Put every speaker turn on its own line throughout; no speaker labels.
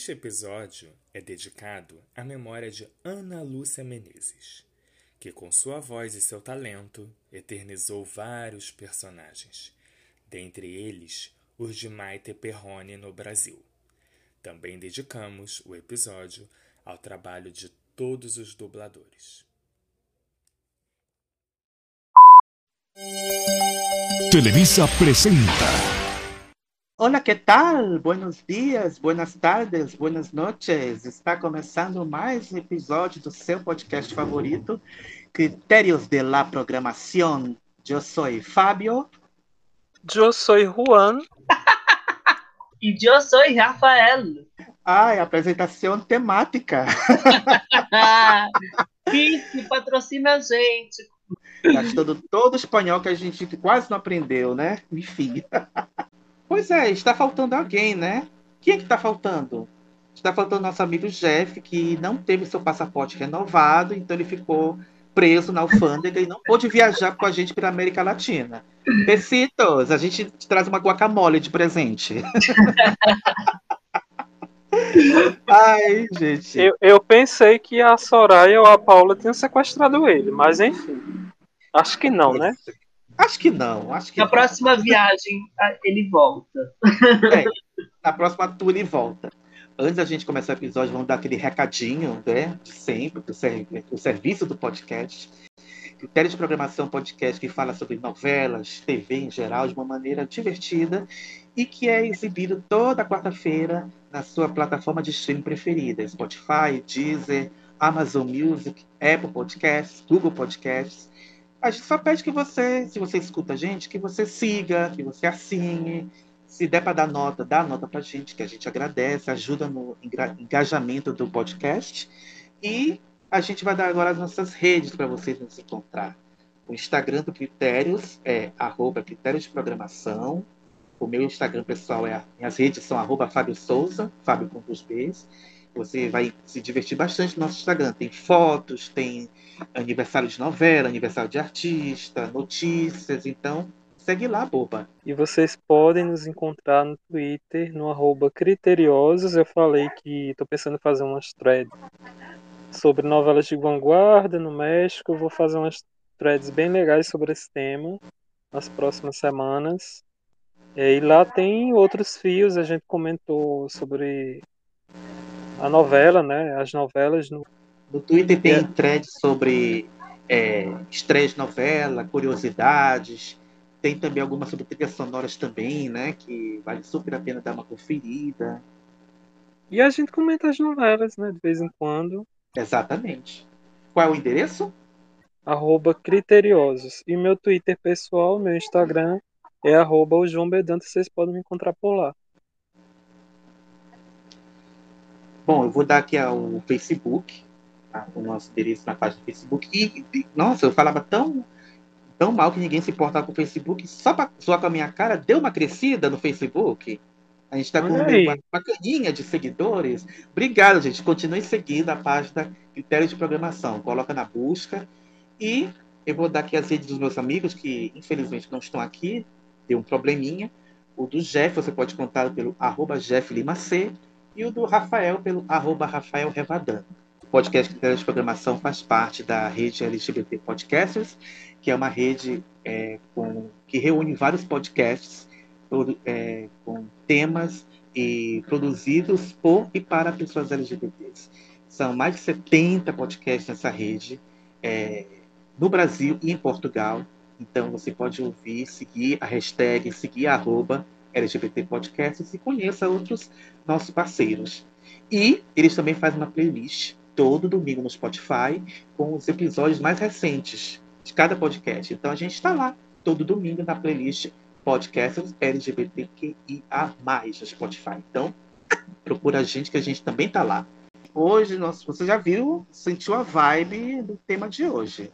Este episódio é dedicado à memória de Ana Lúcia Menezes, que com sua voz e seu talento eternizou vários personagens, dentre eles os de Maite Perrone no Brasil. Também dedicamos o episódio ao trabalho de todos os dubladores.
Televisa presenta.
Olá, que tal? Buenos dias, buenas tardes, buenas noches. Está começando mais um episódio do seu podcast favorito, Critérios de la Programação. Eu sou Fábio.
Eu sou Juan.
e eu sou Rafael.
Ah, é apresentação temática.
que patrocina a gente.
Gastando tá todo o espanhol que a gente quase não aprendeu, né? Enfim. Pois é, está faltando alguém, né? Quem é que está faltando? Está faltando nosso amigo Jeff, que não teve seu passaporte renovado, então ele ficou preso na alfândega e não pôde viajar com a gente para a América Latina. Besitos, a gente traz uma guacamole de presente. Ai, gente.
Eu, eu, pensei que a Soraya ou a Paula tinham sequestrado ele, mas enfim. Acho que não, né?
Acho que não. Acho que
na
não.
próxima viagem ele volta.
É, na próxima tour ele volta. Antes da gente começar o episódio, vamos dar aquele recadinho, né? De sempre, do, serv do serviço do podcast. Critério de Programação Podcast que fala sobre novelas, TV em geral, de uma maneira divertida e que é exibido toda quarta-feira na sua plataforma de streaming preferida: Spotify, Deezer, Amazon Music, Apple Podcasts, Google Podcasts. A gente só pede que você, se você escuta a gente, que você siga, que você assine. Se der para dar nota, dá nota para a gente, que a gente agradece, ajuda no engajamento do podcast. E a gente vai dar agora as nossas redes para vocês nos encontrar. O Instagram do Critérios é arroba Critérios de Programação. O meu Instagram pessoal é. Minhas redes são arroba Fábio Souza, Fábio com dois Bs. Você vai se divertir bastante no nosso Instagram. Tem fotos, tem aniversário de novela, aniversário de artista, notícias. Então, segue lá, boba.
E vocês podem nos encontrar no Twitter, no arroba Criteriosos. Eu falei que estou pensando em fazer umas threads sobre novelas de vanguarda no México. Eu vou fazer umas threads bem legais sobre esse tema nas próximas semanas. E lá tem outros fios, a gente comentou sobre a novela, né? As novelas no.
No Twitter tem é. threads sobre é, estreia de novela, curiosidades. Tem também algumas sobre trilhas sonoras também, né? Que vale super a pena dar uma conferida.
E a gente comenta as novelas, né? De vez em quando.
Exatamente. Qual é o endereço?
Arroba Criteriosos. E meu Twitter pessoal, meu Instagram é arroba o João Bedanta, vocês podem me encontrar por lá.
Bom, eu vou dar aqui o Facebook? O nosso endereço na página do Facebook. E, e, nossa, eu falava tão, tão mal que ninguém se importava com o Facebook, só para zoar com a minha cara, deu uma crescida no Facebook. A gente está com uma, caninha de seguidores. Obrigado, gente. Continue seguindo a página Critérios de Programação. Coloca na busca. E eu vou dar aqui as redes dos meus amigos, que infelizmente não estão aqui, deu um probleminha. O do Jeff, você pode contar pelo arroba Jeff Lima C e o do Rafael pelo arroba Rafael Revadan. Podcast de Programação faz parte da rede LGBT Podcasters, que é uma rede é, com, que reúne vários podcasts é, com temas e produzidos por e para pessoas LGBTs. São mais de 70 podcasts nessa rede, é, no Brasil e em Portugal. Então você pode ouvir, seguir a hashtag, seguir a arroba LGBT Podcasts e conheça outros nossos parceiros. E eles também fazem uma playlist todo domingo no Spotify com os episódios mais recentes de cada podcast. Então a gente está lá todo domingo na playlist Podcasts LGBTQIA+, no Spotify. Então procura a gente que a gente também está lá. Hoje, nós, você já viu, sentiu a vibe do tema de hoje.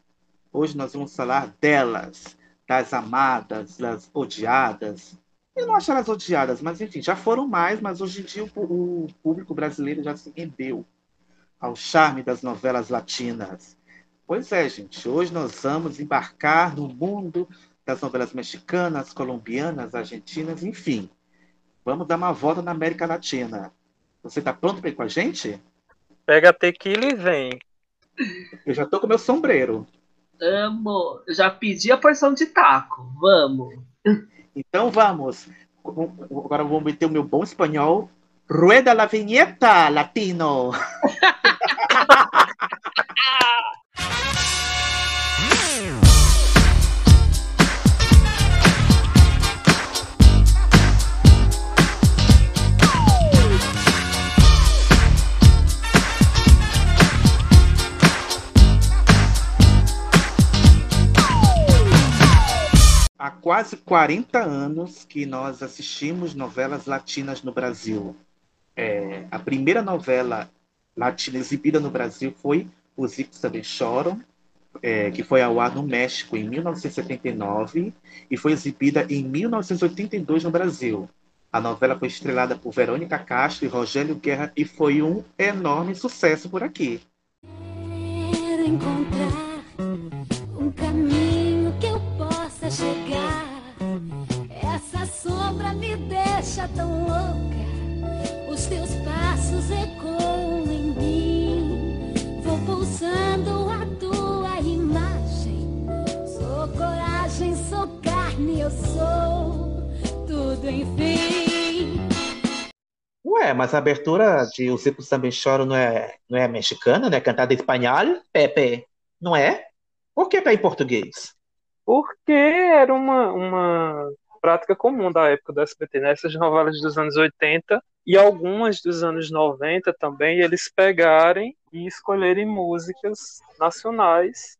Hoje nós vamos falar delas, das amadas, das odiadas, eu não acho elas odiadas, mas enfim, já foram mais, mas hoje em dia o, o público brasileiro já se rendeu ao charme das novelas latinas. Pois é, gente, hoje nós vamos embarcar no mundo das novelas mexicanas, colombianas, argentinas, enfim. Vamos dar uma volta na América Latina. Você tá pronto para ir com a gente?
Pega a tequila e vem.
Eu já tô com meu sombreiro.
Amo. Eu já pedi a porção de taco. Vamos.
Então vamos. Agora eu vou meter o meu bom espanhol. Rueda la vinheta, latino. Há quase 40 anos que nós assistimos novelas latinas no Brasil. É, a primeira novela latina exibida no Brasil foi Os Ricos Também Choram, é, que foi ao ar no México em 1979 e foi exibida em 1982 no Brasil. A novela foi estrelada por Verônica Castro e Rogério Guerra e foi um enorme sucesso por aqui.
Quero encontrar um caminho que eu possa chegar. Essa sombra me deixa tão louca. Os teus passos ecoam em mim. Vou pulsando a tua imagem. Sou coragem, sou carne, eu sou tudo enfim.
Ué, mas a abertura de Os Ricos Também Choram não é, não é mexicana, não é cantada em espanhol, Pepe? Não é? Por que tá em português?
Porque era uma, uma prática comum da época do SBT, né? Essas novelas dos anos 80 e algumas dos anos 90 também, eles pegarem e escolherem músicas nacionais.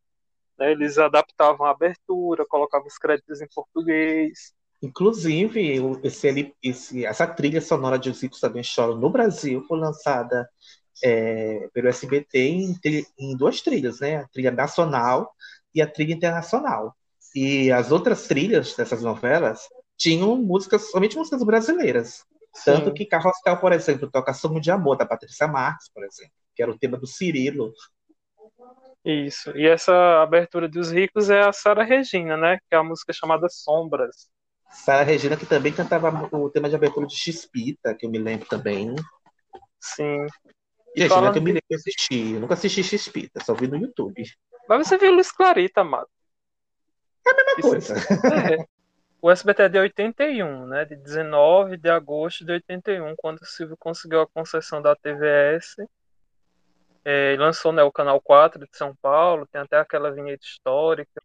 né? Eles adaptavam a abertura, colocavam os créditos em português.
Inclusive, esse, esse- essa trilha sonora de Os Ricos Também Choram no Brasil foi lançada é, pelo SBT em, em duas trilhas, né? A trilha nacional e a trilha internacional. E as outras trilhas dessas novelas tinham músicas, somente músicas brasileiras. Tanto
Sim.
que Carrossel, por exemplo, toca Sumo de Amor, da Patrícia Marques, por exemplo, que era o tema do Cirilo.
Isso. E essa abertura dos ricos é a Sara Regina, né? Que é a música chamada Sombras.
Sara Regina, que também cantava o tema de abertura de Xpita, que eu me lembro também.
Sim. E
é
falando
que eu me lembro que eu assisti. Eu nunca assisti Xpita, só vi no YouTube.
Mas você viu Luiz Clarita, amado.
Mesma
Isso-
coisa.
É. O SBT é de 81, né? De 19 de agosto de 81, quando o Silvio conseguiu a concessão da TVS. É, lançou né, o Canal 4 de São Paulo, tem até aquela vinheta histórica.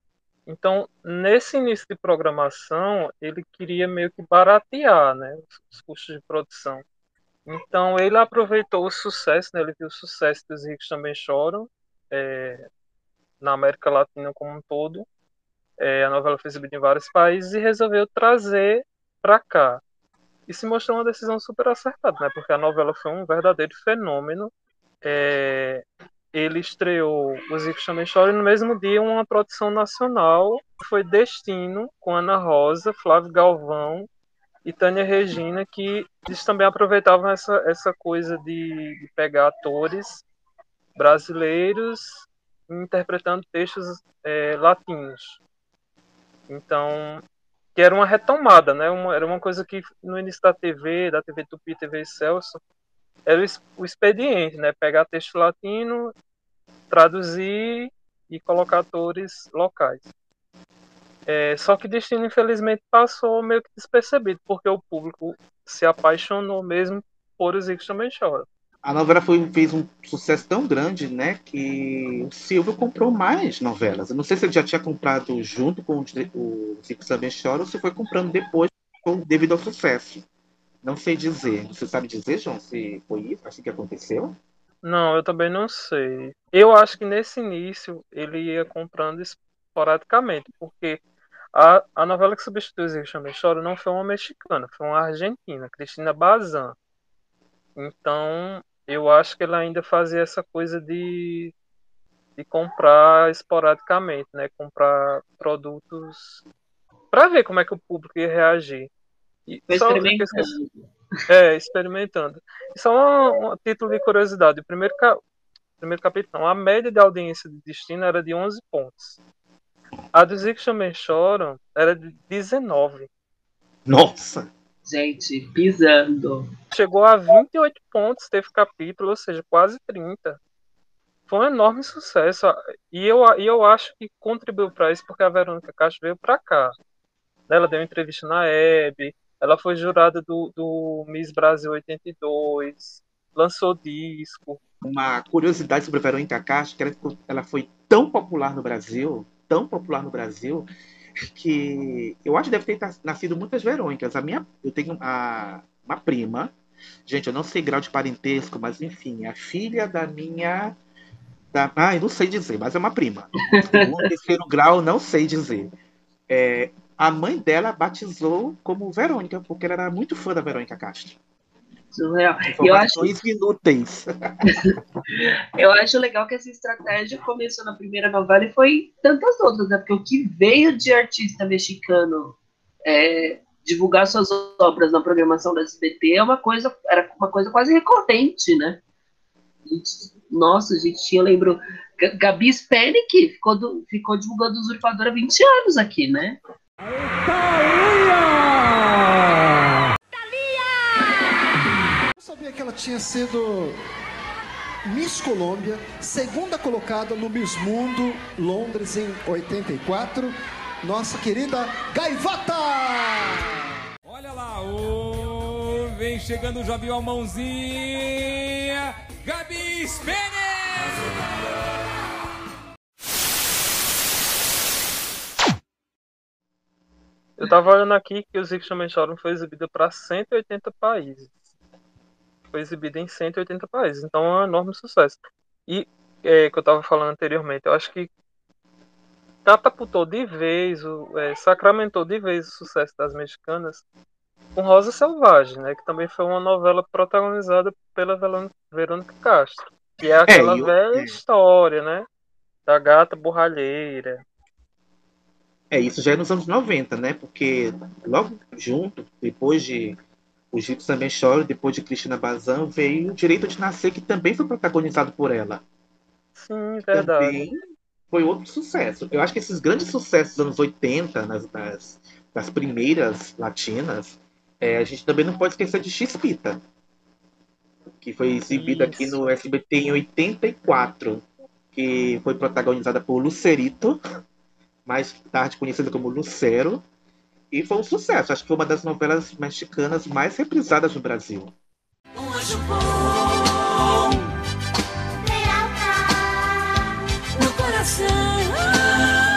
Então, nesse início de programação, ele queria meio que baratear né, os, os custos de produção. Então, ele aproveitou o sucesso, né, ele viu o sucesso dos ricos também choram, é, na América Latina como um todo. É, a novela foi exibida em vários países e resolveu trazer para cá. E se mostrou uma decisão super acertada, né? Porque a novela foi um verdadeiro fenômeno. É, ele estreou Os Ricos Também Choram e no mesmo dia uma produção nacional foi Destino, com Ana Rosa, Flávio Galvão e Tânia Regina, que eles também aproveitavam essa, essa coisa de, de pegar atores brasileiros interpretando textos é, latinos. Então, que era uma retomada, né? Uma, era uma coisa que no início da TV, da TV Tupi, TV Celso, era o, o expediente, né? Pegar texto latino, traduzir e colocar atores locais. É, só que Destino, infelizmente, passou meio que despercebido, porque o público se apaixonou mesmo por Os Ricos Também Choram.
A novela foi, fez um sucesso tão grande, né, que o Silvio comprou mais novelas. Eu não sei se ele já tinha comprado junto com o Zico Também Chora ou se foi comprando depois devido ao sucesso. Não sei dizer. Você sabe dizer, João, se foi isso, assim que aconteceu?
Não, eu também não sei. Eu acho que nesse início ele ia comprando esporadicamente, porque a, a novela que substituiu Ricos Também Choram não foi uma mexicana, foi uma argentina, Cristina Bazan. Então, eu acho que ele ainda fazia essa coisa de, de comprar esporadicamente, né? Comprar produtos para ver como é que o público ia reagir. E
Foi
só
experimentando.
esqueci- é, experimentando. E Só um, um título de curiosidade. O primeiro, ca- primeiro capítulo, a média de audiência de Destino era de 11 pontos. A dos Ricos Também Choram era de 19.
Nossa!
Gente, pisando.
Chegou a 28 pontos, teve capítulo, ou seja, quase 30. Foi um enorme sucesso. E eu, e eu acho que contribuiu para isso porque a Verônica Castro veio para cá. Ela deu entrevista na Hebe, ela foi jurada do, do Miss Brasil 82, lançou disco.
Uma curiosidade sobre a Verônica Castro, que ela, ela foi tão popular no Brasil, tão popular no Brasil, que eu acho que deve ter nascido muitas Verônicas. A minha, eu tenho a, uma prima, gente, eu não sei grau de parentesco, mas enfim, a filha da minha. Da, ah, eu não sei dizer, mas é uma prima. Segundo, terceiro grau, não sei dizer. É, a mãe dela batizou como Verônica, porque ela era muito fã da Verônica Castro.
Surreal. Eu acho,
inúteis.
eu acho legal que essa estratégia começou na primeira novela e foi tantas outras, né? Porque o que veio de artista mexicano é, divulgar suas obras na programação da SBT é uma coisa, era uma coisa quase recorrente, né? Nossa, gente, eu lembro. Gabi Spanik ficou, do- ficou divulgando Usurpadora há 20 anos aqui, né?
Sabia que ela tinha sido Miss Colômbia, segunda colocada no Miss Mundo, Londres, em 84. Nossa querida Gaivota!
Olha lá, ô, vem chegando, já viu a mãozinha. Gabi Spener!
Eu tava olhando aqui que os Também Choram foi exibida para 180 países. Foi exibida em 180 países, então é um enorme sucesso. E é, que eu tava falando anteriormente, eu acho que catapultou de vez, o, é, sacramentou de vez o sucesso das mexicanas com Rosa Selvagem, né? Que também foi uma novela protagonizada pela Verônica Castro. Que é aquela
e eu-
velha
é.
história, né? Da gata borralheira.
É, isso já é nos anos 90, né? Porque logo junto, depois de Os Ricos Também Choram, depois de Cristina Bazan, veio o Direito de Nascer, que também foi protagonizado por ela.
Sim, verdade.
Também foi outro sucesso. Eu acho que esses grandes sucessos dos anos 80, nas, nas- das primeiras latinas, é, a gente também não pode esquecer de X-Pita, que foi exibida aqui
Isso.
no SBT em 84, que foi protagonizada por Lucerito, mais tarde conhecida como Lucero, e foi um sucesso. Acho que foi uma das novelas mexicanas mais reprisadas no Brasil.
Um anjo bom no coração. É.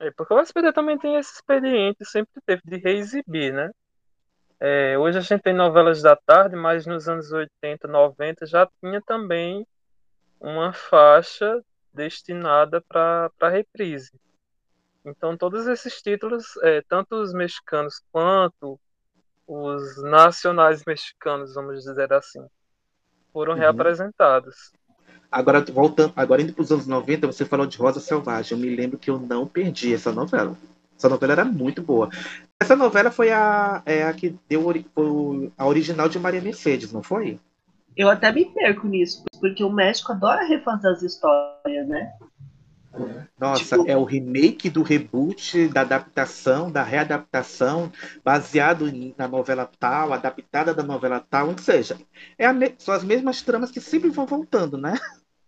É,
porque o SBT também tem esse expediente, sempre teve, de reexibir, né? É, hoje a gente tem novelas da tarde, mas nos anos 80, 90 já tinha também uma faixa destinada para reprise. Então todos esses títulos, é, tanto os mexicanos quanto os nacionais mexicanos, vamos dizer assim, foram
Uhum.
reapresentados.
Agora, voltando, agora indo para os anos 90, você falou de Rosa Selvagem. Eu me lembro que eu não perdi essa novela. Essa novela era muito boa. Essa novela foi a, é a que deu a original de Maria Mercedes, não foi?
Eu até me perco nisso, porque o México adora refazer as histórias, né?
Nossa,
Tipo-
é o remake do reboot, da adaptação, da readaptação, baseado em- na novela tal, adaptada da novela tal, ou seja, é me- são as mesmas tramas que sempre vão voltando, né?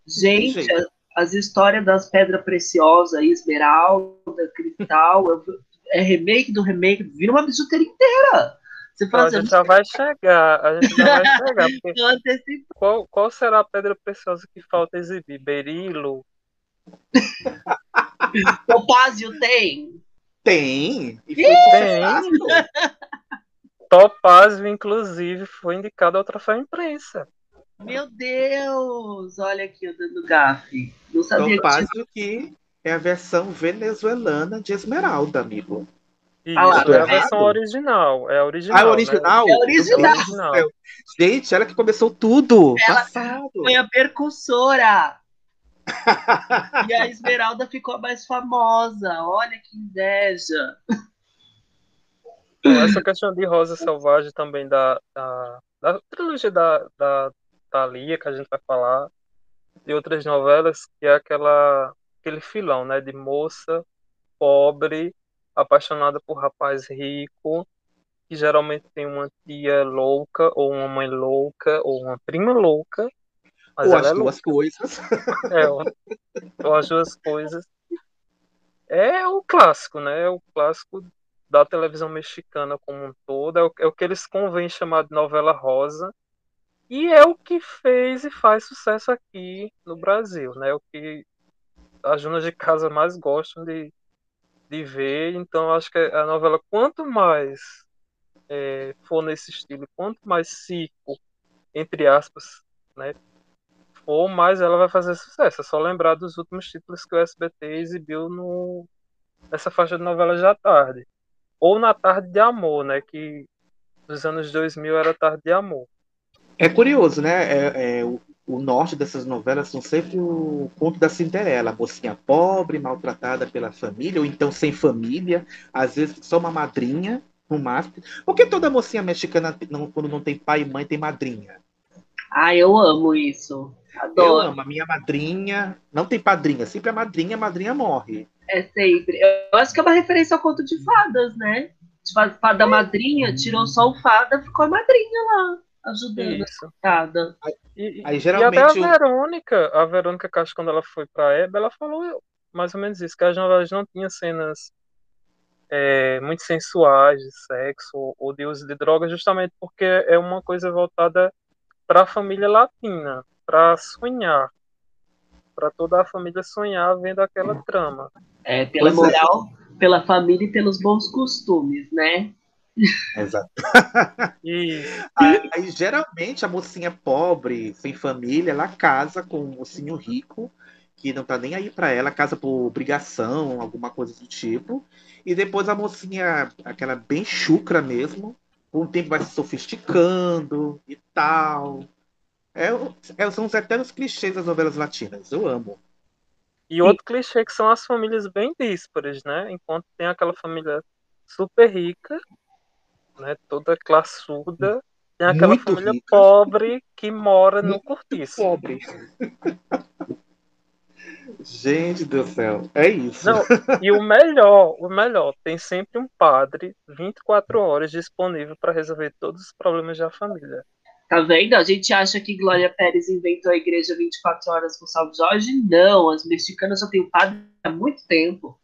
Gente, as histórias das pedras preciosas, esmeralda, cristal, eu- é remake do remake, vira uma bijuteria inteira. Você
Então, a
assim,
gente já vai chegar, a gente já vai chegar, porque. Qual, qual será a pedra preciosa que falta exibir? Berilo?
Topázio tem.
Tem! E
Tem. Topázio, inclusive, foi indicado ao troféu imprensa.
Meu Deus! Olha aqui eu dando gafe. Não sabia que tinha.
Topázio que é a versão venezuelana de Esmeralda, amigo.
Isso,
Ah lá,
é a versão original. É a original.
Ah, é original?
É original.
Do céu. Gente, ela que começou tudo.
Ela-
Passado.
Foi a percussora. E a Esmeralda ficou a mais famosa. Olha que inveja.
Então, essa questão de Rosa Selvagem também da, da, da trilogia da, da Thalia, que a gente vai falar, de outras novelas, que é aquela aquele filão, né, de moça pobre apaixonada por rapaz rico, que geralmente tem uma tia louca ou uma mãe louca ou uma prima louca, mas
Ou as
é
duas coisas.
É, ou, ou as duas coisas. É o clássico, né? É o clássico da televisão mexicana como um todo. É o, é o que eles convêm chamar de novela rosa. E é o que fez e faz sucesso aqui no Brasil, né? O que as donas de casa mais gostam de, de ver. Então, acho que a novela, quanto mais é, for nesse estilo, quanto mais circo, entre aspas, né? For, mais ela vai fazer sucesso. É só lembrar dos últimos títulos que o SBT exibiu no, nessa faixa de novelas da tarde. Ou na Tarde de Amor, né? Que dos anos 2000 era Tarde de Amor.
É curioso, né? É, é, o, o norte dessas novelas são sempre o conto da Cinderela, a mocinha pobre, maltratada pela família, ou então sem família, às vezes só uma madrinha, no máximo. Por que toda mocinha mexicana, não- quando não tem pai e mãe, tem madrinha?
Ah, eu amo isso.
Eu
Adoro.
amo, a minha madrinha não tem padrinha, sempre a madrinha, a madrinha morre.
É sempre. Eu acho que é uma referência ao conto de fadas, né? Fada madrinha, tirou só o fada, ficou a madrinha lá, ajudando
Isso.
a.
E,
Aí,
e
geralmente,
até
o-
a Verônica, a Verônica Castro, quando ela foi pra Hebe, ela falou mais ou menos isso, que as novelas não tinham cenas é, muito sensuais de sexo ou, ou de uso de drogas, justamente porque é uma coisa voltada para a família latina, para sonhar, para toda a família sonhar vendo aquela trama.
É, pela
é.
moral, pela família e pelos bons costumes, né?
Exato.
E
Aí, geralmente a mocinha pobre, sem família, ela casa com um mocinho rico, que não tá nem aí pra ela, casa por obrigação, alguma coisa do tipo. E depois a mocinha, aquela bem chucra mesmo, com o tempo vai se sofisticando e tal. É, é- são os eternos clichês das novelas latinas. Eu amo.
E outro clichê que são as famílias bem díspares, né? Enquanto tem aquela família super rica, né? Toda classuda, tem aquela
Muito
família
rica.
pobre que mora no cortiço.
Pobre. Gente do céu, é isso.
Não, e o melhor, o melhor, tem sempre um padre 24 horas disponível para resolver todos os problemas da família.
Tá vendo? A gente acha que Glória Pérez inventou a igreja 24 horas com Salve Jorge. Não, as mexicanas já têm o padre há muito tempo.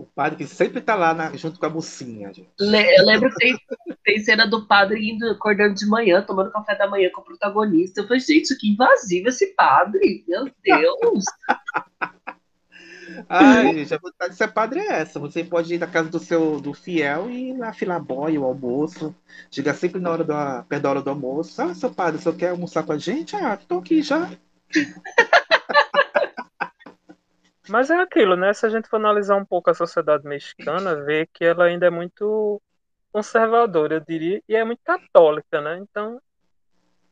O padre que sempre tá lá na- junto com a mocinha, gente.
Eu lembro que tem, tem cena do padre indo acordando de manhã, tomando café da manhã com o protagonista. Eu falei, gente, que invasivo esse padre. Meu Deus.
Ai, gente, a vontade de ser padre é essa. Você pode ir na casa do seu do fiel e ir lá filar boia, o almoço. Chega sempre na hora da, perto da hora do almoço. Ah, seu padre, você quer almoçar com a gente? Ah, tô aqui já.
Mas é aquilo, né? Se a gente for analisar um pouco a sociedade mexicana, vê que ela ainda é muito conservadora, eu diria, e é muito católica, né? Então,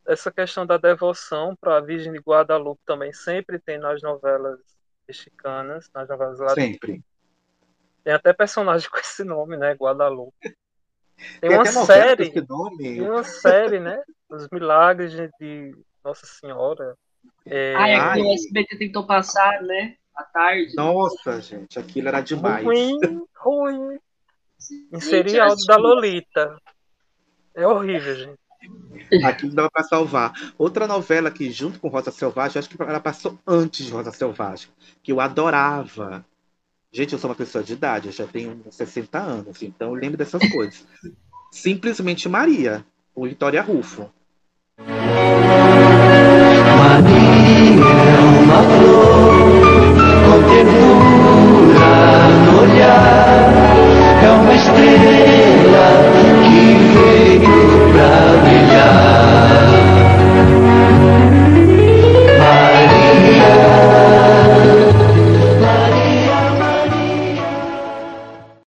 essa questão da devoção para a Virgem de Guadalupe também sempre tem nas novelas mexicanas, nas novelas latinas.
Sempre.
Tem até personagem com esse nome, né? Guadalupe. Tem
Tem
uma série, tem uma série, né? Os Milagres de, Nossa Senhora. É,
Ai, é que o SBT tentou passar, né? À tarde.
Nossa, gente, aquilo era demais.
ruim, ruim. Em serial da Lolita. É horrível, gente.
Aquilo dava pra salvar. Outra novela que, junto com Rosa Selvagem, acho que ela passou antes de Rosa Selvagem, que eu adorava. Gente, eu sou uma pessoa de idade, eu já tenho uns 60 anos, então eu lembro dessas coisas. Simplesmente Maria, o Vitória Rufo.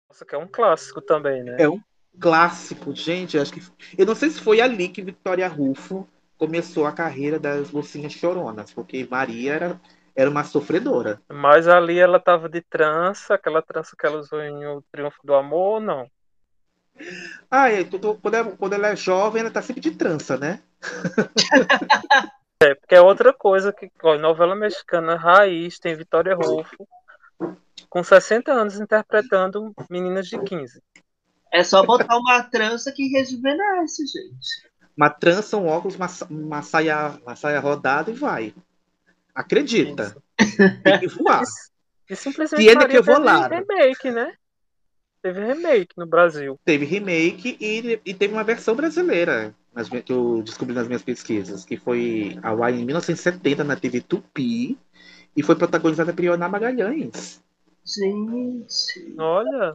Nossa, que é um clássico também, né?
É um clássico, gente. eu Acho que eu não sei se foi ali que Vitória Rufo começou a carreira das mocinhas choronas, porque Maria era, era uma sofredora.
Mas ali ela tava de trança, aquela trança que ela usou em O Triunfo do Amor, não.
Ah, é, quando, quando ela- quando ela é jovem, ela tá sempre de trança, né?
É, porque é outra coisa que, ó, novela mexicana raiz, tem Vitória Rolfo, com 60 anos interpretando meninas de 15.
É só botar uma trança que rejuvenesce, gente.
Uma trança, um óculos, uma, uma saia, uma saia rodada e vai. Acredita. Tem que voar.
E simplesmente
Tiene
Maria
que volar.
teve remake, né? Teve remake no Brasil.
Teve remake e, e teve uma versão brasileira, nas minhas- que eu descobri nas minhas pesquisas, que foi a UAI em 1970 na TV Tupi e foi protagonizada por Ioná Magalhães.
Gente.
Olha,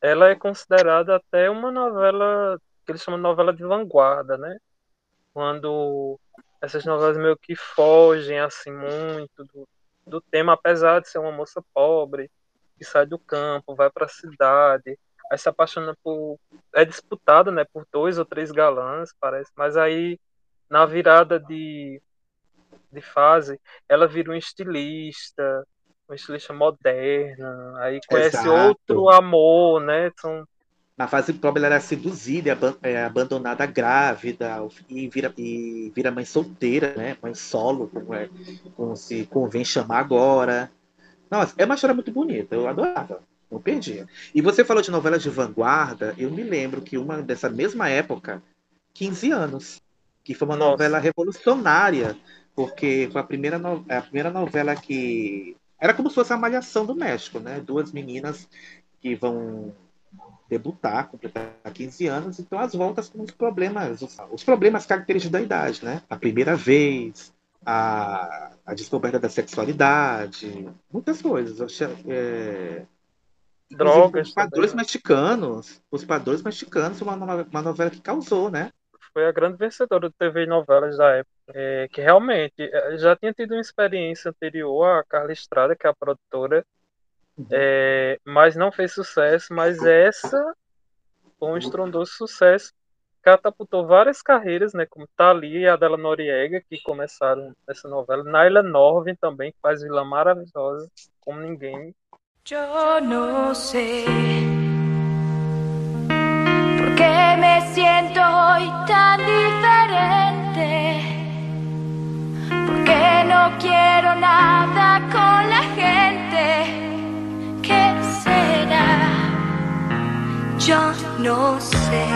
ela é considerada até uma novela que eles chamam de novela de vanguarda, né? Quando essas novelas meio que fogem assim muito do, do tema, apesar de ser uma moça pobre que sai do campo, vai para a cidade, aí se apaixona por é disputada, né, por dois ou três galãs, parece, mas aí na virada de de fase, ela vira um estilista, uma estilista moderna, aí conhece
Exato.
outro amor, né? São
Na fase pobre, ela era seduzida, é, abandonada grávida e vira, e vira mãe solteira, né? Mãe solo, como, é, como se convém chamar agora. Nossa, é uma história muito bonita, eu adorava, não perdia. E você falou de novelas de vanguarda, eu me lembro que uma dessa mesma época, 15 anos, que foi uma
Nossa.
novela revolucionária, porque foi a primeira, no- a primeira novela que. Era como se fosse a Malhação do México, né? Duas meninas que vão debutar, completar 15 anos, então as voltas com os problemas, os, os problemas característicos da idade, né? A primeira vez, a, a descoberta da sexualidade, muitas coisas. Achei, é,
drogas
Os padrões
também.
mexicanos, os padrões mexicanos, uma, uma novela que causou, né?
Foi a grande vencedora de TV e novelas da época. É, que realmente eh, já tinha tido uma experiência anterior a Carla Estrada, que é a produtora, é, mas não fez sucesso. Mas essa foi um estrondoso sucesso. Catapultou várias carreiras, né? Como Thalia e a Adela Noriega, que começaram essa novela. Naila Norvin também, que faz vilã maravilhosa, como ninguém.
Yo no sé por qué me siento hoy tan diferente. Porque no quiero nada con la gente. Yo no sé.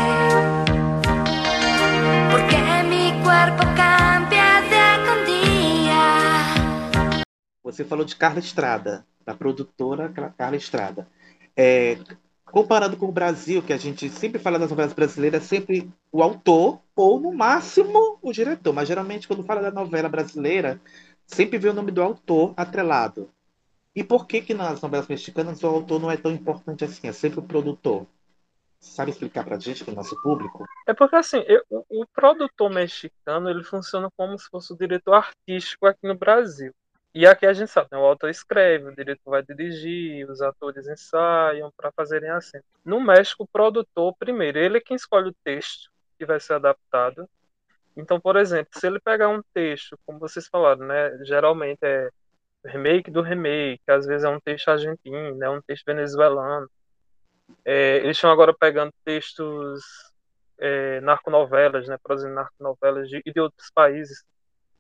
Porque mi cuerpo cambia con día.
Você falou de Carla Estrada, da produtora Car- Carla Estrada. É, comparando com o Brasil, que a gente sempre fala das novelas brasileiras, sempre o autor ou, no máximo, o diretor. Mas geralmente, quando fala da novela brasileira, sempre vê o nome do autor atrelado. E por que que nas novelas mexicanas o autor não é tão importante assim? É sempre o produtor. Sabe explicar pra gente, pro nosso público?
É porque assim, eu- o, o produtor mexicano ele funciona como se fosse o diretor artístico aqui no Brasil. E aqui a gente sabe, né, o autor escreve, o diretor vai dirigir, os atores ensaiam para fazerem a cena. No México, o produtor, primeiro, ele é quem escolhe o texto que vai ser adaptado. Então, por exemplo, se ele pegar um texto, como vocês falaram, né, geralmente é remake do remake, às vezes é um texto argentino, é um texto venezuelano. É, eles estão agora pegando textos é, narconovelas, né, produzindo narconovelas de, de outros países,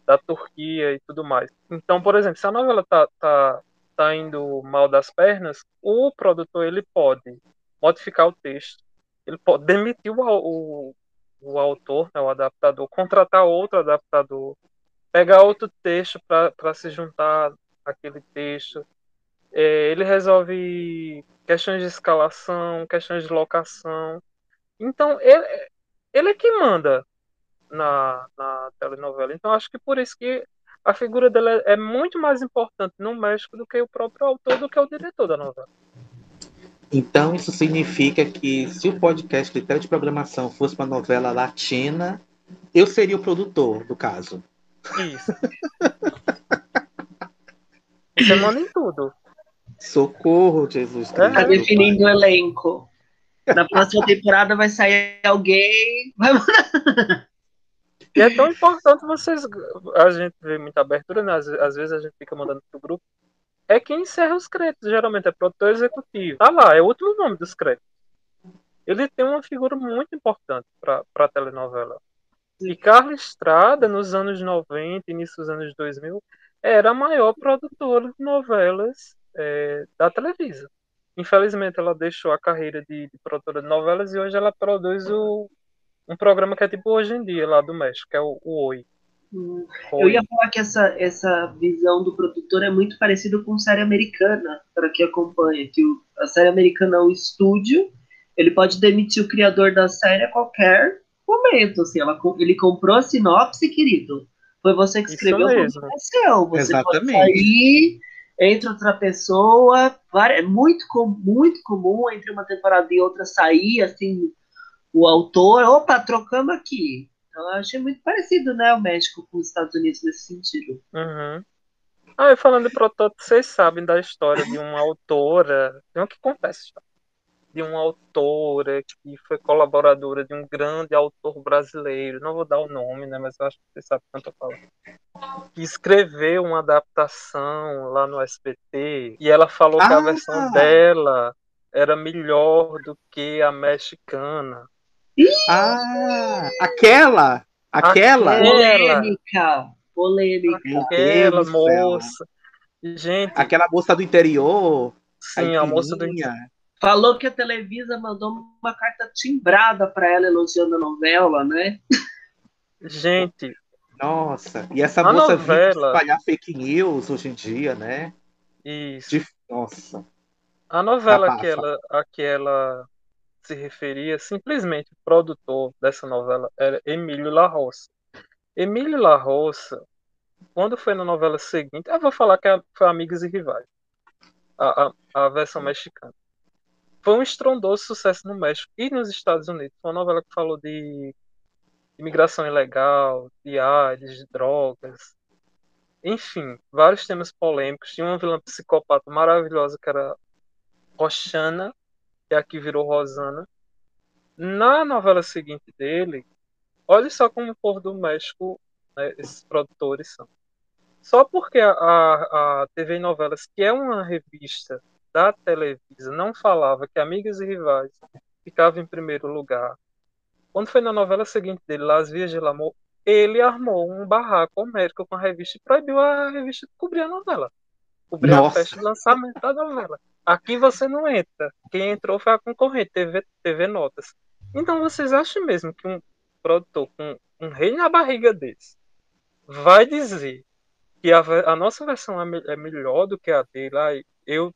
da Turquia e tudo mais. Então, por exemplo, se a novela tá, tá, tá indo mal das pernas, o produtor ele pode modificar o texto, ele pode demitir o, o, o autor, né, o adaptador, contratar outro adaptador, pegar outro texto para se juntar àquele texto. É, ele resolve questões de escalação, questões de locação. Então, ele, ele é quem manda na, na telenovela. Então, acho que por isso que a figura dela é, é muito mais importante no México do que o próprio autor, do que o diretor da novela.
Então, isso significa que se o podcast de Programação fosse uma novela latina, eu seria o produtor, do caso.
Isso. Você manda em tudo.
Socorro, Jesus
É,
Cristo.
Tá definindo o elenco. Na próxima temporada vai sair alguém.
E é tão importante vocês. A gente vê muita abertura, né? Às, às vezes a gente fica mandando pro grupo. É quem encerra os créditos, geralmente, é produtor executivo. Tá lá, é o último nome dos créditos. Ele tem uma figura muito importante pra, pra telenovela. E Carla Estrada, nos anos 90, início dos anos 2000, era a maior produtora de novelas é, da Televisa. Infelizmente, ela deixou a carreira de, de produtora de novelas e hoje ela produz o, um programa que é tipo hoje em dia, lá do México, que é o, o Oi.
Hum, Eu ia falar que essa, essa visão do produtor é muito parecida com série americana, para quem acompanha, que o- a série americana é um estúdio, ele pode demitir o criador da série a qualquer momento, assim, ela, ele comprou a sinopse, querido, foi você que escreveu, seu, você pode
Exatamente.
sair, entra outra pessoa, é muito, muito comum entre uma temporada e outra sair, assim, o autor, opa, trocamos aqui. Então, eu achei muito parecido, né, o México com os Estados Unidos nesse sentido.
Uhum. Ah, e falando de protótipo, vocês sabem da história de uma autora, não que acontece, de uma autora que foi colaboradora de um grande autor brasileiro, não vou dar o nome, né, mas eu acho que vocês sabem quanto eu falo, que escreveu uma adaptação lá no SBT, e ela falou que a
Ah!
versão dela era melhor do que a mexicana.
Ah, aquela! Aquela!
Polêmica! Polêmica.
Aquela moça. Gente,
Aquela moça do interior.
sim, a moça do
caipirinha.
Falou que a Televisa mandou uma carta timbrada para ela elogiando a novela, né?
Gente,
Nossa, e essa
A
moça vive
novela-
espalhar fake news hoje em dia, né?
isso.
De- Nossa.
A novela
Abafa.
que ela, a que ela se referia, simplesmente o produtor dessa novela era Emílio La Roça. Emílio La Roça, quando foi na novela seguinte, eu vou falar que é- foi Amigos e Rivais, a, a, a versão mexicana. Foi um estrondoso sucesso no México e nos Estados Unidos. Uma novela que falou de imigração ilegal, de AIDS, de drogas, enfim, vários temas polêmicos. Tinha uma vilã psicopata maravilhosa que era Roxana, que a que virou Rosana. Na novela seguinte dele, olha só como o povo do México, né, esses produtores são. Só porque a, a, a TV Novelas, que é uma revista da Televisa, não falava que Amigas e Rivais ficava em primeiro lugar. Quando foi na novela seguinte dele, Las Vias de Amor, ele armou um barraco homérico com a revista e proibiu a revista de cobrir a novela. Cobrir a
Nossa.
festa de lançamento da novela. Aqui você não entra. Quem entrou foi a concorrente, TV, TV Notas. Então vocês acham mesmo que um produtor com um rei na barriga desse vai dizer que a, a nossa versão é, é melhor do que a dele? Ai, eu,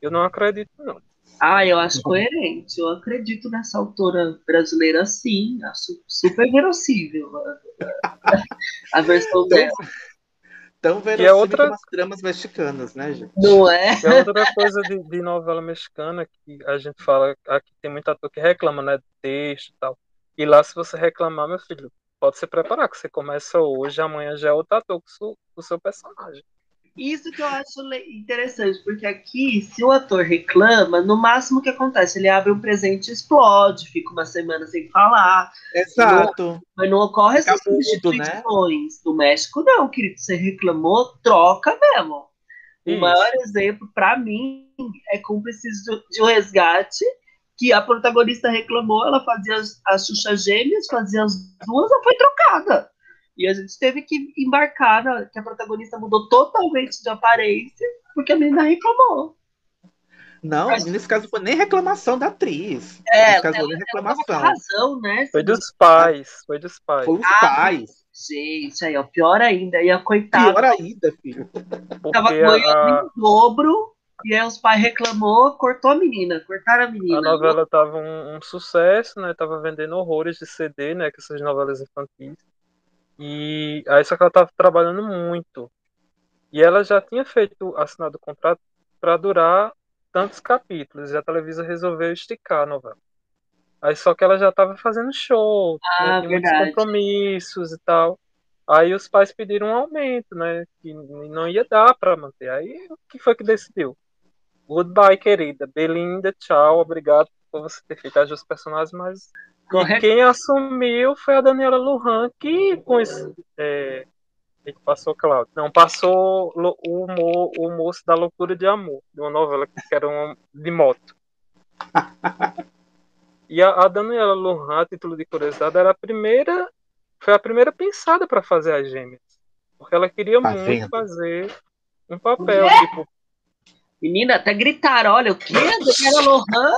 eu não acredito, não.
Ah, eu acho coerente. Eu acredito nessa autora brasileira, sim. Acho super verossível a, a versão dela.
Tão
é
verossímil
outra-
como as tramas mexicanas, né, gente?
Não é?
A outra coisa de, de novela mexicana que a gente fala, aqui tem muito ator que reclama, né, do texto e tal. E lá, se você reclamar, meu filho, pode se preparar, que você começa hoje, amanhã já é outro ator com o seu, com o seu personagem.
Isso que eu acho interessante, porque aqui, se o ator reclama, no máximo o que acontece? Ele abre um presente e explode, fica uma semana sem falar,
Exato.
mas não ocorre essas
né?
substituições. Do México, não, querido. Você reclamou, troca mesmo. O
Isso.
maior exemplo, pra mim, é Cúmplices de um Resgate, que a protagonista reclamou, ela fazia as, as Xuxa Gêmeas, fazia as duas, ela foi trocada. E a gente teve que embarcar, na, que a protagonista mudou totalmente de aparência, porque a menina reclamou.
Não,
Mas-
nesse caso foi nem reclamação da atriz.
É,
nesse caso
ela-
foi nem reclamação.
razão, né?
Foi dos pais, foi dos pais.
Foi os
Ah,
pais.
Gente, aí, ó, pior ainda. E a coitada
Pior ainda, filho.
tava ganhando
a,
em dobro, e aí os pais reclamou, cortou a menina, cortaram a menina.
a novela tava um, um sucesso, né? Tava vendendo horrores de CD, né? Com essas novelas infantis. E aí só que ela tava trabalhando muito. E ela já tinha feito, assinado o contrato para durar tantos capítulos. E a Televisa resolveu esticar a novela. Aí só que ela já tava fazendo show,
Ah,
né, tinha muitos compromissos e tal. Aí os pais pediram um aumento, né? Que não ia dar para manter. Aí o que foi que decidiu? Goodbye, querida. Belinda, tchau. Obrigado por você ter feito as duas personagens, mas
Correto.
quem assumiu foi a Daniela Lujan, que com esse. É... que passou, Cláudio? Não, passou o, o moço da loucura de amor, de uma novela que era uma, de moto. E a, a Daniela Lujan, a título de curiosidade, era a primeira foi a primeira pensada para fazer as gêmeas. Porque ela queria
Tá
muito
vendo?
fazer um papel,
É?
tipo,
Menina, até gritaram, olha, o quê? Daniela Lohan?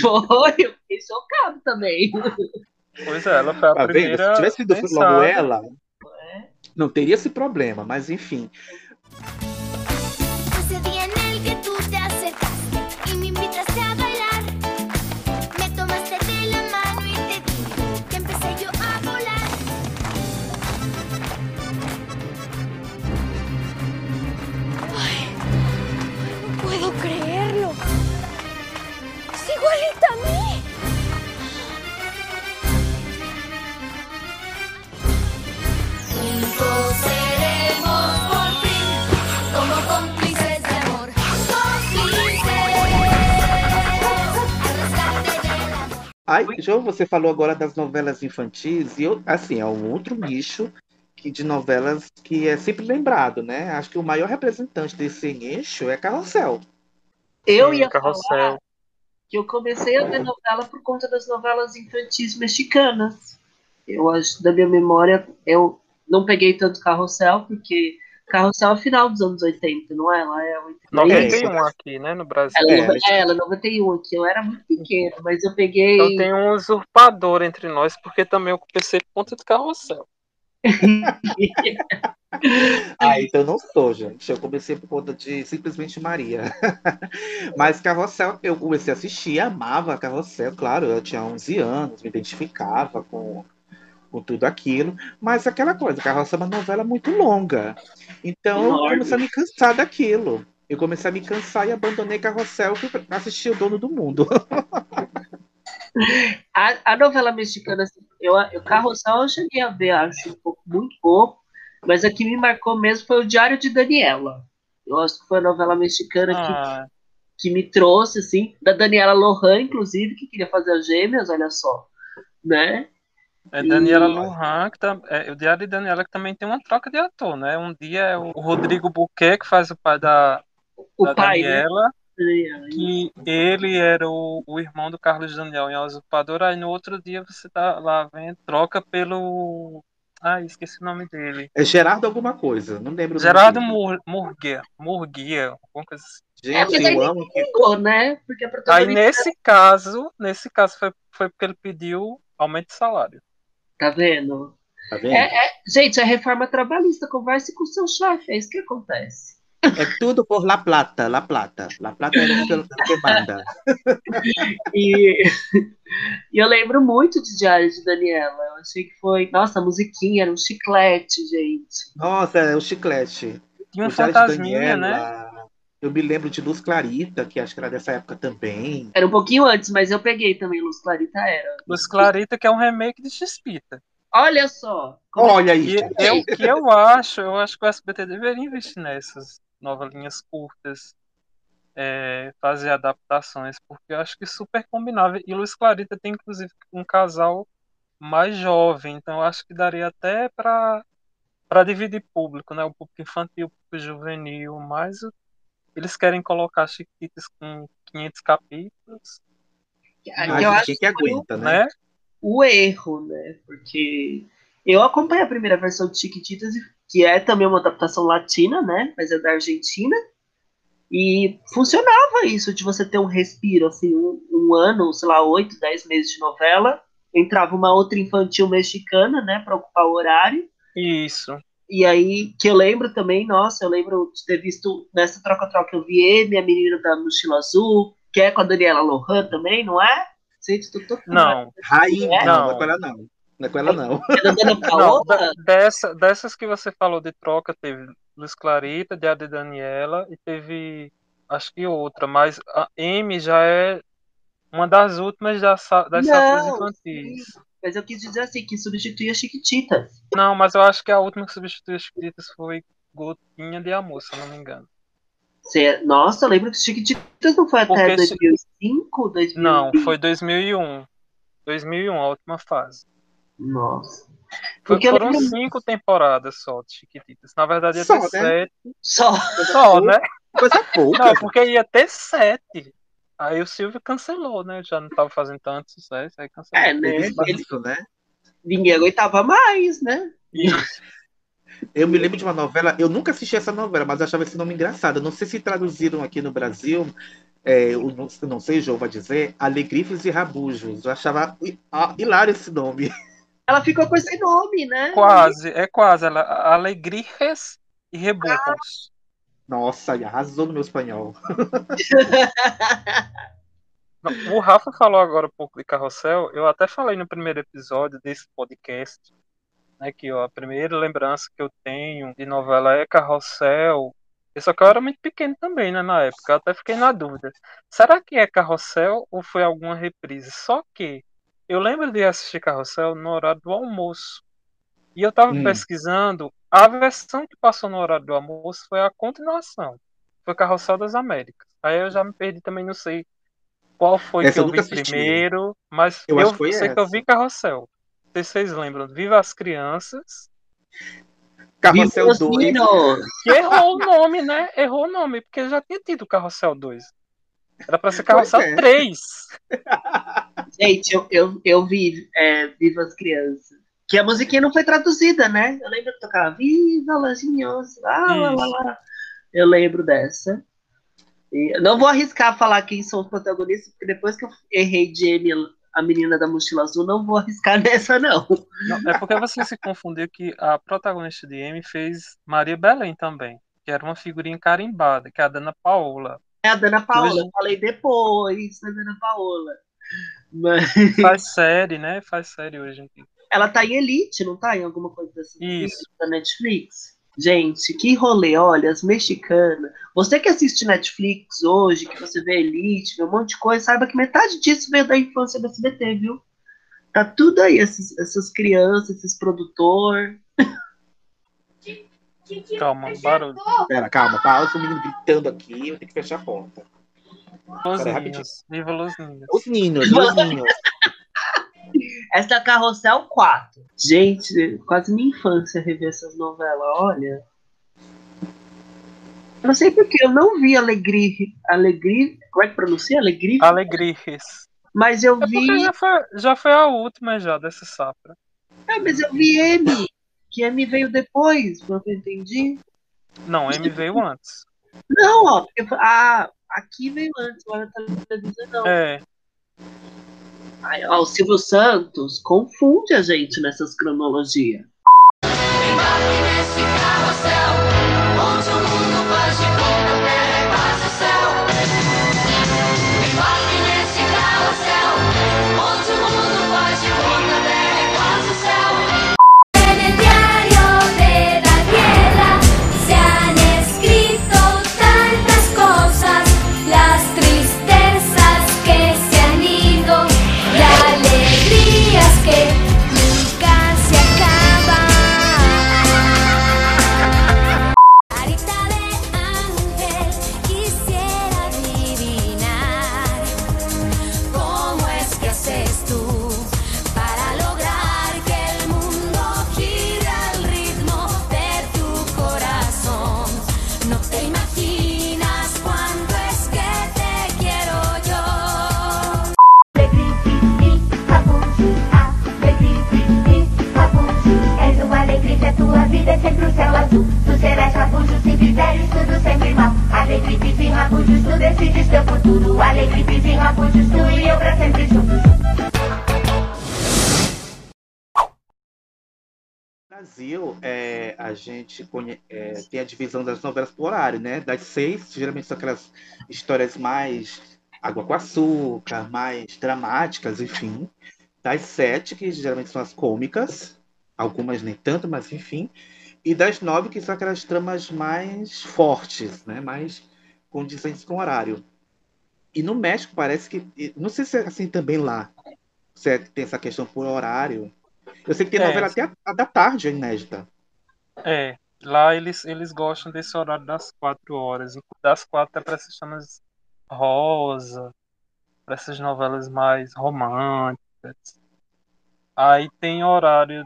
Foi, eu fiquei chocado também.
pois é, ela foi a
Tá vendo?
primeira.
Se tivesse sido logo ela,
É.
não teria esse problema, mas enfim. Ai, João, você falou agora das novelas infantis, e eu, assim, é um outro nicho que, de novelas que é sempre lembrado, né? Acho que o maior representante desse nicho é Carrossel.
Eu
Sim,
ia
Carrossel.
falar que eu comecei a ver novela por conta das novelas infantis mexicanas. Eu acho, da minha memória, eu não peguei tanto Carrossel, porque Carrossel é o final dos anos 80, não é? Ela é 83.
91 aqui, né, no Brasil.
Ela,
É,
é,
mas-
ela é 91 aqui. Eu era muito pequena, mas eu peguei.
Então tem um usurpador entre nós, porque também eu comecei por conta do carrossel.
Ah, então eu não sou, gente. Eu comecei por conta de simplesmente Maria. Mas Carrossel, eu comecei a assistir, amava Carrossel, claro, eu tinha 11 anos, me identificava com, com tudo aquilo. Mas aquela coisa, Carrossel é uma novela muito longa. Então eu comecei a me cansar daquilo. Eu comecei a me cansar e abandonei Carrossel e fui assistir o Dono do Mundo.
A, a novela mexicana, assim, eu, eu Carrossel eu cheguei a ver, acho, um pouco, muito pouco, mas a que me marcou mesmo foi o Diário de Daniela. Eu acho que foi a novela mexicana que,
Ah,
que me trouxe, assim, da Daniela Lohan, inclusive, que queria fazer as gêmeas, olha só, né?
É Daniela
E-
Lujan, que tam, é, o Diário de Daniela que também tem uma troca de ator, né? Um dia é o Rodrigo Buquet, que faz o pai da,
O
da
pai, né?
Daniela,
Daniela.
que ele era o, o irmão do Carlos Daniel em A Usurpadora, aí no outro dia você tá lá vendo, troca pelo. Ah, esqueci o nome dele.
É Gerardo alguma coisa, não lembro.
Gerardo. Mur, Murguia, Murguia, alguma coisa assim.
É,
Gente,
aí
eu amo que
Pegou, né? Porque a
Aí nesse caso, nesse caso foi, foi porque ele pediu aumento de salário.
Tá vendo?
tá vendo?
É, é, gente, a reforma trabalhista, converse com o seu chefe, é isso que acontece.
É tudo por La Plata, La Plata. La Plata é o que- manda.
E, e eu lembro muito de Diário de Daniela. Eu achei que foi. Nossa, a musiquinha era um chiclete, gente.
Nossa, é o chiclete.
Tinha um
de
fantasminha, né?
Eu me lembro de Luz Clarita, que acho que era dessa época também.
Era um pouquinho antes, mas eu peguei também. Luz Clarita era.
Luz Clarita, que é um remake de Xpita.
Olha só.
Olha aí, gente.
eu, que eu acho, eu acho que o SBT deveria investir nessas novelinhas curtas, é, fazer adaptações, porque eu acho que super combinável. E Luz Clarita tem, inclusive, um casal mais jovem, então eu acho que daria até para para dividir público, né? O público infantil, o público juvenil, mas o- eles querem colocar Chiquititas com 500 capítulos,
Ai,
eu acho que
aguenta, né?
né?
o erro, né? Porque eu acompanhei a primeira versão de Chiquititas, que é também uma adaptação latina, né? Mas é da Argentina. E funcionava isso, de você ter um respiro, assim, um, um ano, sei lá, oito, dez meses de novela. Entrava uma outra infantil mexicana, né, para ocupar o horário.
Isso.
E aí, que eu lembro também, nossa, eu lembro de ter visto nessa troca-troca, eu vi ele, a menina da mochila azul, que é com a Daniela Lohan também, não é? Gente, tô.
Não,
Rainha,
É?
não, não
Não.
é com ela não. Não é com ela não.
É
Não, dessa, dessas que você falou de troca, teve Luz Clarita, de Daniela e teve, acho que outra, mas a M já é uma das últimas das, das
Não,
infantis.
Mas eu quis dizer assim, que substituía Chiquititas.
Não, mas eu acho que a última que substituiu as Chiquititas foi Gotinha de Amor, se eu não me engano.
Cê- Nossa, eu lembro que Chiquititas não foi até
Porque
2005, 2000.
Não, foi 2001. 2001, a última fase.
Nossa.
Foi-
Porque
foram
lembro
cinco temporadas só de Chiquititas. Na verdade ia
Só,
ter
né?
sete.
só.
Só, né?
Coisa pouca.
Não, porque ia ter sete. Aí o Silvio cancelou, né? Já não tava fazendo tanto sucesso, aí cancelou.
É, né? Ele,
né?
ninguém aguentava mais, né?
Isso.
Eu me lembro de uma novela, eu nunca assisti essa novela, mas eu achava esse nome engraçado. Não sei se traduziram aqui no Brasil, é, eu não, não sei, João vai dizer, Alegrifes e Rabujos. Eu achava hi- hilário esse nome.
Ela ficou com esse nome, né?
Quase, é quase. Ela, alegrias e reburros.
Nossa, arrasou no meu espanhol.
O Rafa falou agora um pouco de carrossel. Eu até falei no primeiro episódio desse podcast, né, que ó, a primeira lembrança que eu tenho de novela é carrossel. Só que eu era muito pequeno também, né, na época. Eu até fiquei na dúvida. Será que é carrossel ou foi alguma reprise? Só que eu lembro de assistir carrossel no horário do almoço. E eu tava
Hum.
pesquisando, a versão que passou no horário do almoço foi a continuação. Foi Carrossel das Américas. Aí eu já me perdi também, não sei qual foi
Essa
que
eu
eu vi
assisti.
primeiro, mas
Eu
eu,
acho que foi
sei que eu
essa.
vi Carrossel. Não sei se vocês lembram. Viva as Crianças.
Carrossel
Viva os
2.
meninos!
Que errou o nome, né? Errou o nome, porque já tinha tido Carrossel 2. Era pra ser Carrossel
Pois é.
3.
Gente, eu, eu, eu vi é, Viva as Crianças. Que a musiquinha não foi traduzida, né? Eu lembro que tocava Viva las Niños, lá, lá, lá, lá. Eu lembro dessa. E não vou arriscar falar quem são os protagonistas, porque depois que eu errei Jamie, a menina da mochila azul, não vou arriscar nessa, não.
Não, é porque você se confundiu que a protagonista de M fez Maria Belém também, que era uma figurinha carimbada, que é a Dana Paola.
É a Dana Paola, eu falei depois da Dana Paola. Mas
Faz série, né? Faz série hoje em dia.
Ela tá em Elite, não tá? Em alguma coisa dessa
Isso.
da Netflix. Gente, que rolê, olha, as mexicanas. Você que assiste Netflix hoje, que você vê Elite, vê um monte de coisa, saiba que metade disso veio da infância do SBT, viu? Tá tudo aí, esses- essas crianças, esses produtores.
Calma, barulho.
Pera, calma, pausa o menino gritando aqui, eu tenho que fechar a porta.
Los
Peraí,
Ninhos. Viva Los Ninhos.
Os ninhos, os ninhos.
Essa é a Carrossel 4. Gente, quase minha infância rever essas novelas, olha. Eu não sei porque eu não vi Alegri. Alegri. Como é que pronuncia? Alegri?
Alegrias.
Mas eu
É
vi.
já foi, já foi a última já dessa safra.
Ah, mas eu vi M. Que M veio depois, pelo que eu entendi.
Não, M veio antes.
Não, ó. Porque, ah, aqui veio antes, agora tá na televisão não.
É,
Ai, ó, o Silvio Santos confunde a gente nessas cronologias.
En
alegria, a tua vida é sempre o céu azul. Tu serás rabujo se fizeres tudo sempre mal. Alegripe e rabujos, tu decides teu futuro. Alegripe e rabujos, tu e eu pra sempre juntos.
Brasil, é, a gente é, tem a divisão das novelas por horário, né? Das seis, geralmente são aquelas histórias mais água com açúcar, mais dramáticas, enfim. Das sete, que geralmente são as cômicas, algumas nem tanto, mas enfim. E das nove, que são aquelas tramas mais fortes, né? Mais condizentes com o horário. E no México parece que. Não sei se é assim também lá. Se é- tem essa questão por horário. Eu sei que tem
É,
novela até a, a da tarde, a inédita.
é. Lá eles, eles gostam desse horário das quatro horas. Das quatro é pra essas chamas rosa, pra essas novelas mais românticas. Aí tem horário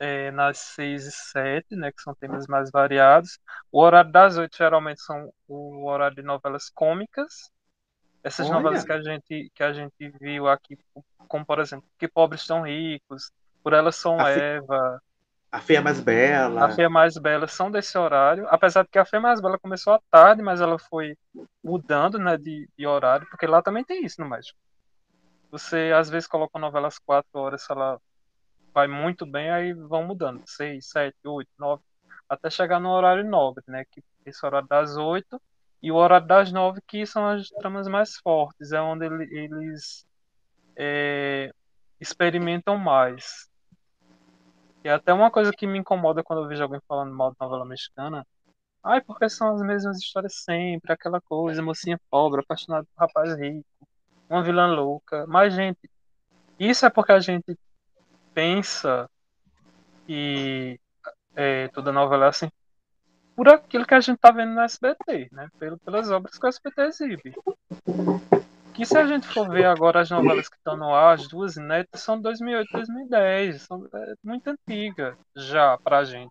é, nas seis e sete, né? Que são temas mais variados. O horário das oito geralmente são o horário de novelas cômicas. Essas
Olha.
novelas que a gente, que a gente viu aqui, como por exemplo, Que Pobres Tão Ricos, Por Elas São
A
Eva,
A Feia Mais Bela.
A Feia Mais Bela são desse horário. Apesar de que a Feia Mais Bela começou à tarde, mas ela foi mudando né, de, de horário, porque lá também tem isso no México. Você às vezes coloca uma novela às quatro horas, ela vai muito bem, aí vão mudando. Seis, sete, oito, nove, até chegar no horário nobre, né? Que esse horário das oito e o horário das nove, que são as tramas mais fortes, é onde ele- eles é, experimentam mais. E até uma coisa que me incomoda quando eu vejo alguém falando mal de novela mexicana. Ai, porque são as mesmas histórias sempre, aquela coisa, mocinha pobre, apaixonada por rapaz rico, uma vilã louca. Mas, gente, isso é porque a gente pensa que é, toda novela é assim por aquilo que a gente tá vendo no SBT, né? Pelo, pelas obras que o SBT exibe. Que se a gente for ver agora as novelas que estão no ar, as duas inéditas são 2008 2010, são é, muito antigas já pra gente.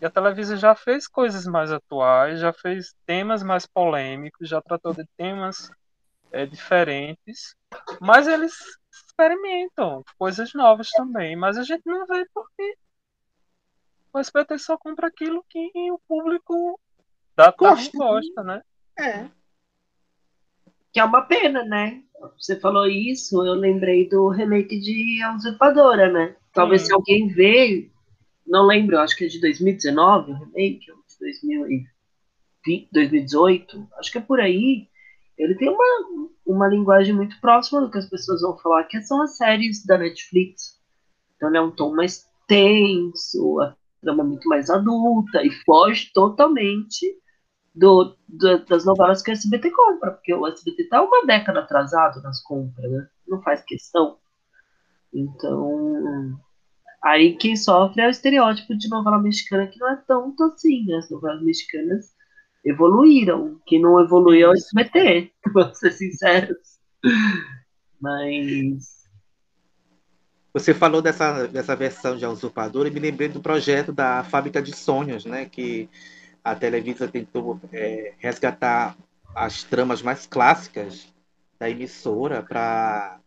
E a televisão já fez coisas mais atuais, já fez temas mais polêmicos, já tratou de temas é, diferentes, mas eles experimentam coisas novas também, mas a gente não vê porque o SBT só compra aquilo que o público da tarde
Gosta.
gosta, né?
É.
Que é uma pena, né? Você falou isso, eu lembrei do remake de A Usurpadora, né? Talvez
Sim.
se alguém vê, não lembro, acho que é de 2019 o remake, ou de 2020, 2018, acho que é por aí. Ele tem uma, uma linguagem muito próxima do que as pessoas vão falar, que são as séries da Netflix. Então ele é um tom mais tenso, a trama muito mais adulta e foge totalmente do, do- das novelas que o SBT compra, porque o SBT tá uma década atrasado nas compras, né? Não faz questão. Então, aí quem sofre é o estereótipo de novela mexicana que não é tanto assim, né? As novelas mexicanas evoluíram. Quem não evoluiu é o SBT, vamos ser sinceros. Mas
Você falou dessa, dessa versão de A Usurpadora e me lembrei do projeto da Fábrica de Sonhos, né? Que a Televisa tentou é, resgatar as tramas mais clássicas da emissora para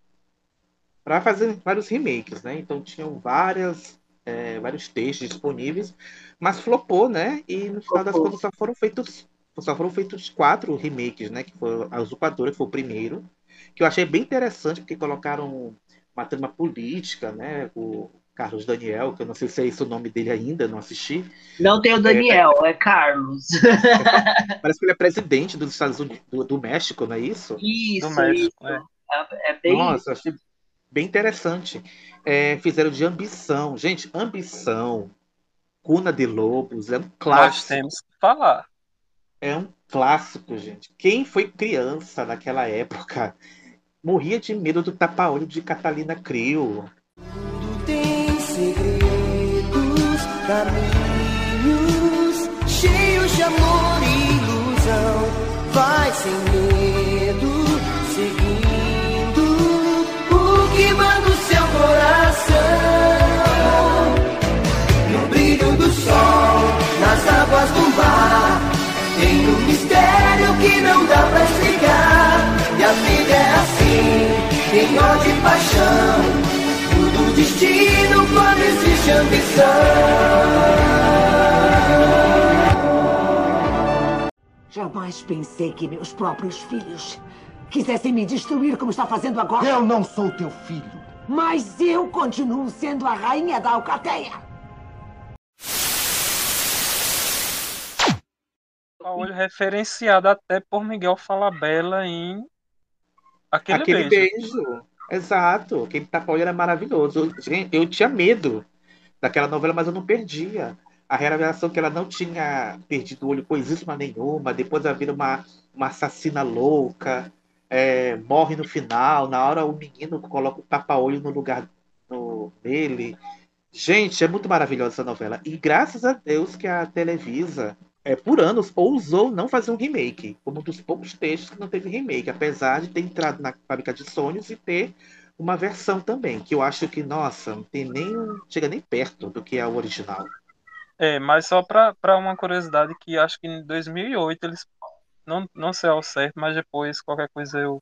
para fazer vários remakes, né? Então tinham várias é, vários textos disponíveis, mas flopou, né? E no final das contas só foram feitos só foram feitos quatro remakes, né? Que foi a Usurpadora, que foi o primeiro, que eu achei bem interessante porque colocaram uma trama política, né? O Carlos Daniel, que eu não sei se é esse o nome dele ainda, não assisti.
não tem o Daniel, é Carlos.
Parece que ele é presidente dos Estados Unidos, do, do México, não é isso?
Isso,
Do México,
isso.
é.
É, é bem
Nossa, achei bem interessante. É, fizeram de ambição. Gente, ambição. Cuna de Lobos é um
Nós
clássico.
temos que falar.
É um clássico, gente. Quem foi criança naquela época morria de medo do tapa-olho de Catalina Crio.
tem segredos, caminhos cheios de amor e ilusão. Vai sem medo, coração. No brilho do sol, nas águas do mar, tem um mistério que não dá pra explicar. E a vida é assim, tem ódio e paixão. Tudo destino quando existe ambição.
Jamais pensei que meus próprios filhos quisessem me destruir como está fazendo agora.
Eu não sou teu filho.
Mas eu continuo sendo a rainha da alcateia.
Olho referenciado até por Miguel Falabella em Aquele,
Aquele
Beijo.
beijo. Exato. Aquele tapa-olho era maravilhoso. Eu, gente, eu tinha medo daquela novela, mas eu não perdia. A revelação que ela não tinha perdido o olho coisíssima nenhuma. Depois ela vira uma, uma assassina louca. É, morre no final. Na hora o menino coloca o tapa-olho no lugar no, dele. Gente, é muito maravilhosa essa novela. E graças a Deus que a Televisa, é, por anos, ousou não fazer um remake. Como um dos poucos textos que não teve remake. Apesar de ter entrado na Fábrica de Sonhos e ter uma versão também. Que eu acho que, nossa, não tem nem. chega nem perto do que é o original.
É, mas só pra uma curiosidade que acho que em 2008 eles, não, não sei ao certo, mas depois qualquer coisa eu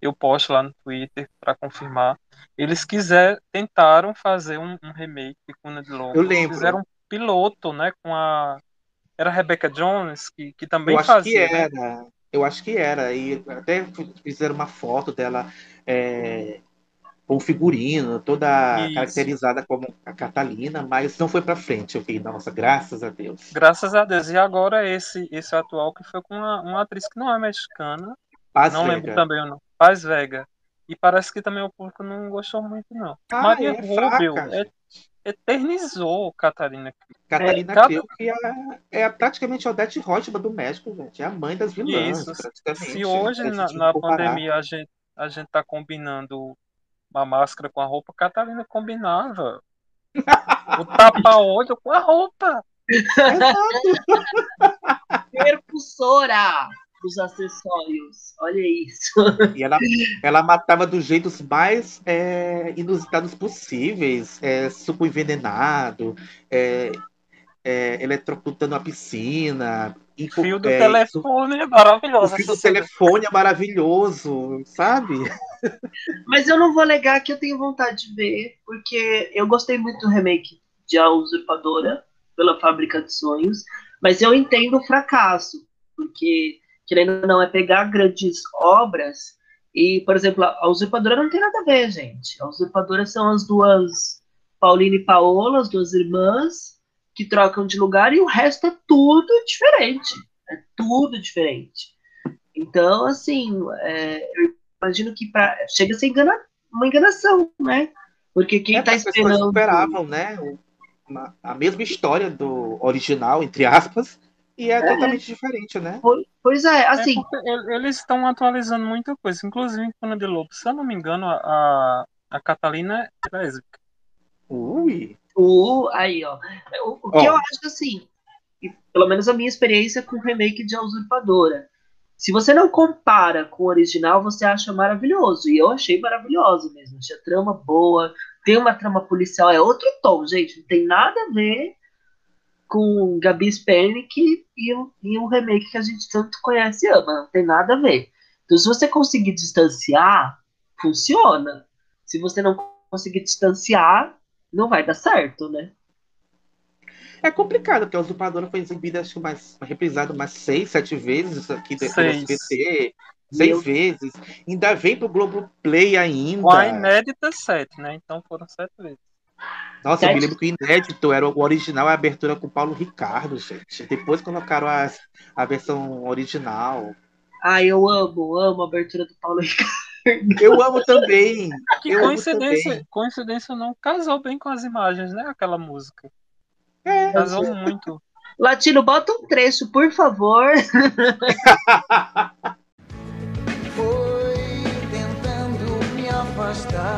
eu posto lá no Twitter para confirmar. Eles quiser, tentaram fazer um, um remake de Cuna de Lobos.
Eu lembro.
Fizeram um piloto, né, com a era a Rebecca Jones que, que também
Eu acho
fazia.
que
né?
era. Eu acho que era. E até fizeram uma foto dela é, com figurino, toda
Isso.
caracterizada como a Catalina, mas não foi pra frente. Eu fiquei, nossa, graças a Deus.
Graças a Deus. E agora esse esse atual que foi com uma, uma atriz que não é mexicana,
Paz
não
Vega.
lembro também o nome, Paz Vega. E parece que também o público não gostou muito não.
Ah,
Maria
é
Rubio
fraca,
é- eternizou Catarina.
Catarina Creu, que é, é praticamente a Odete Roitman do México, gente. É a mãe das vilãs,
Isso. Se hoje
É,
na, na pandemia a gente a gente tá combinando uma máscara com a roupa, Catarina combinava o tapa-olho com a roupa.
Percussora dos acessórios. Olha isso.
E ela, ela matava dos jeitos mais é, inusitados possíveis. É, suco envenenado, é, é, eletrocutando a piscina. E
Fio do
é,
telefone é
O
maravilhoso.
fio do telefone é maravilhoso, sabe?
Mas eu não vou negar que eu tenho vontade de ver, porque eu gostei muito do remake de A Usurpadora, pela Fábrica de Sonhos, mas eu entendo o fracasso, porque, querendo ou não, é pegar grandes obras e, por exemplo, a Usurpadora não tem nada a ver, gente. A Usurpadora são as duas, Paulina e Paola, as duas irmãs, que trocam de lugar e o resto é tudo diferente. É tudo diferente. Então, assim, é, eu imagino que pra, chega a ser engana, uma enganação, né? Porque quem
É,
tá
as pessoas
esperando.
superavam, né? uma- a mesma história do original, entre aspas, e é, totalmente diferente, né?
Pois é, assim.
É porque el- eles estão atualizando muita coisa, inclusive em Cuna de Lobo. Se eu não me engano, a, a Catalina é lésbica.
Ui.
O, aí, ó. O, o que
Ó.
eu acho assim, pelo menos a minha experiência com o remake de A Usurpadora. Se você não compara com o original, você acha maravilhoso. E eu achei maravilhoso mesmo. Achei a trama boa. Tem uma trama policial, é outro tom, gente. Não tem nada a ver com Gabi Spernick e, e o remake que a gente tanto conhece e ama. Não tem nada a ver. Então, se você conseguir distanciar, funciona. Se você não conseguir distanciar, não vai dar certo, né?
É complicado, porque a Usurpadora foi exibida, acho que mais, reprisada umas seis, sete vezes aqui do. SBT. Seis
Meu-
vezes. Ainda vem pro Globoplay ainda.
Com a inédita 7, né? Então foram sete vezes.
Nossa, eu me
Sete?
lembro que o inédito era o original, a abertura com o Paulo Ricardo, gente. Depois colocaram as- a versão original.
Ah, eu amo, amo a abertura do Paulo Ricardo.
Eu amo também.
Que
Eu amo
coincidência,
também.
coincidência não casou bem com as imagens, né? Aquela música.
É.
Casou muito.
Latino, bota um trecho, por favor.
Foi tentando me afastar,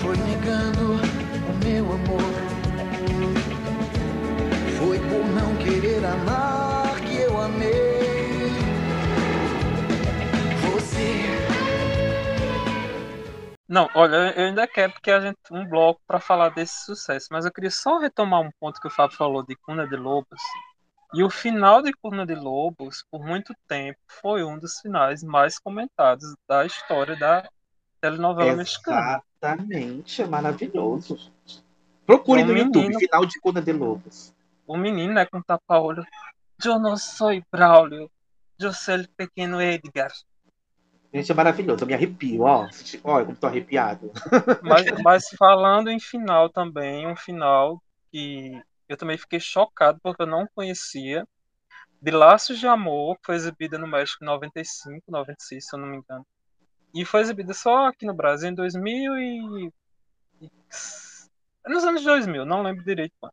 foi negando o meu amor. Foi por não querer amar que eu amei
Não, olha, eu ainda quero porque a gente um bloco para falar desse sucesso, mas eu queria só retomar um ponto que o Fábio falou de Cuna de Lobos. E o final de Cuna de Lobos, por muito tempo, foi um dos finais mais comentados da história da telenovela mexicana.
Exatamente, é maravilhoso. Procure
É um
no YouTube,
menino.
final de Cuna de Lobos.
O menino, né, com tapa-olho. Eu não sou Braulio, eu sou o pequeno Edgar.
Gente, é maravilhoso. Eu me arrepio, ó. Olha como tô arrepiado.
Mas, mas falando em final também, um final que eu também fiquei chocado porque eu não conhecia. De Laços de Amor, que foi exibida no México em 95, 96, se eu não me engano. E foi exibida só aqui no Brasil em 2000 e... Nos anos 2000, não lembro direito quando.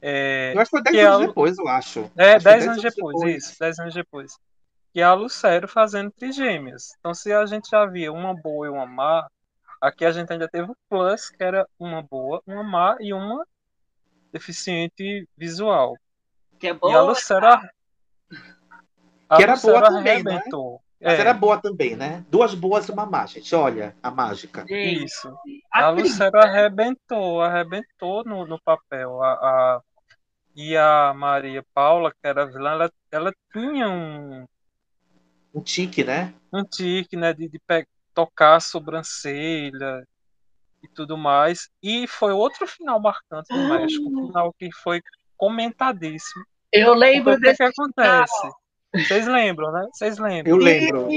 É,
Eu acho que foi 10
que
anos
a-
depois, eu acho.
É,
Acho que foi
10 anos depois, isso, 10 anos depois. Que é a Lucero fazendo trigêmeas. Então, se a gente já via uma boa e uma má, aqui a gente ainda teve o plus, que era uma boa, uma má e uma deficiente visual.
Que é
E a
boa.
Lucero. a
Que era boa
Lucero
também, né? Mas
É,
era boa também, né? Duas boas e uma má, gente. Olha, a mágica.
Gente,
Isso. A
atriz,
Lucero arrebentou, arrebentou no, no papel. A, a- e a Maria Paula, que era a vilã, ela, ela tinha um,
um tique, né?
um tique, né, de, de pe- tocar a sobrancelha e tudo mais. E foi outro final marcante do México, um final que foi comentadíssimo.
Eu lembro
que,
desse
que acontece? Vocês lembram, né? Vocês lembram?
Eu lembro.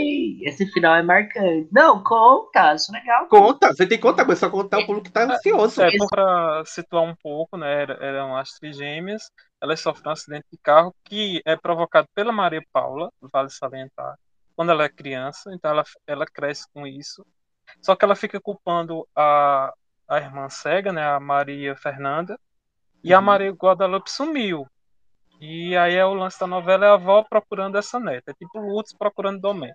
Esse final é marcante. Não, conta, acho legal.
Conta, você tem que contar, mas só contar o público que tá ansioso.
É, para situar um pouco, né? era- Eram as trigêmeas. Elas sofrem um acidente de carro que é provocado pela Maria Paula, vale salientar, quando ela é criança. Então ela, ela cresce com isso. Só que ela fica culpando a, a irmã cega, né? A Maria Fernanda. E a Maria Guadalupe sumiu. E aí é o lance da novela é a avó procurando essa neta. É tipo Lutz procurando Domé.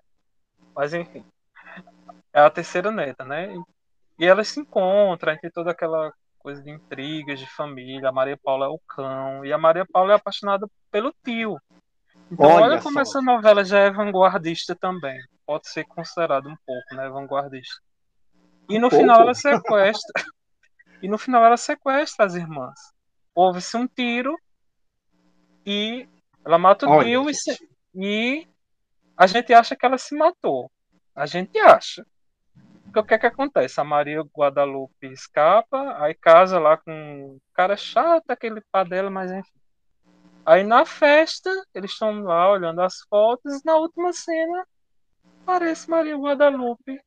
Mas enfim. É a terceira neta, né? E elas se encontram, tem toda aquela coisa de intrigas de família. A Maria Paula é o cão. E a Maria Paula é apaixonada pelo tio. Então olha,
Olha
como
só.
essa novela já é vanguardista também. Pode ser considerado um pouco, né? Vanguardista. E no
pouco?
final ela sequestra. e no final ela sequestra as irmãs. Houve-se um tiro e ela mata o
Olha,
tio e, se- e a gente acha que ela se matou. A gente acha. Porque o que é que acontece? A Maria Guadalupe escapa, aí casa lá com um cara chato, aquele pá dela, mas enfim. Aí na festa, eles estão lá olhando as fotos, e na última cena aparece Maria Guadalupe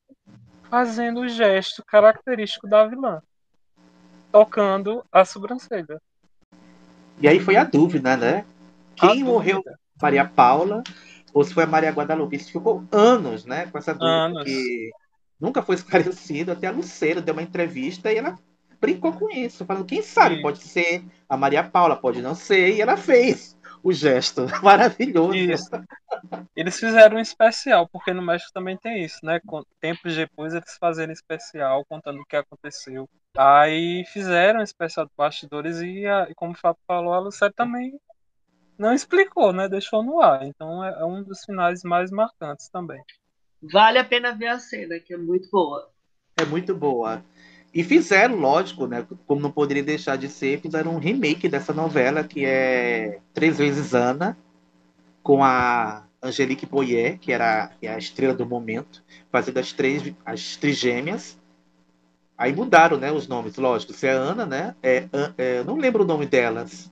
fazendo o gesto característico da vilã. Tocando a sobrancelha.
E aí foi a dúvida, né? Quem morreu? Maria Paula ou se foi a Maria Guadalupe? Isso ficou anos, né? Com essa dúvida,
Anos.
porque nunca foi esclarecido. Até a Luceira deu uma entrevista e ela brincou com isso, falando: quem sabe
Sim.
pode ser a Maria Paula, pode não ser. E ela fez o gesto maravilhoso.
Isso. Eles fizeram um especial, porque no México também tem isso, né? Com- Tempos depois eles fazerem especial contando o que aconteceu. Aí fizeram um especial de bastidores e, a- e como o Fábio falou, a Lucélia também não explicou, né? Deixou no ar. Então é, é um dos finais mais marcantes também.
Vale a pena ver a cena, que é muito boa.
É muito boa. E fizeram, lógico, né? Como não poderia deixar de ser, fizeram um remake dessa novela que é Três Vezes Ana, com a Angelique Boyer, que era é a estrela do momento, fazendo as três as trigêmeas. Aí mudaram, né, os nomes, lógico. Se é Ana, né? É, é, eu não lembro o nome delas.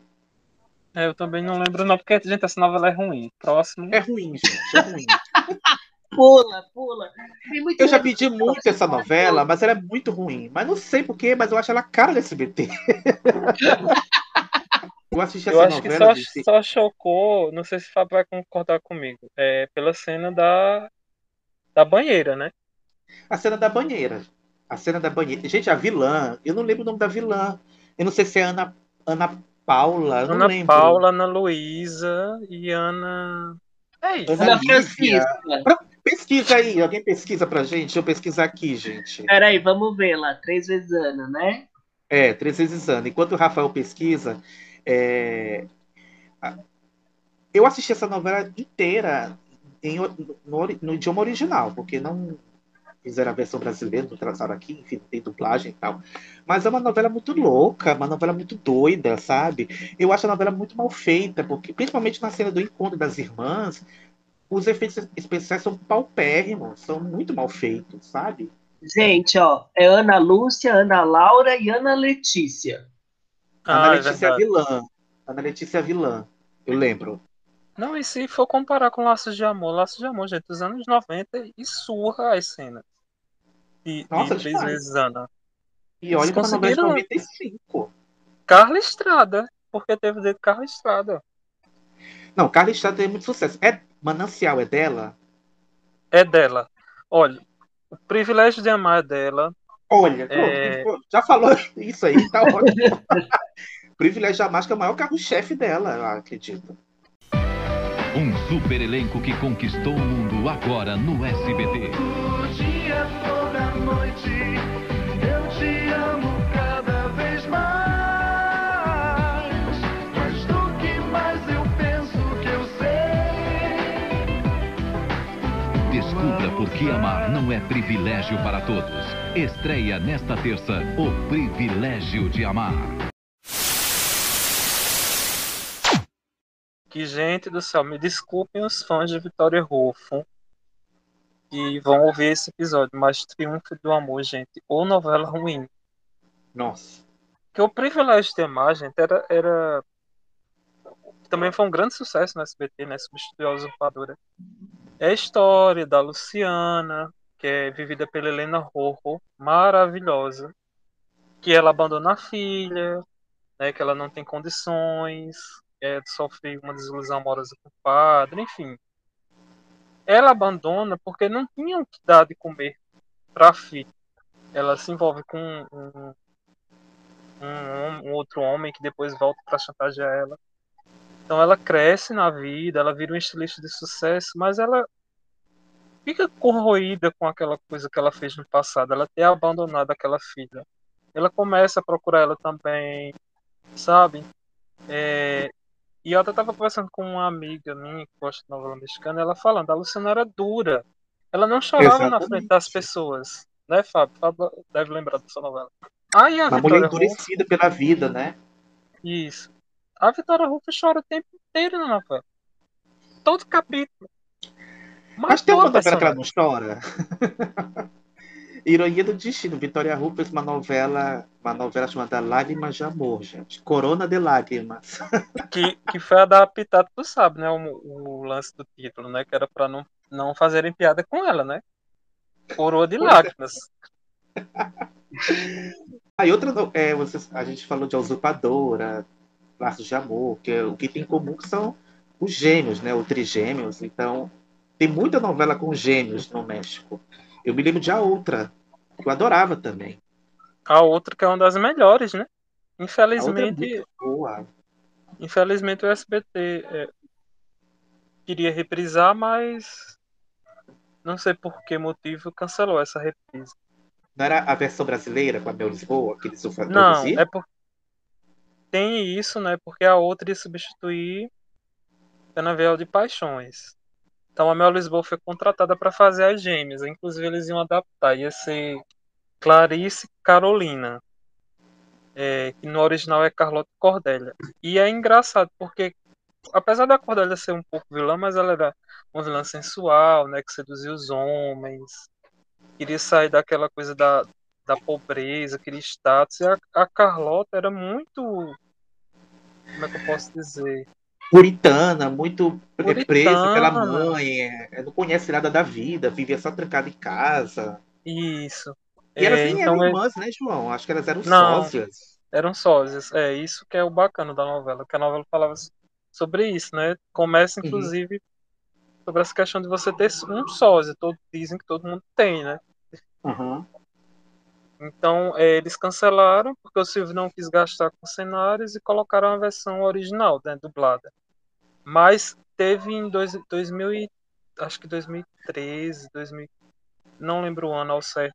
É, eu também não lembro, não, porque, gente, essa novela é ruim. Próximo.
É ruim, gente. É ruim.
Pula, pula.
Eu já pedi muito essa novela, mas ela é muito ruim. Mas não sei porquê, mas eu acho ela cara do SBT. eu assisti
Eu
essa
acho que
novela.
só,
desse-
só chocou, não sei se o Fábio vai concordar comigo, é pela cena da, da banheira, né?
A cena da banheira. A cena da banheira. Gente, a vilã, eu não lembro o nome da vilã. Eu não sei se é Ana, Ana Paula, eu não
Ana
lembro.
Paula, Ana Luísa e Ana. É isso.
Ana.
Francisca.
Pesquisa aí, alguém pesquisa pra gente? Deixa eu pesquisar aqui, gente.
Peraí, vamos ver lá. Três vezes Ana, né?
É, três vezes ano. Enquanto o Rafael pesquisa, é, eu assisti essa novela inteira em no, no idioma original, porque não fizeram a versão brasileira, não traçaram aqui, enfim, tem dublagem e tal. Mas é uma novela muito louca, uma novela muito doida, sabe? Eu acho a novela muito mal feita, porque principalmente na cena do encontro das irmãs, os efeitos especiais são paupérrimos, são muito mal feitos, sabe?
Gente, ó, é Ana Lúcia, Ana Laura e Ana Letícia.
Ana
Ah, é
Letícia é vilã. Ana Letícia é a vilã, eu lembro.
Não, e se for comparar com Laços de Amor, Laços de Amor, gente, dos anos 90 e surra as cenas. E,
Nossa,
e três vezes Ana.
E olha
Eles
é
conseguiram-
95.
Carla Estrada, porque teve o dedo de Carla Estrada.
Não, Carla Estrada tem muito sucesso. É Manancial, é dela?
É dela. Olha, o privilégio de amar é dela.
Olha,
É.
pô, já falou isso aí, tá ótimo. Privilégio da Máscara é o maior carro-chefe dela, eu acredito.
Um super elenco que conquistou o mundo agora no SBT. Descubra por que amar não é privilégio para todos. Estreia nesta terça O Privilégio de Amar.
Que, gente do céu, me desculpem os fãs de Vitória Ruffo, e vão ouvir esse episódio, mas Triunfo do Amor, gente, ou novela ruim.
Nossa.
Que o privilégio de amar, gente, era, era. Também foi um grande sucesso no SBT, né? Substituiu a usurpadora. É a história da Luciana, que é vivida pela Helena Rojo, maravilhosa. Que ela abandona a filha, né? Que ela não tem condições, é, sofre uma desilusão amorosa com o padre, enfim. Ela abandona porque não tinham que dar de comer para a filha. Ela se envolve com um, um, um outro homem que depois volta para chantagear ela. Então ela cresce na vida, ela vira um estilista de sucesso, mas ela fica corroída com aquela coisa que ela fez no passado, ela ter abandonado aquela filha. Ela começa a procurar ela também, sabe? É, e eu até estava conversando com uma amiga minha que gosta de novela mexicana, ela falando, a Luciana era dura. Ela não chorava Exatamente. na frente das pessoas. Né, Fábio? Fábio deve lembrar dessa novela.
Ah, e a Vitória mulher endurecida pela vida, né?
Isso. A Vitória Rufa chora o tempo inteiro na novela. Todo capítulo.
Mas, Mas tem uma novela que ela não chora. Ironia do Destino, Vitória Rufo fez uma novela, uma novela chamada Lágrimas de Amor, gente. Corona de Lágrimas.
Que, que foi adaptado, tu sabe, né? O, o lance do título, né? Que era pra não, não fazerem piada com ela, né? Coroa de lágrimas.
Aí outra, é, vocês, a gente falou de usurpadora, laços de amor, que é, o que tem em comum são os gêmeos, né? O trigêmeos. Então, tem muita novela com gêmeos no México. Eu me lembro de a outra, que eu adorava também.
A outra que é uma das melhores, né? Infelizmente. É boa. Infelizmente o SBT é, queria reprisar, mas não sei por que motivo cancelou essa reprise.
Não era a versão brasileira com a Mel Lisboa que eles
Não, é por... tem isso, né? Porque a outra ia substituir Canavial de Paixões. Então a Mel Lisboa foi contratada para fazer as gêmeas. Inclusive eles iam adaptar. Ia ser Clarice Carolina. É, que no original é Carlota Cordélia. E é engraçado porque, apesar da Cordélia ser um pouco vilã, mas ela era uma vilã sensual, né, que seduzia os homens, queria sair daquela coisa da, da pobreza, queria status. E a, a Carlota era muito. Como é que eu posso dizer?
puritana, muito puritana. presa pela mãe, é, não conhece nada da vida, vivia só trancada em casa.
Isso.
E elas é, nem então eram é irmãs, né, João? Acho que elas eram não, sósias.
Eram sósias. É isso que é o bacana da novela, que a novela falava sobre isso, né? Começa, uhum. inclusive, uhum. sobre essa questão de você ter um sósia. Todo, dizem que todo mundo tem, né?
Uhum.
Então, é, eles cancelaram porque o Silvio não quis gastar com cenários e colocaram a versão original, né, dublada. Mas teve em dois, 2000 e, acho que 2013, 2000, não lembro o ano ao certo.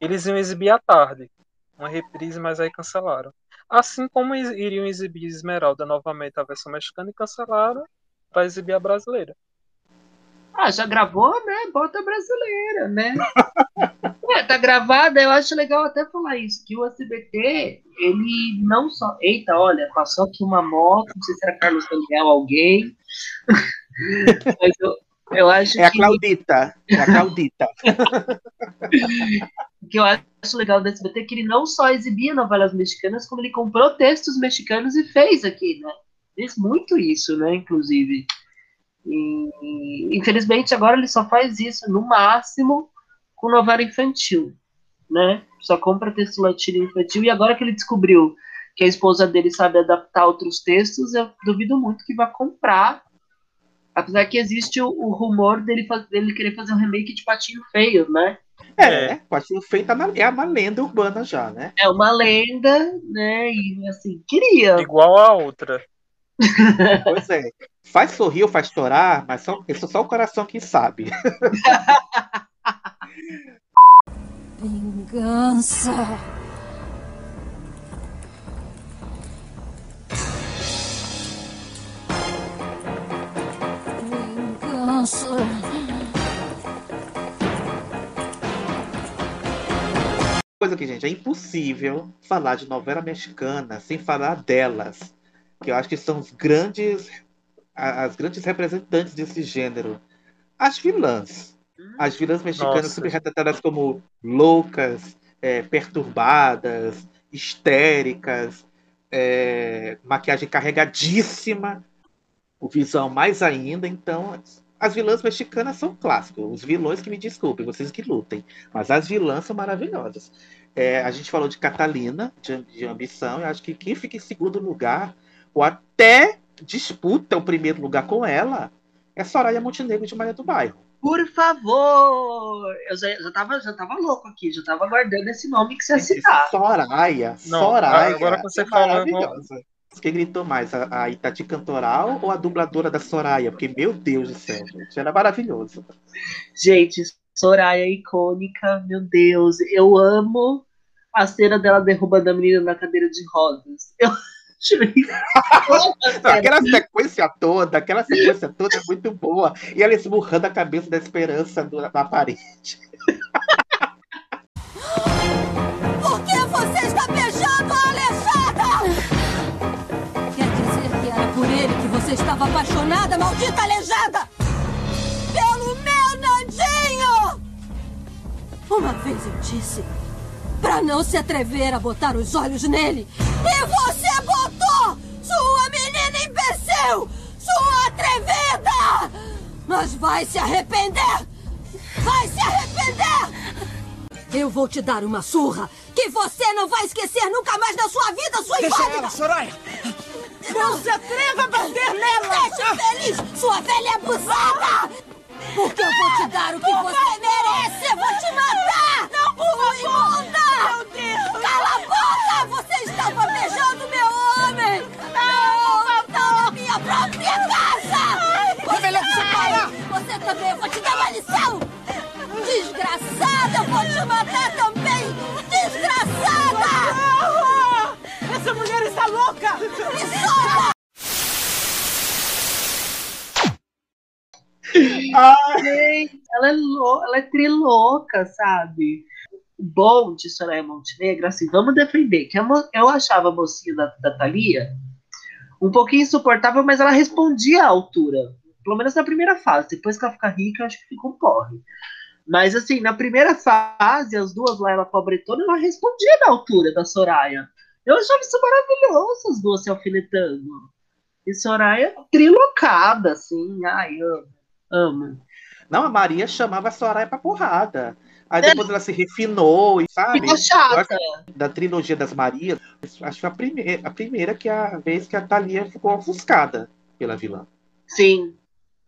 Eles iam exibir à tarde, uma reprise, mas aí cancelaram. Assim como iriam exibir Esmeralda novamente a versão mexicana e cancelaram para exibir a brasileira.
Ah, já gravou, né? Bota brasileira, né? é, tá gravada, eu acho legal até falar isso, que o SBT, ele não só. Eita, olha, passou aqui uma moto, não sei se era Carlos Daniel, alguém. Mas eu, eu acho
é a Claudita, é a Claudita.
o que eu acho legal do SBT é que ele não só exibia novelas mexicanas, como ele comprou textos mexicanos e fez aqui, né? Fez muito isso, né, inclusive. E, infelizmente, agora ele só faz isso, no máximo, com novela infantil, né? Só compra texto latino infantil. E agora que ele descobriu que a esposa dele sabe adaptar outros textos, eu duvido muito que vá comprar. Apesar que existe o, o rumor dele, dele querer fazer um remake de Patinho Feio, né?
É, Patinho Feio tá na, é uma lenda urbana já, né?
É uma lenda, né? E assim, queria.
Igual a outra.
Pois é. Faz sorrir ou faz chorar, mas só, isso é só o coração que sabe.
Vingança. Vingança.
Coisa aqui, gente, é impossível falar de novela mexicana sem falar delas que eu acho que são os grandes, as grandes representantes desse gênero. As vilãs. As vilãs mexicanas
Nossa.
sempre retratadas como loucas, é, perturbadas, histéricas, é, maquiagem carregadíssima, o visual mais ainda. Então, as vilãs mexicanas são clássicos. Os vilões que me desculpem, vocês que lutem. Mas as vilãs são maravilhosas. É, a gente falou de Catalina, de, de ambição. Eu acho que quem fica em segundo lugar, ou até disputa o primeiro lugar com ela, é Soraya Montenegro de Maria do Bairro.
Por favor! Eu já, já, tava, já tava louco aqui, já tava aguardando esse nome que você ia citar.
Soraya,
Não,
Soraya.
agora você
é
falou,
maravilhosa. Quem gritou mais, a, a Itati Cantoral ou a dubladora da Soraya? Porque, meu Deus do céu, gente, era maravilhoso.
Gente, Soraya é icônica, meu Deus. Eu amo a cena dela derrubando a menina na cadeira de rodas. Eu.
Não, aquela sequência toda, aquela sequência toda é muito boa. E ela esmurrando a cabeça da esperança do- na parede.
Por que você está beijando a aleijada? Quer dizer que era por ele que você estava apaixonada, maldita aleijada? Pelo meu Nandinho! Uma vez eu disse pra não se atrever a botar os olhos nele. E você imbecil! Sua atrevida! Mas vai se arrepender! Vai se arrepender! Eu vou te dar uma surra que você não vai esquecer nunca mais na sua vida, sua
Deixa
inválida!
ela, Soraya!
Não se atreva a bater nela! Me deixe feliz, sua velha abusada! Porque eu vou te dar o que você merece! Eu vou te matar! Não, por favor! Imunda! Meu Deus! Cala a boca! Você estava beijando meu minha própria casa!
É melhor você parar!
Você também! Eu vou te dar uma lição! Desgraçada! Eu vou te matar também! Desgraçada!
Essa mulher está louca!
Me solta!
Gente, ela é louca, ela é trilouca, sabe? O bom de Soraya Montenegro, assim, vamos defender, que mo- eu achava a mocinha da, da Thalia um pouquinho insuportável, mas ela respondia à altura. Pelo menos na primeira fase. Depois que ela fica rica, acho que fica um porre. Mas assim, na primeira fase, as duas lá, ela pobretona, ela respondia na altura da Soraya. Eu achava isso maravilhoso, as duas se alfinetando. E Soraya trilocada, assim. Ai, amo. Amo.
Não, a Maria chamava a Soraya pra porrada. Aí depois ela se refinou, e sabe?
Ficou chata.
Da trilogia das Marias, acho que foi a primeira, a primeira que a vez que a Thalia ficou ofuscada pela vilã.
Sim.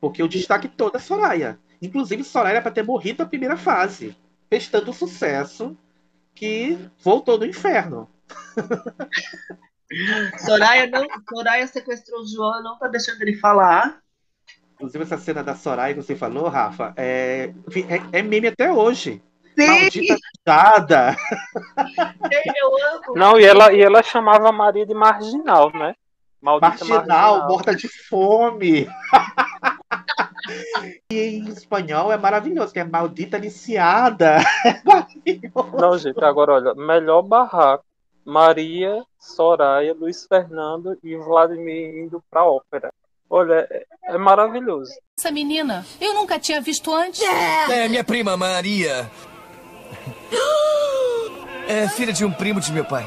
Porque o destaque todo é Soraya. Inclusive, Soraya era pra ter morrido na primeira fase. Fez tanto sucesso que voltou do inferno.
Soraya, não, Soraya sequestrou o João, não tá deixando ele falar.
Inclusive, essa cena da Soraya que você falou, Rafa, é, é, é meme até hoje. Maldita piada.
Eu amo.
Não, e ela, e ela chamava a Maria de marginal, né? Maldita
Marginal, morta de fome. e em espanhol é maravilhoso, que é maldita lisiada. É.
Não, gente, agora olha, melhor barraco. Maria, Soraya, Luiz Fernando e Vladimir indo pra ópera. Olha, é, é maravilhoso.
Essa menina, eu nunca tinha visto antes.
É minha prima Maria. É filha de um primo de meu pai.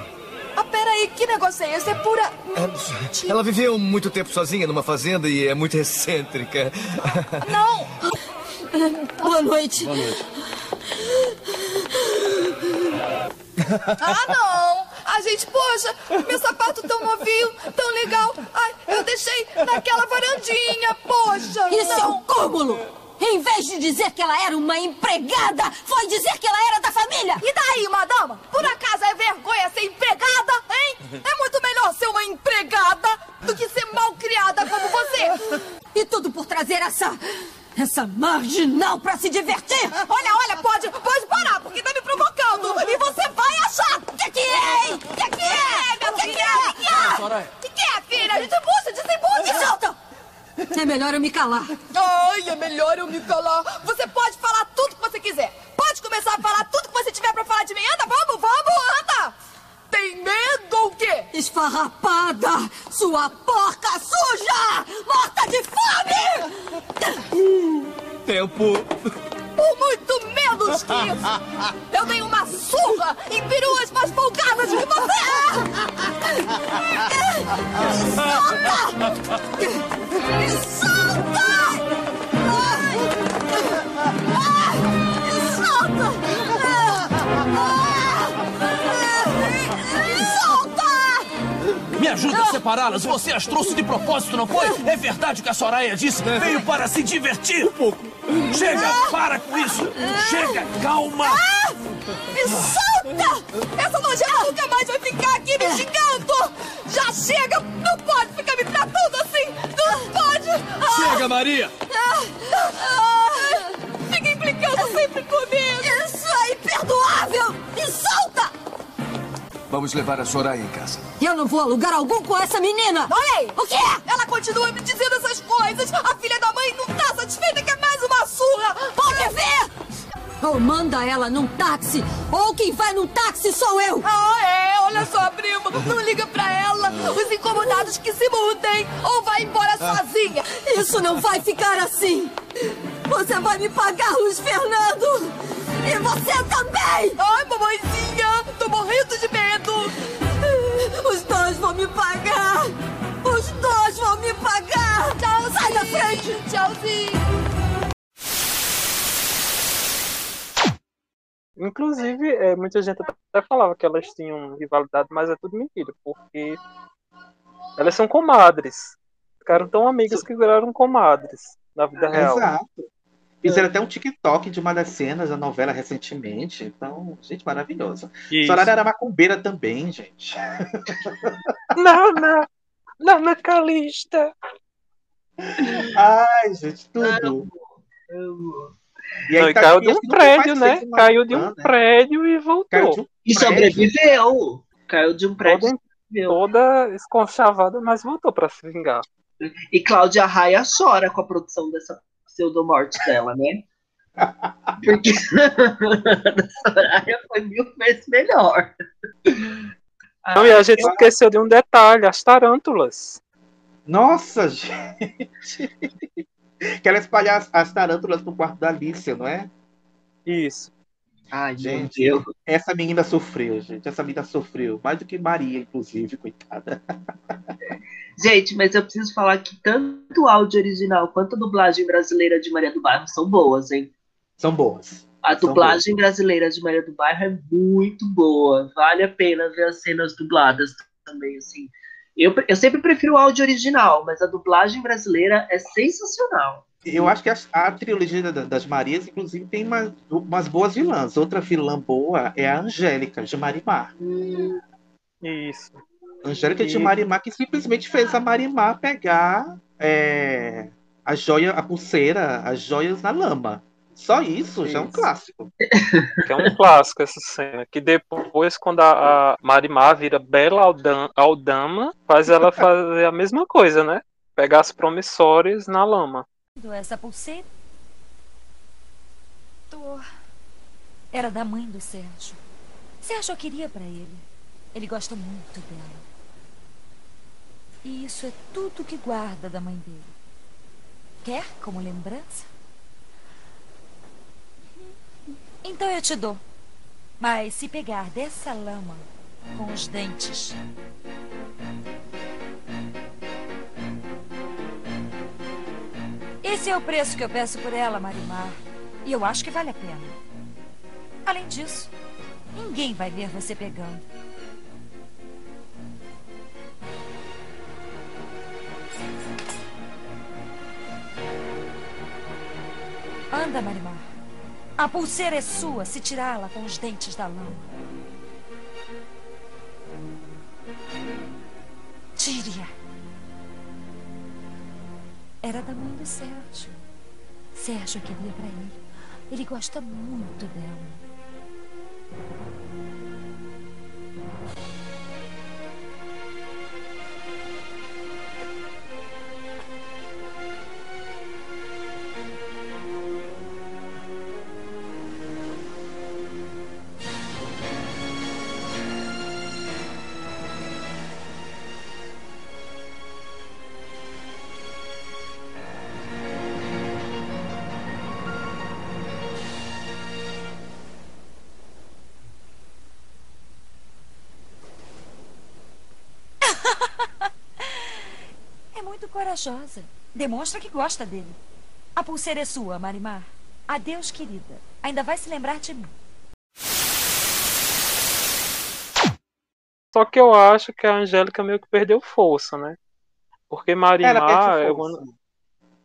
Ah, peraí, que negócio é esse? É pura.
É, Ela viveu muito tempo sozinha numa fazenda e é muito excêntrica.
Não!
Boa noite.
Boa noite.
Ah, não! Ah, gente, poxa, meu sapato tão novinho, tão legal. Ai, eu deixei naquela varandinha, poxa!
Isso é
não.
um cúmulo! Em vez de dizer que ela era uma empregada, foi dizer que ela era da família!
E daí, madama? Por acaso é vergonha ser empregada, hein? É muito melhor ser uma empregada do que ser mal criada como você.
E tudo por trazer essa. essa marginal pra se divertir!
Olha, olha, pode, pode parar, porque tá me provocando. E você vai achar.
O que, que é, hein? O que, que é?
meu
O que, que é? O que, que é?
O que, que é, filha? A gente puxa, desembucha.
Me solta! É melhor eu me calar.
Ai, é melhor eu me calar. Você pode falar tudo que você quiser. Pode começar a falar tudo que você tiver pra falar de mim. Anda, vamos, vamos, anda. Tem medo ou o quê?
Esfarrapada! Sua porca suja! Morta de fome!
Tempo.
por muito menos que isso. Eu dei uma surra em peruas mais folgadas que você. Solta! Me solta! Me solta! Me solta!
Me ajuda a separá-las. Você as trouxe de propósito, não foi? É verdade o que a Soraya disse. Veio para se divertir. Um pouco. Chega, para com isso. Chega, calma.
Ah! Me solta! Essa nojenta nunca mais vai ficar aqui me xingando! Já chega! Não pode ficar me
Chega, Maria!
Fica implicando sempre comigo! Isso é imperdoável! Me solta!
Vamos levar a Soraya em casa.
Eu não vou a lugar algum com essa menina!
Olha O quê? Ela continua me dizendo essas coisas! A filha da mãe não tá satisfeita, quer mais uma surra! Pode ver!
Ou manda ela num táxi, ou quem vai num táxi sou eu!
Ah, é? Olha só, primo, não liga pra ela! Os incomodados que se mudem! Ou vai embora sozinha!
Isso não vai ficar assim! Você vai me pagar, Luiz Fernando! E você também!
Ai, mamãezinha! Tô morrendo de medo!
Os dois vão me pagar! Os dois vão me pagar!
Tchauzinho!
Sai da frente!
Tchauzinho!
Inclusive, é, muita gente até falava que elas tinham rivalidade, mas é tudo mentira, porque elas são comadres. Ficaram tão amigas que viraram comadres na vida real.
Exato. Fizeram até um TikTok de uma das cenas da novela recentemente. Então, gente, maravilhosa.
Isso.
Soraya era macumbeira também, gente.
Nana! Nana Calista!
Ai, gente, tudo.
E aí,
tá-
caiu
e
de um prédio, né? Caiu de um
banda.
prédio e voltou.
Caiu um
E sobreviveu. Caiu de um prédio.
Toda, toda esconchavada, mas voltou pra se vingar.
E Cláudia Raia chora com a produção dessa pseudomorte dela, né? Porque a Soraya foi mil vezes melhor.
Não, e a gente esqueceu de um detalhe, as tarântulas.
Nossa, gente! Quero espalhar as, as tarântulas pro quarto da Alicia, não é?
Isso.
Ai,
gente,
Deus.
essa menina sofreu, gente. Essa menina sofreu. Mais do que Maria, inclusive, coitada.
Gente, mas eu preciso falar que tanto o áudio original quanto a dublagem brasileira de Maria do Bairro são boas, hein?
São boas.
A dublagem brasileira de Maria do Bairro é muito boa. Vale a pena ver as cenas dubladas também, assim. Eu, eu sempre prefiro o áudio original, mas a dublagem brasileira é sensacional.
Eu acho que a, a trilogia da- das Marias, inclusive, tem uma- umas boas vilãs. Outra vilã boa é a Angélica, de Marimar.
Isso.
Angélica de Marimar, que simplesmente fez a Marimar pegar é, a joia, a pulseira, as joias na lama. Só isso, já é um clássico.
Que é um clássico essa cena. Que depois, quando a, a Marimar vira Bela Aldam- Aldama, faz ela fazer a mesma coisa, né? Pegar as promissórias na lama.
Essa pulseira? Tô. Era da mãe do Sérgio. Sérgio queria pra ele. Ele gosta muito dela. E isso é tudo que guarda da mãe dele. Quer como lembrança? Então eu te dou. Mas se pegar dessa lama com os dentes. Esse é o preço que eu peço por ela, Marimar. E eu acho que vale a pena. Além disso, ninguém vai ver você pegando. Anda, Marimar. A pulseira é sua se tirá-la com os dentes da lama. Tire-a. Era da mãe do Sérgio. Sérgio queria pra ele. Ele gosta muito dela. Demonstra que gosta dele. A pulseira é sua, Marimar. Adeus, querida. Ainda vai se lembrar de mim.
Só que eu acho que a Angélica meio que perdeu força, né? Porque Marimar é uma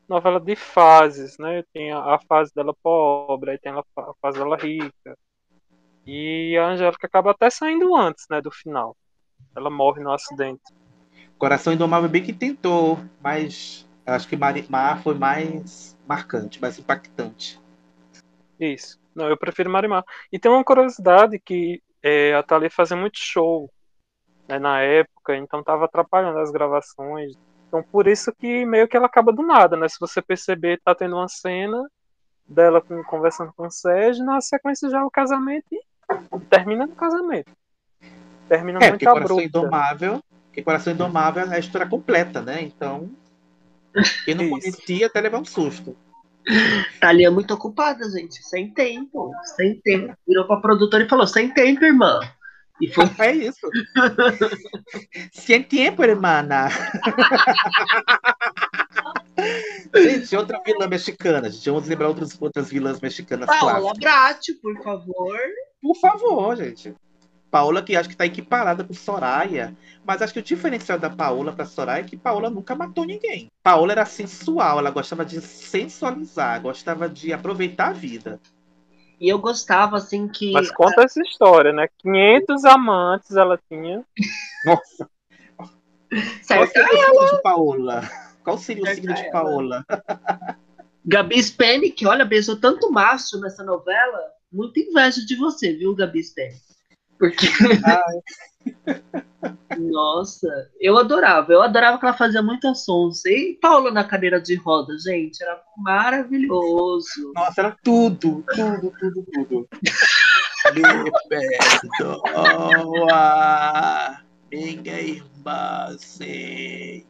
novela de fases, né? Tem a, a fase dela pobre, aí tem a fase dela rica. E a Angélica acaba até saindo antes, né? Do final. Ela morre no acidente.
Coração Indomável bem que tentou, mas eu acho que Marimar foi mais marcante, mais impactante.
Isso. Não, eu prefiro Marimar. E tem uma curiosidade que é, a Thalia fazia muito show né, na época, então tava atrapalhando as gravações. Então por isso que meio que ela acaba do nada, né? Se você perceber, tá tendo uma cena dela com- conversando com o Sérgio, na sequência já é o casamento e termina no casamento. Termina
É,
muito
porque Coração
abrupta.
Indomável, porque Coração Indomável é a história completa, né? Então, quem não conhecia até levar um susto.
Thalia é muito ocupada, gente. Sem tempo. Sem tempo. Virou pra produtora e falou: sem tempo, irmã. E foi.
É isso. Sem tempo, hermana. gente, outra vilã mexicana. Gente, vamos lembrar outras, outras vilãs mexicanas
Paola. Bratti, por favor.
Por favor, gente. Paola que acho que tá equiparada com Soraya, mas acho que o diferencial da Paola pra Soraya é que Paola nunca matou ninguém. Paola era sensual, ela gostava de sensualizar, gostava de aproveitar a vida.
E eu gostava, assim, que.
Mas conta essa história, né? 500 amantes ela tinha.
Nossa. Qual seria o signo de Paola? Qual seria o signo de. Paola?
Gabi Speni, que olha, beijou tanto macho nessa novela. Muita inveja de você, viu, Gabi Speni? Porque. Nossa, eu adorava. Eu adorava que ela fazia muita sons. E Paula na cadeira de roda, gente, era maravilhoso.
Nossa, era tudo, tudo, tudo, tudo. Me perdoa, minha irmãzinha.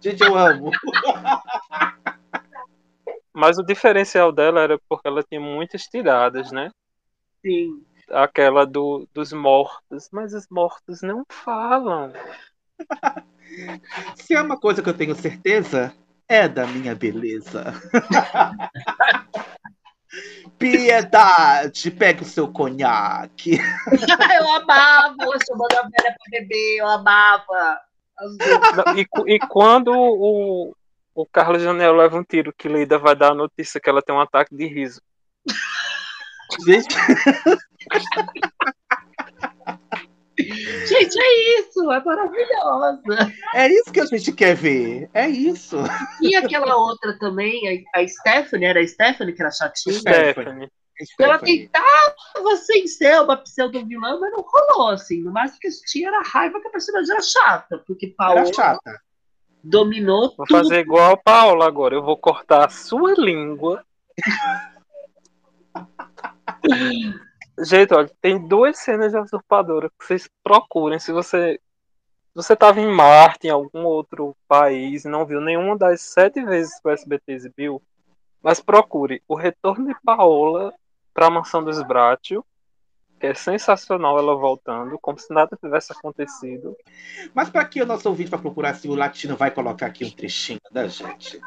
Gente, eu amo.
Mas o diferencial dela era porque ela tinha muitas tiradas, né?
Sim.
Aquela do, dos mortos. Mas os mortos não falam.
Se é uma coisa que eu tenho certeza, é da minha beleza. Piedade, pegue o seu conhaque.
eu amava, chamando a velha pra beber, eu amava.
Não, E, e quando o, o Carlos Janel leva um tiro, que Lida vai dar a notícia que ela tem um ataque de riso.
Gente,
Gente, é isso, é maravilhosa.
é isso que a gente quer ver. É isso.
E aquela outra também, a, a Stephanie, era a Stephanie que era chatinha?
Stephanie.
Ela tentava sem ser uma pseudo-vilã, mas não rolou, assim. No máximo que tinha era raiva que a personagem era chata, porque Paola
Era chata.
dominou
Vou
tudo.
fazer igual a Paula agora. Eu vou cortar a sua língua. Gente, olha, tem duas cenas de usurpadora que vocês procurem. Se você se você estava em Marte, em algum outro país, e não viu nenhuma das sete vezes que o SBT exibiu, mas procure O Retorno de Paola para a Mansão dos Bratio, que é sensacional ela voltando, como se nada tivesse acontecido.
Mas para que o nosso ouvinte para procurar se o latino vai colocar aqui um trechinho da gente?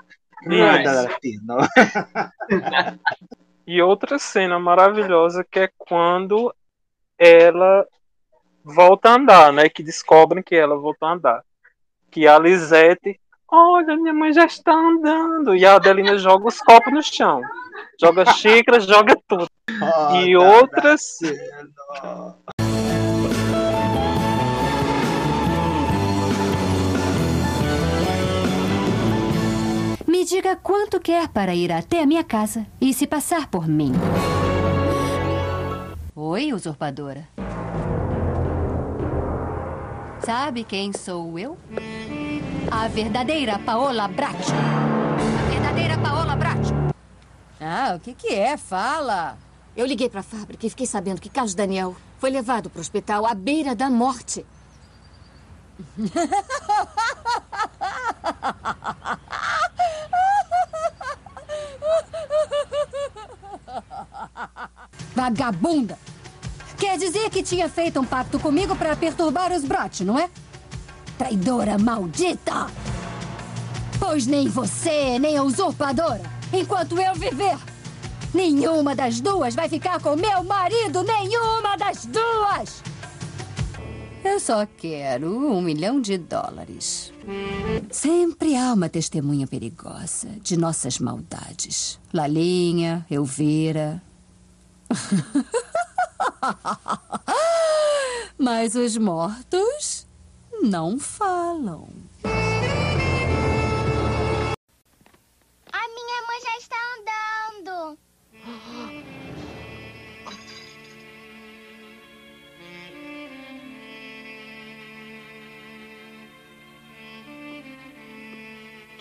Mas-
Nada latino.
E outra cena maravilhosa que é quando ela volta a andar, né? Que descobrem que ela voltou a andar. Que a Lisete, olha, minha mãe já está andando. E a Adelina joga os copos no chão. Joga xícara, joga tudo. E outra cena.
Diga quanto quer para ir até a minha casa e se passar por mim. Oi, usurpadora. Sabe quem sou eu? A verdadeira Paola Bracho. A verdadeira Paola Bracho.
Ah, o que, que é? Fala. Eu liguei para a fábrica e fiquei sabendo que Carlos Daniel foi levado para o hospital à beira da morte.
Vagabunda! Quer dizer que tinha feito um pacto comigo para perturbar os Brat, não é? Traidora maldita!
Pois nem você, nem a usurpadora, enquanto eu viver. Nenhuma das duas vai ficar com meu marido, nenhuma das duas! Eu só quero um milhão de dólares. Sempre há uma testemunha perigosa de nossas maldades. Lalinha, Elvira. Mas os mortos não falam.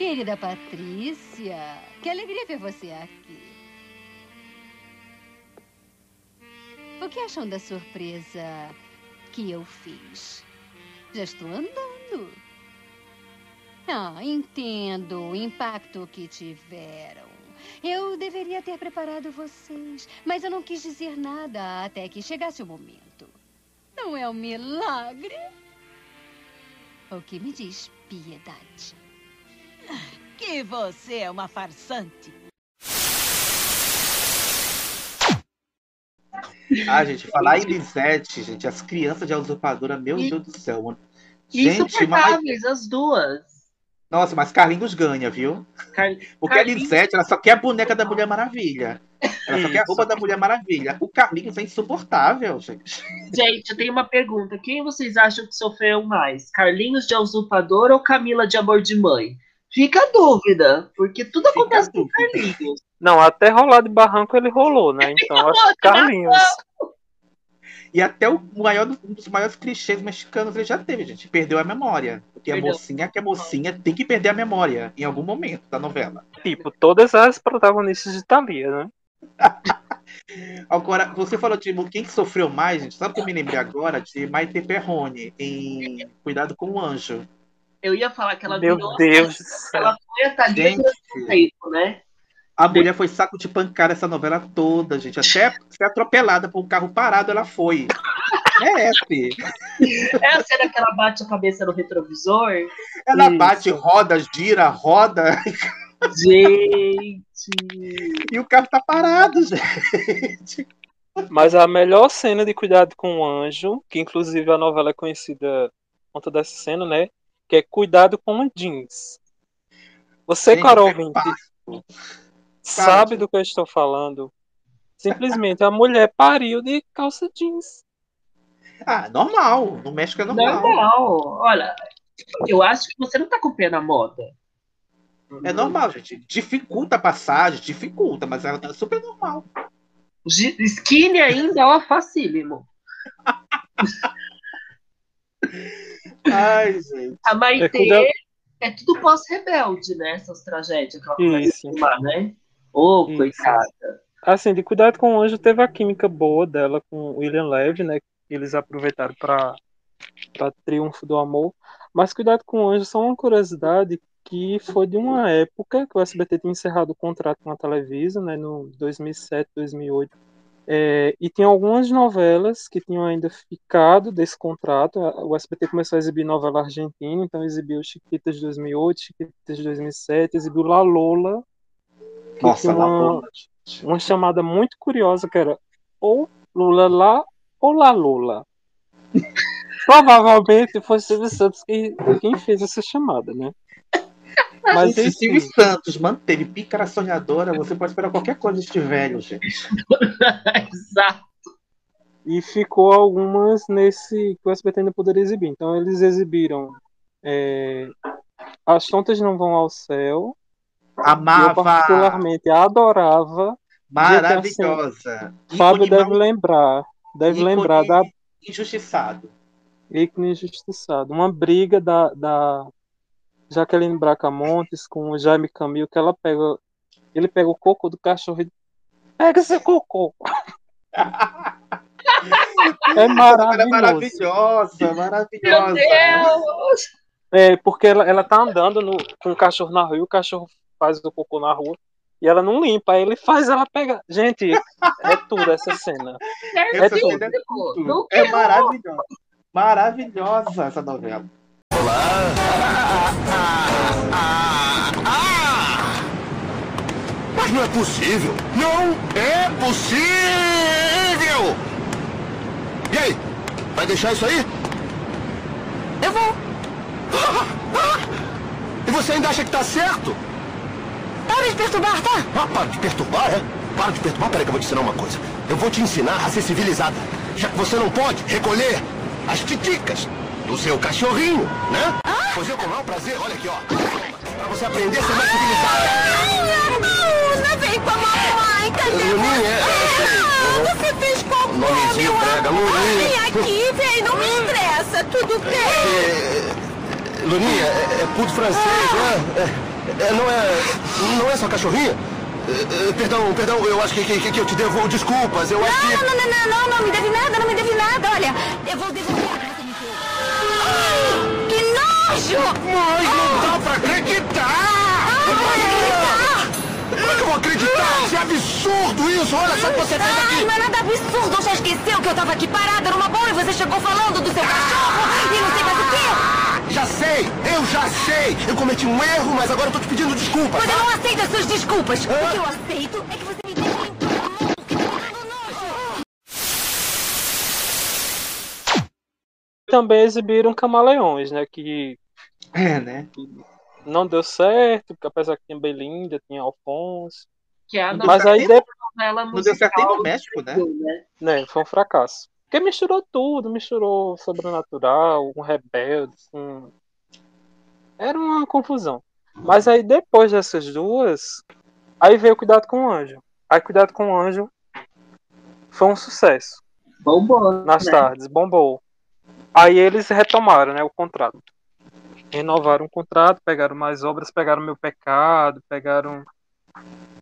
Querida Patrícia, que alegria ver você aqui. O que acham da surpresa que eu fiz? Já estou andando. Ah, entendo o impacto que tiveram. Eu deveria ter preparado vocês, mas eu não quis dizer nada até que chegasse o momento. Não é um milagre? O que me diz piedade?
Que você é uma farsante.
Ah, gente, falar em Lisete, gente, as crianças de A usurpadora, meu Deus do céu. Gente, mas...
Insuportáveis, as duas.
Nossa, mas Carlinhos ganha, viu?
Car...
Porque a
Carlinhos-
Lisete, ela só quer a boneca da Mulher Maravilha. Ela só quer a roupa da Mulher Maravilha. O Carlinhos é insuportável, gente.
Gente, eu tenho uma pergunta. Quem vocês acham que sofreu mais? Carlinhos de Usurpador ou Camila de Amor de Mãe? Fica a dúvida, porque tudo acontece com Carlinhos.
Não, até rolar de barranco ele rolou, né? Então eu acho que Carlinhos.
E até o maior, um dos maiores clichês mexicanos ele já teve, gente. Perdeu a memória. Porque a
Perdeu.
mocinha que é mocinha tem que perder a memória em algum momento da novela.
Tipo, todas as protagonistas de Thalia, né?
Agora, você falou de quem que sofreu mais, gente. Sabe o que eu me lembrei agora? De Maite Perrone, em Cuidado com o Anjo.
Eu ia falar que ela
Meu
virou.
Deus.
Ela foi a Thalia
Gente.
durante um tempo, né?
A mulher foi saco de pancada essa novela toda, gente. Até ser atropelada por um carro parado, ela foi. Merece.
É a cena que ela bate a cabeça no retrovisor.
Ela
Isso.
bate, roda, gira, roda.
Gente.
E o carro tá parado, gente.
Mas a melhor cena de Cuidado com o Anjo, que inclusive a novela é conhecida por conta dessa cena, né? Que é Cuidado com o Jeans. Você,
Gente,
Carol
é
Vinte, sabe do que eu estou falando? Simplesmente a mulher pariu de calça jeans.
Ah, normal. No México é normal.
Normal. Olha, eu acho que você não tá com o pé na moda.
É normal, gente. Dificulta a passagem, dificulta, mas é super normal.
Skinny ainda, ó, facílimo.
Ai, gente.
A Maitê
É,
é tudo pós-rebelde, né? Essas tragédias que ela começa a filmar, né? Ô,
Isso.
coitada.
Assim, de Cuidado com o Anjo teve a química boa dela com o William Levy, né? Que eles aproveitaram para para Triunfo do Amor. Mas Cuidado com o Anjo, só uma curiosidade que foi de uma época que o SBT tinha encerrado o contrato com a Televisa, né? No 2007, 2008. É, e tinha algumas novelas que tinham ainda ficado desse contrato. O SBT começou a exibir novela argentina, então exibiu Chiquitas de 2008, Chiquitas de 2007, exibiu La Lola, que
Nossa,
tinha uma, uma chamada muito curiosa que era ou Lula lá ou La Lola. Provavelmente foi Silvio Santos que, quem fez essa chamada, né? Mas
Gente, se
enfim,
Silvio Santos manteve pícara sonhadora, você pode esperar qualquer coisa deste velho, gente.
Exato.
e ficou algumas nesse que o SBT ainda poderia exibir. Então eles exibiram é, As Tontas Não Vão ao Céu. que Eu
Amava.
particularmente adorava.
Maravilhosa.
assim, Fábio deve
mal-
lembrar. Deve
ícone
lembrar da
Injustiçado.
ícone injustiçado. Uma briga da, da Jaqueline Bracamontes com o Jaime Camil, que ela pega. Ele pega o cocô do cachorro e. Pega esse cocô! é
Ela é
maravilhoso.
maravilhosa,
Meu
maravilhosa.
Deus!
É, porque ela, ela tá andando no- com o cachorro na rua e o cachorro faz o cocô na rua e ela não limpa, aí ele faz ela pega. Gente, é tudo essa cena.
Essa
tudo.
cena é tudo. É maravilhosa. Maravilhosa essa novela.
Mas não é possível. Não é possível! E aí? Vai deixar isso aí?
Eu vou.
E você ainda acha que tá certo?
Para de perturbar, tá?
Ah, para de perturbar, é? Para de perturbar. Peraí que eu vou te ensinar uma coisa. Eu vou te ensinar a ser civilizada. Já que você não pode recolher as titicas do seu cachorrinho, né? Pois eu, com o maior prazer, olha aqui, ó. Pra você aprender a ser mais civilizada.
Não vem com a mamãe, cadê
Luninha, é,
Ah, você fez cocô, meu amor. Vem aqui, vem, não me estressa, tudo bem?
É, Luninha, é, é puto francês, né? É, é, não é. Não é sua cachorrinha? É, é, perdão, perdão, eu acho que, que, que eu te devo desculpas. Eu acho que.
Não, não, não, não, não, não me deve nada, não me deve nada, olha. Eu vou devolver que você me fez. Ai, que nojo!
Mas não dá pra acreditar! Como é que eu vou acreditar? Isso é absurdo isso! Olha só o que você fez
Ai,
aqui!
não é nada absurdo, já esqueceu que eu tava aqui parada numa boa e você chegou falando do seu cachorro e não sei mais o quê?
Já sei! Eu já sei! Eu cometi um erro, mas agora eu tô te pedindo desculpas!
Mas eu
tá?
não aceito as suas desculpas. O que eu aceito é que você me deixe em paz, que tá me dando nojo.
Também exibiram Camaleões, né? Que
É, né?
não deu certo, porque apesar que tinha Belinda, tinha Alfonso.
Que é a
Mas aí depois.
Não deu certo nem no México, né?
né?
Foi um fracasso. Porque misturou tudo, misturou sobrenatural, um rebelde, com. Era uma confusão. Mas aí depois dessas duas, aí veio Cuidado com o Anjo. Aí Cuidado com o Anjo foi um sucesso.
Bombou.
Nas
né?
tardes, bombou. Aí eles retomaram, né, o contrato. Renovaram o contrato, pegaram mais obras, pegaram Meu Pecado, pegaram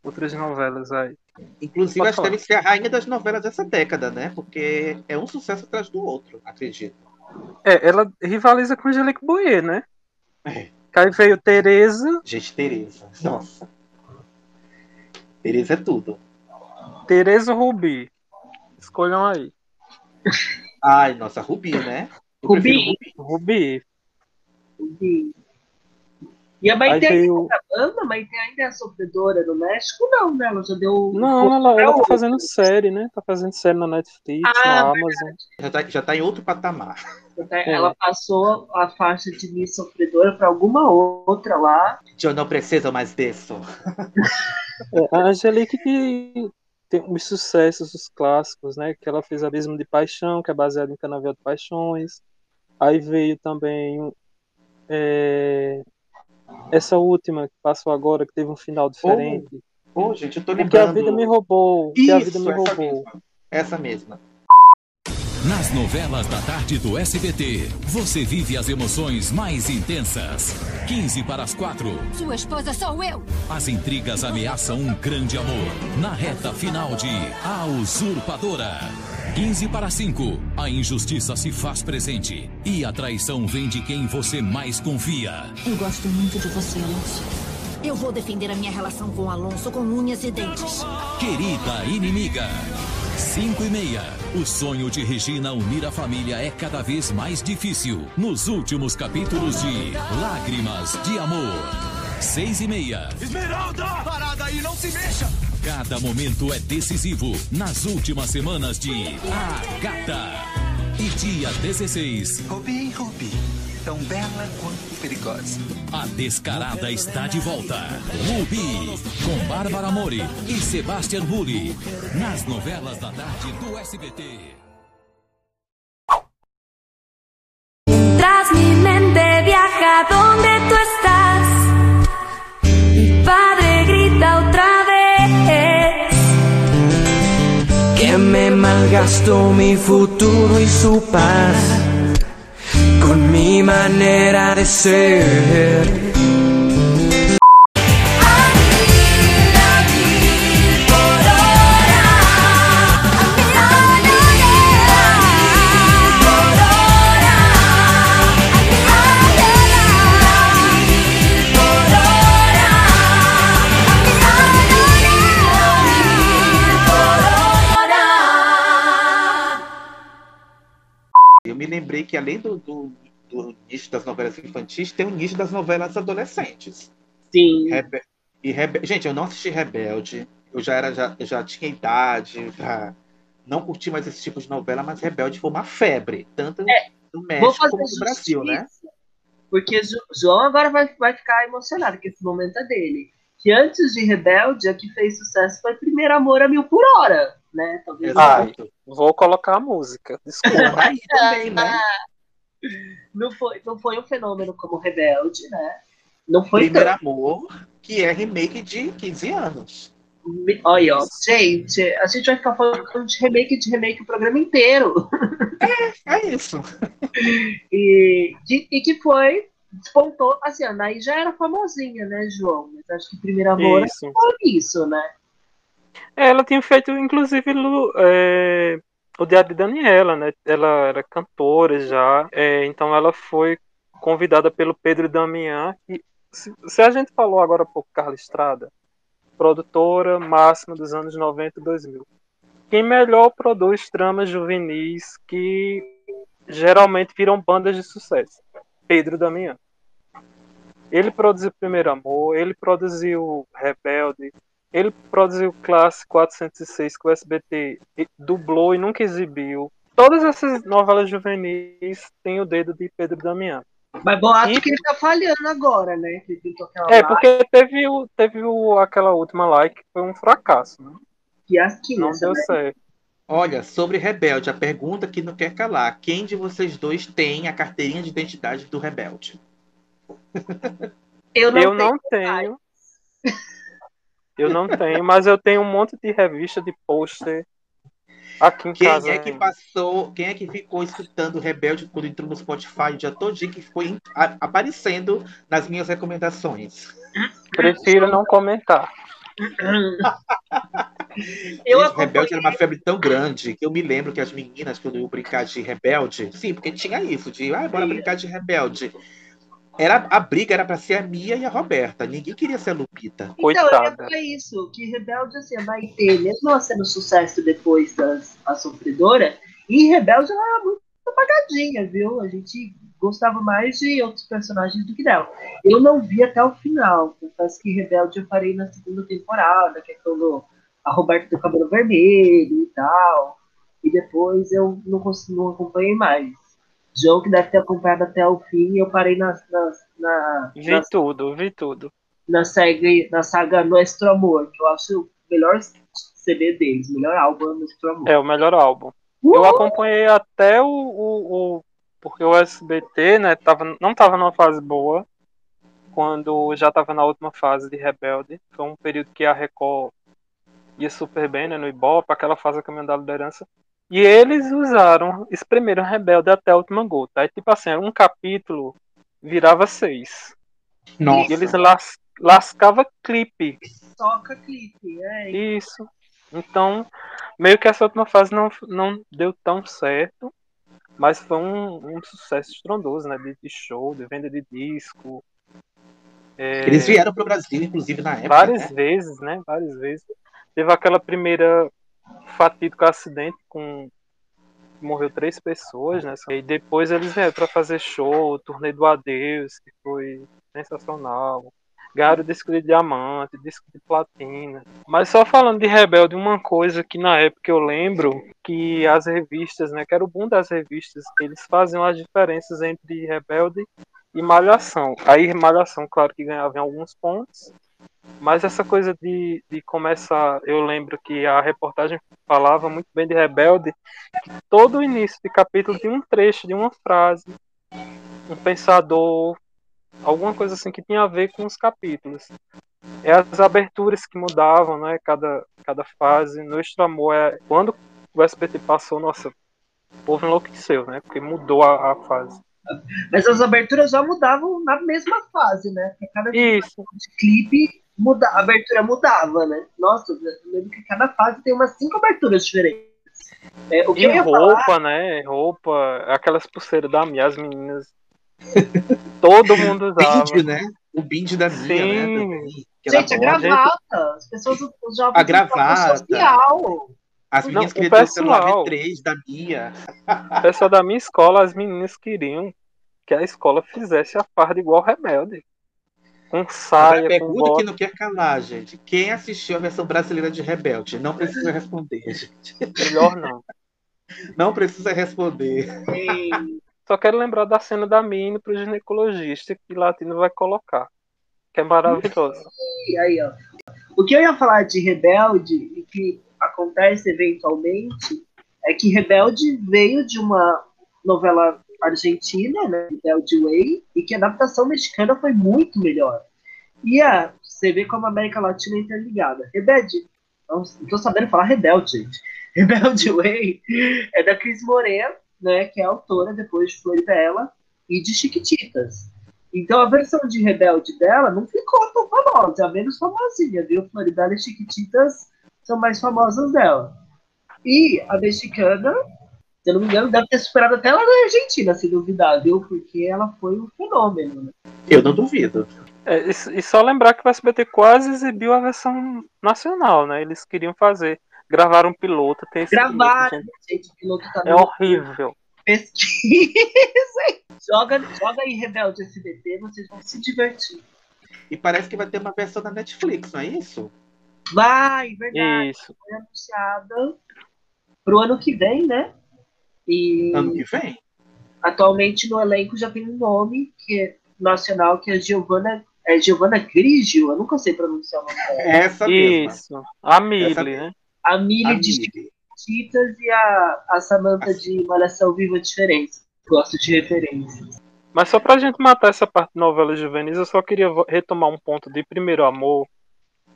outras novelas aí.
Inclusive, acho que deve ser a rainha das novelas dessa década, né? Porque é um sucesso atrás do outro, acredito.
É, ela rivaliza com Angelique Boyer, né?
É.
Aí veio Tereza,
Gente, Tereza. Nossa. Tereza é tudo.
Tereza Rubi. Escolham aí.
Ai, nossa, Rubi, né? Eu
Rubi.
Rubi.
Rubi. E a
Aí
Maite ainda
veio-
tá? A Maite ainda é sofredora no México? Não, né? Ela já deu.
Não, ela, ela tá fazendo série, né? Tá fazendo série na Netflix,
Ah,
na
verdade.
Amazon.
Já tá, já tá em outro patamar.
É.
Ela passou a faixa de Miss Sofredora pra alguma outra lá.
Eu não preciso mais disso.
É, a Angelique que tem os sucessos, os clássicos, né? Que ela fez Abismo de Paixão, que é baseado em Canavial de Paixões. Aí veio também é, essa última que passou agora, que teve um final diferente.
Ô, gente, eu tô
O que a
lembrando.
vida me roubou. O que a vida
Isso,
me
essa
roubou.
mesma. Essa mesma.
Nas novelas da tarde do SBT, você vive as emoções mais intensas. 15 para as 4.
Sua esposa sou eu.
As intrigas ameaçam um grande amor. Na reta final de A Usurpadora. 15 para 5. A injustiça se faz presente. E a traição vem de quem você mais confia.
Eu gosto muito de você, Alonso. Eu vou defender a minha relação com o Alonso com unhas e dentes.
Querida inimiga. 5 e meia. O sonho de Regina unir a família é cada vez mais difícil. Nos últimos capítulos de Lágrimas de Amor. 6 e meia.
Esmeralda! Parada aí, não se mexa!
Cada momento é decisivo nas últimas semanas de A Gata. E dia 16,
Rubi, Rubi, tão bela quanto perigosa.
a Descarada está de volta. Rubi, com Bárbara Mori e Sebastian Bulli. Nas novelas da tarde do SBT.
Tras mi mente viaja donde tú estás. Mi padre grita otra vez.
Que me malgastó mi futuro y su paz con mi manera de ser.
Lembrei que além do, do do nicho das novelas infantis, tem o nicho das novelas adolescentes.
Sim.
Rebe- e Rebe- Gente, eu não assisti Rebelde. Eu já, era, já, já tinha idade pra não curtir mais esse tipo de novela, mas Rebelde foi uma febre, tanto no
É, Vou
México como no Brasil, né?
Porque Jo- João agora vai, vai ficar emocionado, que esse momento é dele. Que antes de Rebelde, a que fez sucesso foi Primeiro Amor a Mil por Hora, né? Talvez
Ai, vou colocar a música. Desculpa.
Aí também, né?
não foi, não foi um fenômeno como Rebelde, né? Não foi
Primeiro
tanto.
Amor, que é remake de 15 anos.
Olha, ó, gente, a gente vai ficar falando de remake de remake o programa inteiro.
É isso.
E, de- e que foi, despontou, assim, a Anaí já era famosinha, né, João? Mas acho que Primeiro Amor
Isso.
foi isso, né?
Ela tinha feito, inclusive, Lu- é, o Diário de Daniela, né? Ela era cantora já, é, então ela foi convidada pelo Pedro Damian. E se, se a gente falou agora há pouco Carla Estrada, produtora máxima dos anos 90 e 2000. Quem melhor produz tramas juvenis que geralmente viram bandas de sucesso? Pedro Damian. Ele produziu Primeiro Amor, ele produziu Rebelde, ele produziu Classe 406 que o SBT dublou e nunca exibiu. Todas essas novelas juvenis têm o dedo de Pedro Damião.
Mas boato
E-
que ele tá falhando agora, né?
É,
lá,
porque teve, o, teve o, aquela última lá que foi um fracasso. Né?
que as 15,
Não deu
né?
certo.
Olha, sobre Rebelde, a pergunta que não quer calar. Quem de vocês dois tem a carteirinha de identidade do Rebelde?
Eu não
eu
tenho
não tenho. Eu não tenho, mas eu tenho um monte de revista de pôster aqui em
Quem
casa.
é que
ainda.
passou, quem é que ficou escutando o Rebelde quando entrou no Spotify o dia todo dia que foi aparecendo nas minhas recomendações?
Prefiro não comentar.
Eu
Gente, Rebelde era uma febre tão grande que eu me lembro que as meninas, quando iam brincar de Rebelde, sim, porque tinha isso, de ah, bora brincar de Rebelde. Era, a briga era pra ser a Mia e a Roberta. Ninguém queria ser a Lupita.
Então, ia falar isso, que Rebelde, assim, a Maitê, mesmo ela sendo sucesso depois das A Sofredora, e Rebelde ela era muito apagadinha, viu? A gente gostava mais de outros personagens do que dela. Eu não vi até o final, confesso que Rebelde eu parei na segunda temporada, que é quando a Roberta tem o cabelo vermelho e tal, e depois eu não, consegui, não acompanhei mais. João, que deve ter acompanhado até o fim, eu parei na, na, na,
Vi tudo, vi tudo.
na saga, na saga Nuestro Amor, que eu acho o melhor CD deles, o melhor álbum Nuestro Amor.
É o melhor álbum. Eu acompanhei até o, o, o- porque o SBT, né, tava, não tava numa fase boa quando já tava na última fase de Rebelde. Foi um período que a Record ia super bem, né, no Ibope, aquela fase caminho da liderança. E eles usaram, espremeram Rebelde até a última gota. Aí, tipo assim, um capítulo virava seis.
Nossa.
E eles las, lascava clipe.
Toca clipe, é.
Isso. Então, meio que essa última fase não, não deu tão certo, mas foi um, um sucesso estrondoso, né? De, de show, de venda de disco. É,
Eles vieram pro Brasil, inclusive, na época.
várias
né?
vezes, né? Várias vezes. Teve aquela primeira fatídico acidente com morreu três pessoas, né? E depois eles vieram para fazer show, turnê do Adeus, que foi sensacional. Ganharam disco de diamante, disco de platina. Mas só falando de Rebelde, uma coisa que na época eu lembro que as revistas, né, que era o boom das revistas, eles faziam as diferenças entre Rebelde e Malhação. Aí Malhação, claro que ganhava em alguns pontos, mas essa coisa de, de começar, eu lembro que a reportagem falava muito bem de Rebelde, que todo o início de capítulo tinha um trecho de uma frase, um pensador, alguma coisa assim que tinha a ver com os capítulos. É as aberturas que mudavam, né? Cada, cada fase. Nosso amor é. Quando o SBT passou, nossa, o povo enlouqueceu, né? Porque mudou a, a fase.
Mas as aberturas já mudavam na mesma fase, né? Porque cada
Isso.
de clipe muda, a abertura mudava, né? Nossa, eu lembro que cada fase tem umas cinco aberturas diferentes. É, o que
E roupa,
falar,
né? Roupa, aquelas pulseiras da Mia, as meninas. Todo mundo usava.
Bind, né? O bind da Mia, né?
Sim.
era
gente, a
bom.
gravata. As pessoas, jovens
A gravata.
social.
As
Não,
meninas
o
queriam ter o celular
pessoal.
V3 da Mia.
O pessoal da minha escola, as meninas queriam que a escola fizesse a farda igual rebelde. Com saia,
a pergunta
bota.
que não quer calar, gente. Quem assistiu a versão brasileira de Rebelde? Não precisa responder, gente.
Melhor não.
Não precisa responder.
Só quero lembrar da cena da indo pro ginecologista que Latino vai colocar. Que é maravilhosa.
E aí, ó. O que eu ia falar de Rebelde e que acontece eventualmente é que Rebelde veio de uma novela argentina, né, Rebelde Way, e que a adaptação mexicana foi muito melhor. E a, você vê como a América Latina é interligada. Rebelde, não tô sabendo falar Rebelde, gente. Rebelde Way é da Cris Morena, né, que é autora depois de Floribela e de Chiquititas. Então a versão de Rebelde dela não ficou tão famosa, é a menos famosinha, viu? Floribela e Chiquititas são mais famosas dela. E a mexicana, se eu não me engano, deve ter superado até ela na Argentina, se duvidar, viu? Porque ela foi um fenômeno. Né?
Eu não duvido.
É, e, e só lembrar que o SBT quase exibiu a versão nacional, né? Eles queriam fazer. Gravaram um piloto, tem esse
Gravaram,
piloto, gente.
gente, o piloto tá
É horrível.
Pesquisem! Joga, joga aí Rebelde SBT, vocês vão se divertir.
E parece que vai ter uma versão da Netflix, não é isso?
Vai, verdade.
Isso.
Foi anunciada pro ano que vem, né? E
Ano que vem?
atualmente no elenco já tem um nome que é nacional, que é Giovanna, é Giovanna Grigio, eu nunca sei pronunciar o nome dela.
Essa mesma.
Isso. A
Essa
né?
A Millie
A
de. Chiquititas e a, a Samantha de Malhação Viva Diferença. Gosto de referências.
Mas só pra gente matar essa parte de novelas juvenis, eu só queria retomar um ponto de Primeiro Amor,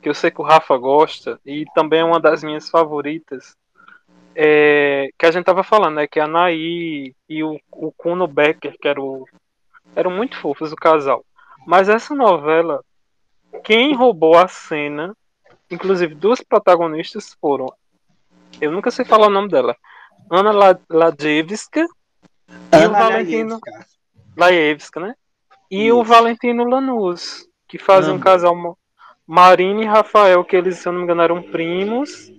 que eu sei que o Rafa gosta, e também é uma das minhas favoritas, é, que a gente tava falando, né? Que a Anaí e o, o Kuno Becker, que era o, eram muito fofos o casal. Mas essa novela, quem roubou a cena, inclusive duas protagonistas foram, eu nunca sei falar o nome dela, Ana La- Ladjevska e o Valentino.
Laevska,
né? E o
Isso.
Valentino Lanús, que fazem um
Amo.
casal Marina e Rafael, que eles, se eu não me engano, eram primos.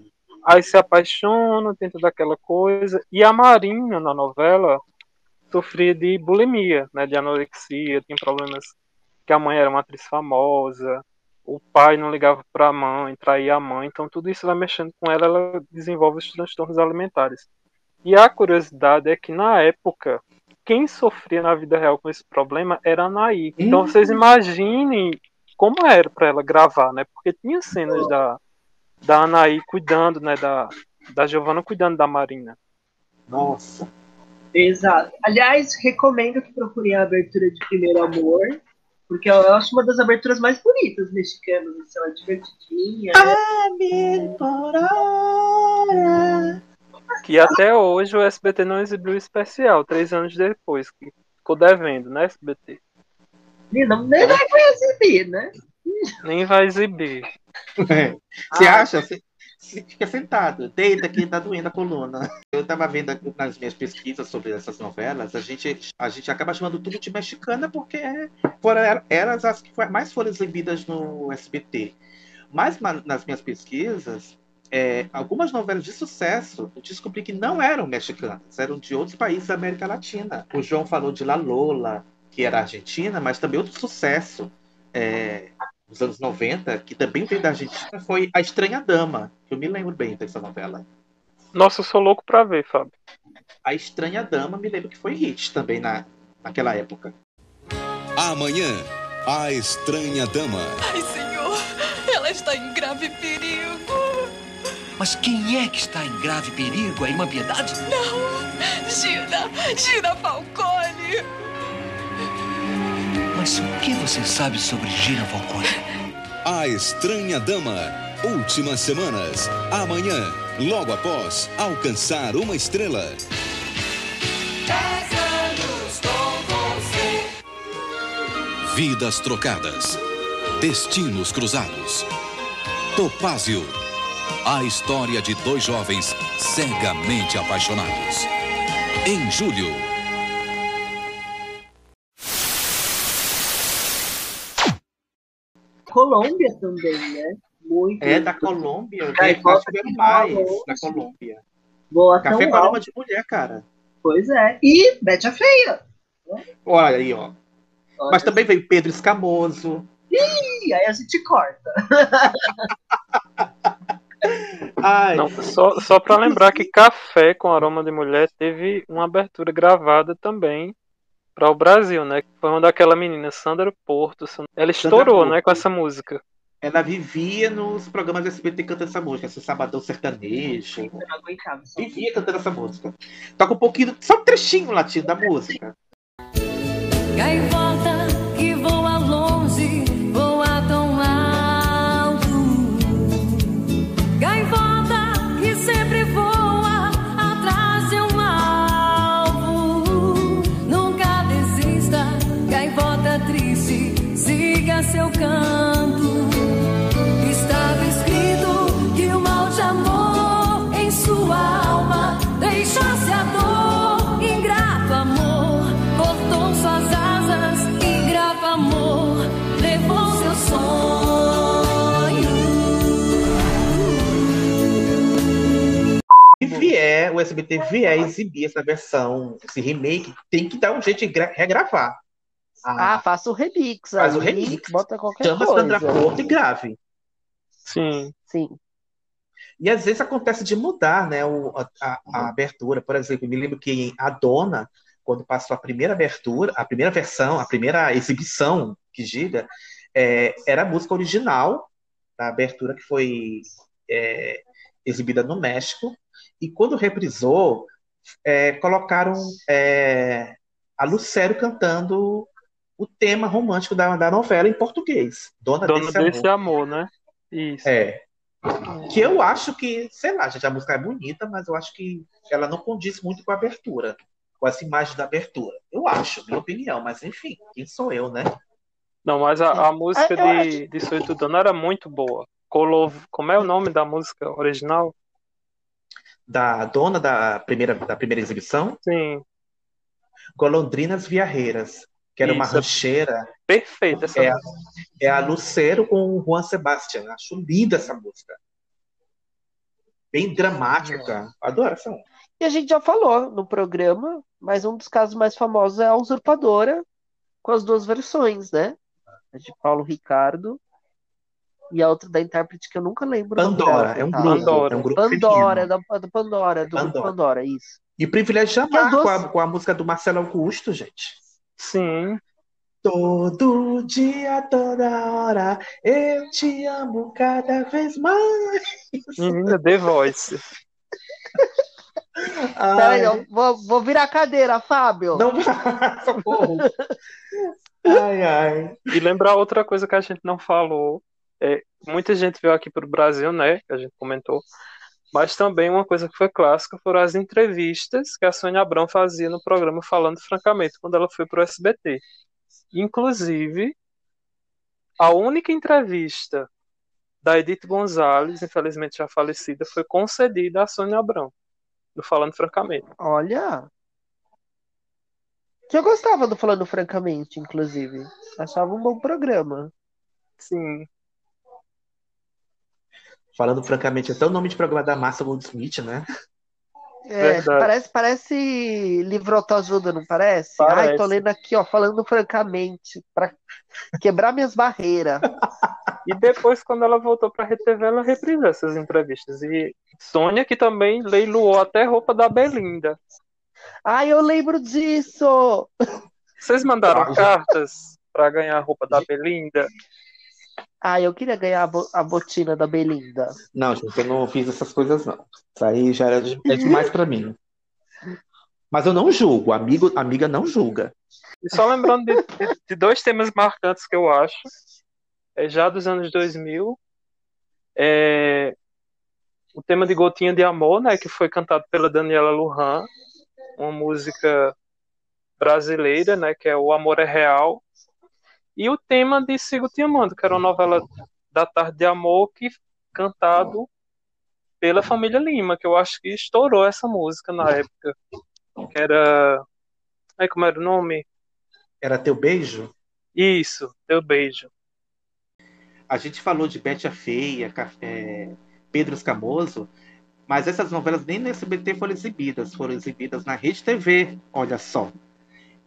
Aí se apaixonam, tenta daquela coisa. E a Marina, na novela, sofria de bulimia, né? De anorexia, tinha problemas que a mãe era uma atriz famosa, o pai não ligava para a mãe, traía a mãe, então tudo isso vai mexendo com ela, ela desenvolve os transtornos alimentares. E a curiosidade é que na época, quem sofria na vida real com esse problema era a Anaí. Então vocês imaginem como era para ela gravar, né? Porque tinha cenas da, da Anaí cuidando, né? Da, da Giovanna cuidando da Marina.
Nossa.
Exato. Aliás, recomendo que procurem a abertura de Primeiro Amor, porque eu acho uma das aberturas mais bonitas mexicanas, assim, ela é divertidinha. né?
Que até hoje o SBT não exibiu o especial, três anos depois, que ficou devendo, né, SBT?
Menina, nem vai exibir, né?
Nem vai exibir.
Você acha? Você, você fica sentado, deita que tá doendo a coluna. Eu tava vendo nas minhas pesquisas sobre essas novelas, a gente, a gente acaba chamando tudo de mexicana porque foram elas as que mais foram exibidas no SBT. Mas na- nas minhas pesquisas, é, algumas novelas de sucesso eu descobri que não eram mexicanas, eram de outros países da América Latina. O João falou de La Lola, que era argentina, mas também outro sucesso é, dos anos 90, que também veio da Argentina, foi A Estranha Dama. Eu me lembro bem dessa novela.
Nossa, eu sou louco pra ver, Fábio.
A Estranha Dama, me lembro que foi hit também na, naquela época.
Amanhã, a estranha dama.
Ai, senhor, ela está em grave perigo.
Mas quem é que está em grave perigo? A irmã Piedade?
Não, Gina, Gina Falcone.
Mas o que você sabe sobre Gina Falcone?
A estranha dama. Últimas semanas. Amanhã, logo após alcançar uma estrela. Vidas trocadas. Destinos cruzados. Topázio. A história de dois jovens cegamente apaixonados. Em julho.
Colômbia também, né? Muito.
É da Colômbia,
Ai,
eu
volta
acho que é
aqui
mais da Colômbia.
Boa
Café com aroma de mulher, cara.
Pois é. E Bete a Feia.
Olha aí, ó. Mas também veio Pedro Escamoso.
Ih, aí a gente corta.
Ai.
Não, só, só para lembrar que Café com Aroma de Mulher teve uma abertura gravada também para o Brasil, né? Foi uma daquela menina, Sandra Porto. Ela estourou,
Porto.
né, com essa música.
Ela vivia nos programas SBT cantando essa música, esse Sabadão Sertanejo.
Eu não aguentava. Só.
Vivia cantando essa música. Toca um pouquinho, só um trechinho latido da música.
Gaivota
Se vier, o SBT vier exibir essa versão, esse remake, tem que dar um jeito de gra- regravar.
Ah, faça o remix.
Faz o remix.
Bota qualquer
Chama
coisa.
Sandra Porto e grave.
Sim.
Sim.
E às vezes acontece de mudar, né, o- a, a- a abertura. Por exemplo, eu me lembro que a Dona, quando passou a primeira abertura, a primeira versão, a primeira exibição que gira, é, era a música original da abertura que foi é, exibida no México. E quando reprisou, é, colocaram é, a Lucério cantando o tema romântico da, da novela em português. Dona,
Dona
desse,
desse
amor.
amor, né? Isso.
É. Que eu acho que, sei lá, gente, a música é bonita, mas eu acho que ela não condiz muito com a abertura, com essa imagem da abertura. Eu acho, minha opinião, mas enfim, quem sou eu, né?
Não, mas a, a música
É,
de, de Tudano era muito boa. Colo... Como é o nome da música original?
Da dona da primeira, da primeira exibição,
Sim,
Golondrinas Viarreiras, que era uma
Isso.
rancheira.
perfeita essa
É,
música.
é a Lucero com o Juan Sebastián. Acho linda essa música. Bem dramática. Adoro essa música.
E a gente já falou no programa, mas um dos casos mais famosos é a Usurpadora, com as duas versões, né? A de Paulo Ricardo e a outra da intérprete que eu nunca lembro.
Pandora,
dela,
é um
coitada.
grupo.
Pandora.
É um grupo
Pandora, da, da Pandora, do grupo
Pandora.
Pandora, isso.
E privilégio
as
amar
duas-
com a, com a música do Marcelo Augusto, gente.
Sim.
Todo dia, toda hora, eu te amo cada vez mais.
Menina, The Voice.
Peraí, eu vou, vou virar a cadeira, Fábio.
não socorro. Ai, ai.
E lembrar outra coisa que a gente não falou. É, muita gente veio aqui para o Brasil, né? Que a gente comentou. Mas também uma coisa que foi clássica foram as entrevistas que a Sônia Abrão fazia no programa Falando Francamente, quando ela foi para o SBT. Inclusive, a única entrevista da Edith Gonzalez, infelizmente já falecida, foi concedida à Sônia Abrão, no Falando Francamente.
Olha. Que eu gostava do Falando Francamente, inclusive. Achava um bom programa.
Sim.
Falando francamente, até o nome de programa da Massa Goldsmith, né?
É, parece, parece livro autoajuda, não parece? Ai,
Parece.
tô lendo aqui, ó, falando francamente, pra quebrar minhas barreiras.
E depois, quando ela voltou para a RTV, ela reprisou essas entrevistas. E Sônia, que também leiloou até roupa da Belinda.
Ai, eu lembro disso!
Vocês mandaram
Ah,
cartas para ganhar a roupa da Belinda?
Ai, eu queria ganhar a, bo- a botina da Belinda.
Não, gente, eu não fiz essas coisas, não. Isso aí já era de- é demais pra mim. Mas eu não julgo, amigo, amiga não julga.
E só lembrando de, de- de dois temas marcantes que eu acho, é, já dos anos 2000, é, o tema de Gotinha de Amor, né, que foi cantado pela Daniela Lujan, uma música brasileira, né, que é O Amor é Real, e o tema de Sigo Te Amando, que era uma novela da Tarde de Amor, que cantado pela família Lima, que eu acho que estourou essa música na época, que era... Ai, como era o nome?
Era teu beijo?
Isso, Teu Beijo.
A gente falou de Bete a Feia, Ca- é, Pedro Escamoso, mas essas novelas nem no SBT foram exibidas, foram exibidas na Rede TV, olha só.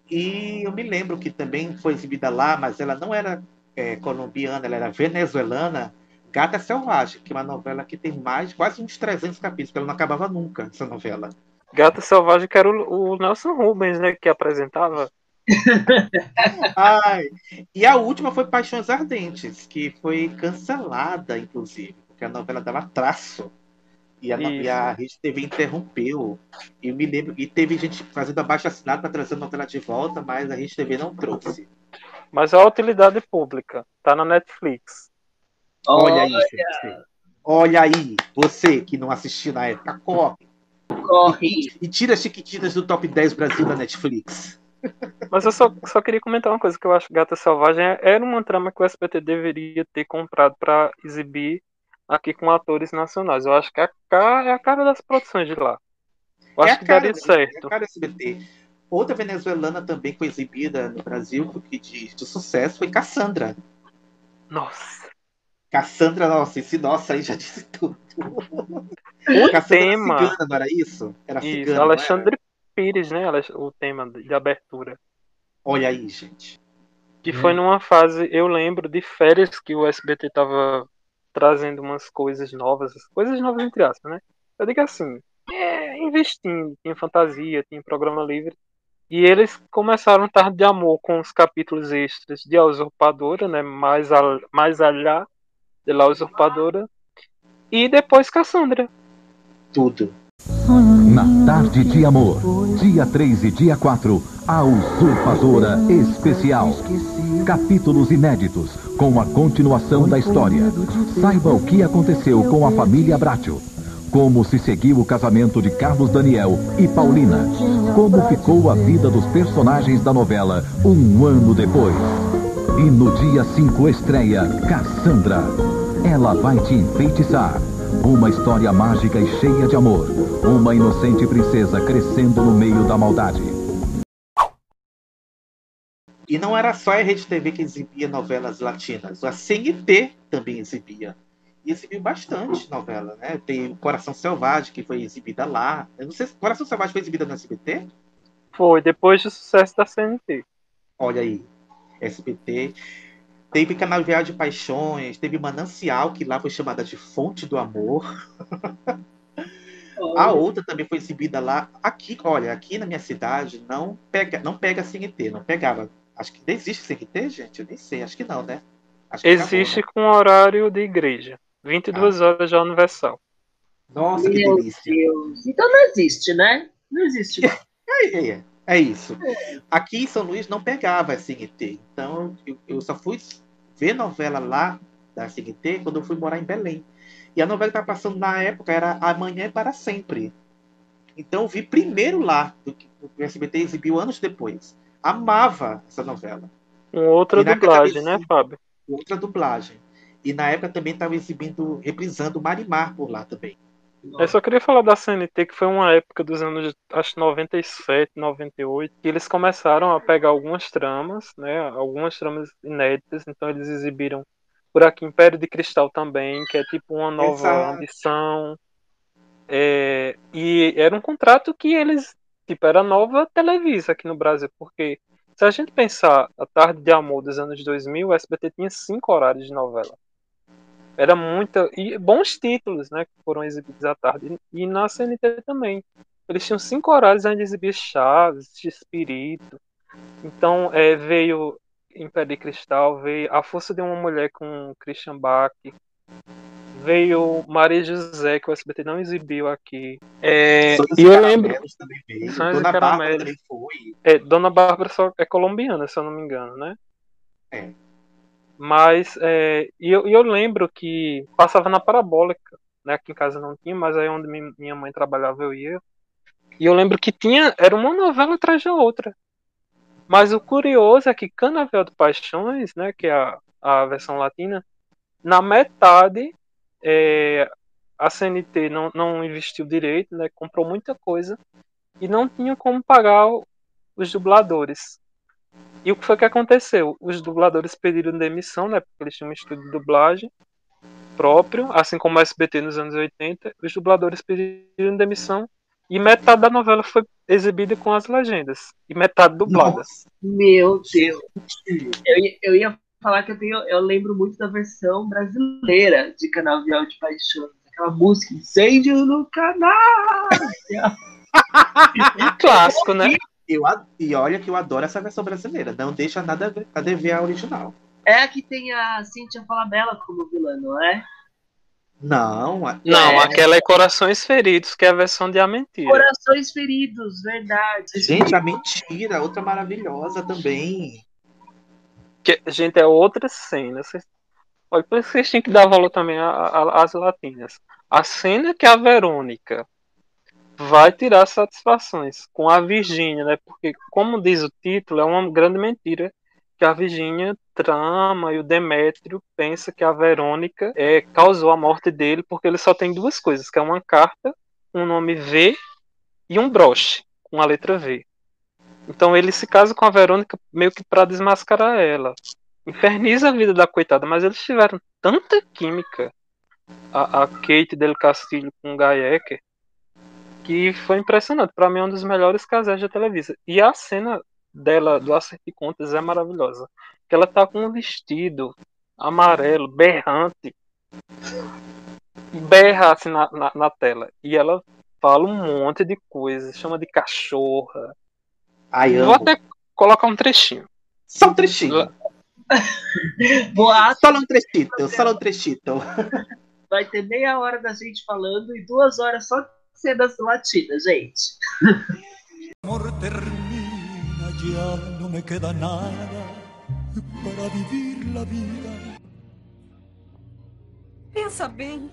E eu me lembro que também foi exibida lá, mas ela não era é, colombiana, ela era venezuelana, Gata Selvagem, que é uma novela que tem mais, quase uns 300 capítulos, que ela não acabava nunca, essa novela.
Gata Selvagem, que era o, o Nelson Rubens, né, que apresentava.
Ai, e a última foi Paixões Ardentes, que foi cancelada, inclusive, porque a novela dava traço. E a, e a Rede TV interrompeu. E me lembro, e teve gente fazendo abaixo assinado para trazer a novela de volta, mas a Rede TV não trouxe.
Mas é a utilidade pública. Tá na Netflix.
Olha, aí, você. Olha aí, você que não assistiu na época, corre.
Corre.
E tira as Chiquititas do top 10 Brasil da Netflix.
Mas eu só, só queria comentar uma coisa que eu acho que Gata Selvagem era uma trama que o SBT deveria ter comprado para exibir aqui com atores nacionais. Eu acho que a cara, é a cara das produções de lá. Eu
É
acho
a
que
cara
daria
dele,
certo.
É a cara SBT. Outra venezuelana também foi exibida no Brasil que de, de sucesso foi Cassandra.
Nossa.
Cassandra, nossa, esse nossa aí já disse tudo.
O
Cassandra
tema.
era cigana, não era isso? Era
Isso,
cigana.
Alexandre Pires, né? O tema de abertura.
Olha aí, gente.
Que foi numa fase, eu lembro, de férias que o SBT tava trazendo umas coisas novas, coisas novas entre aspas, né? Eu digo assim, é, investindo, tinha fantasia, tinha programa livre. E eles começaram Tarde de Amor com os capítulos extras de A Usurpadora, né? Mais, al, mais allá de La Usurpadora. E depois Cassandra.
Tudo.
Na Tarde de Amor, dia 3 e dia 4, A Usurpadora Especial. Capítulos inéditos, com a continuação da história. Saiba o que aconteceu com a família Bracho. Como se seguiu o casamento de Carlos Daniel e Paulina. Como ficou a vida dos personagens da novela um ano depois. E no dia 5 estreia Cassandra. Ela vai te enfeitiçar. Uma história mágica e cheia de amor. Uma inocente princesa crescendo no meio da maldade.
E não era só a Rede TV que exibia novelas latinas, a CNT também exibia. E exibiu bastante novela, né? Tem o Coração Selvagem, que foi exibida lá. Eu não sei se Coração Selvagem foi exibida no SBT?
Foi, depois do sucesso da CNT.
Olha aí, SBT. Teve Canavial de Paixões, teve Manancial, que lá foi chamada de Fonte do Amor. A outra também foi exibida lá. Aqui, olha, aqui na minha cidade não pega, não pega CNT, não pegava. Acho que existe CNT, gente? Eu nem sei, acho que não, né? Acho que
Existe com horário de igreja. 22 horas já universal.
Nossa, que
Meu
delícia.
Deus. Então não existe, né? Não existe.
É, é, é isso. Aqui em São Luís não pegava a CNT. Então eu, eu só fui ver novela lá da CNT quando eu fui morar em Belém. E a novela que estava passando na época era Amanhã é para Sempre. Então eu vi primeiro lá, do que o SBT exibiu anos depois. Amava essa novela.
Com outra dublagem, né, Fábio?
Outra dublagem. E na época também estava exibindo, reprisando Marimar por lá também.
Eu só queria falar da CNT, que foi uma época dos anos, acho 97, 98, que eles começaram a pegar algumas tramas, né, algumas tramas inéditas, então eles exibiram por aqui Império de Cristal também, que é tipo uma nova
Exato.
ambição. É, e era um contrato que eles, tipo, era nova Televisa aqui no Brasil, porque se a gente pensar a Tarde de Amor dos anos 2000, o SBT tinha cinco horários de novela. Era muita. E bons títulos, né? Que foram exibidos à tarde. E na CNT também. Eles tinham cinco horários onde exibia Chaves, Espírito. Então é, veio Império de Cristal, veio A Força de uma Mulher com Christian Bach. Veio Maria José, que o SBT não exibiu aqui. É, e eu lembro.
Dona Bárbara também foi.
É, Dona Bárbara só é colombiana, se eu não me engano, né?
É.
Mas é, e eu, eu lembro que passava na parabólica, né? Aqui em casa não tinha, mas aí onde mi- minha mãe trabalhava eu ia. E eu lembro que tinha, era uma novela atrás da outra. Mas o curioso é que Canavial de Paixões, né, que é a, a versão latina, na metade é, a CNT não, não investiu direito, né, comprou muita coisa e não tinha como pagar os dubladores. E o que foi que aconteceu? Os dubladores pediram demissão, né? Porque eles tinham um estúdio de dublagem próprio, assim como o SBT nos anos 80. Os dubladores pediram demissão E metade da novela foi exibida com as legendas. E metade dublada.
Meu Deus. Eu, ia- eu ia falar que eu tenho. Eu lembro muito da versão brasileira de Canavial de Paixão. Aquela música Incêndio no Canal.
Clássico, né?
Eu, e olha que eu adoro essa versão brasileira. Não deixa nada a ver- a dever a original.
É a que tem a Cíntia Falabella como vilã, não é?
Não, a-
Não,
É.
aquela é Corações Feridos, que é a versão de A Mentira.
Corações Feridos, verdade.
Gente, a mentira, outra maravilhosa também.
Que, gente, é outra cena. Vocês... Olha, por isso que vocês têm que dar valor também às latinas. A cena que a Verônica vai tirar satisfações com a Virgínia, né? Porque, como diz o título, é uma grande mentira que a Virgínia trama e o Demétrio pensa que a Verônica é, causou a morte dele porque ele só tem duas coisas, que é uma carta, um nome V e um broche com a letra V. Então ele se casa com a Verônica meio que para desmascarar ela. Inferniza a vida da coitada, mas eles tiveram tanta química, a, a Kate del Castillo com o Guy que foi impressionante. Para mim é um dos melhores casais da Televisa. E a cena dela, do Acerto de Contas, é maravilhosa. Que ela tá com um vestido amarelo, berrante, berra assim na, na, na tela. E ela fala um monte de coisas, chama de cachorra.
Ai,
Vou
amo.
até colocar um trechinho.
Só um trechinho.
Boato.
Só um trechito, só um trechito.
Vai ter meia hora da gente falando e duas horas só de cenas latinas, gente.
amor termina, ya no me queda nada para vivir la vida.
Pensa bem.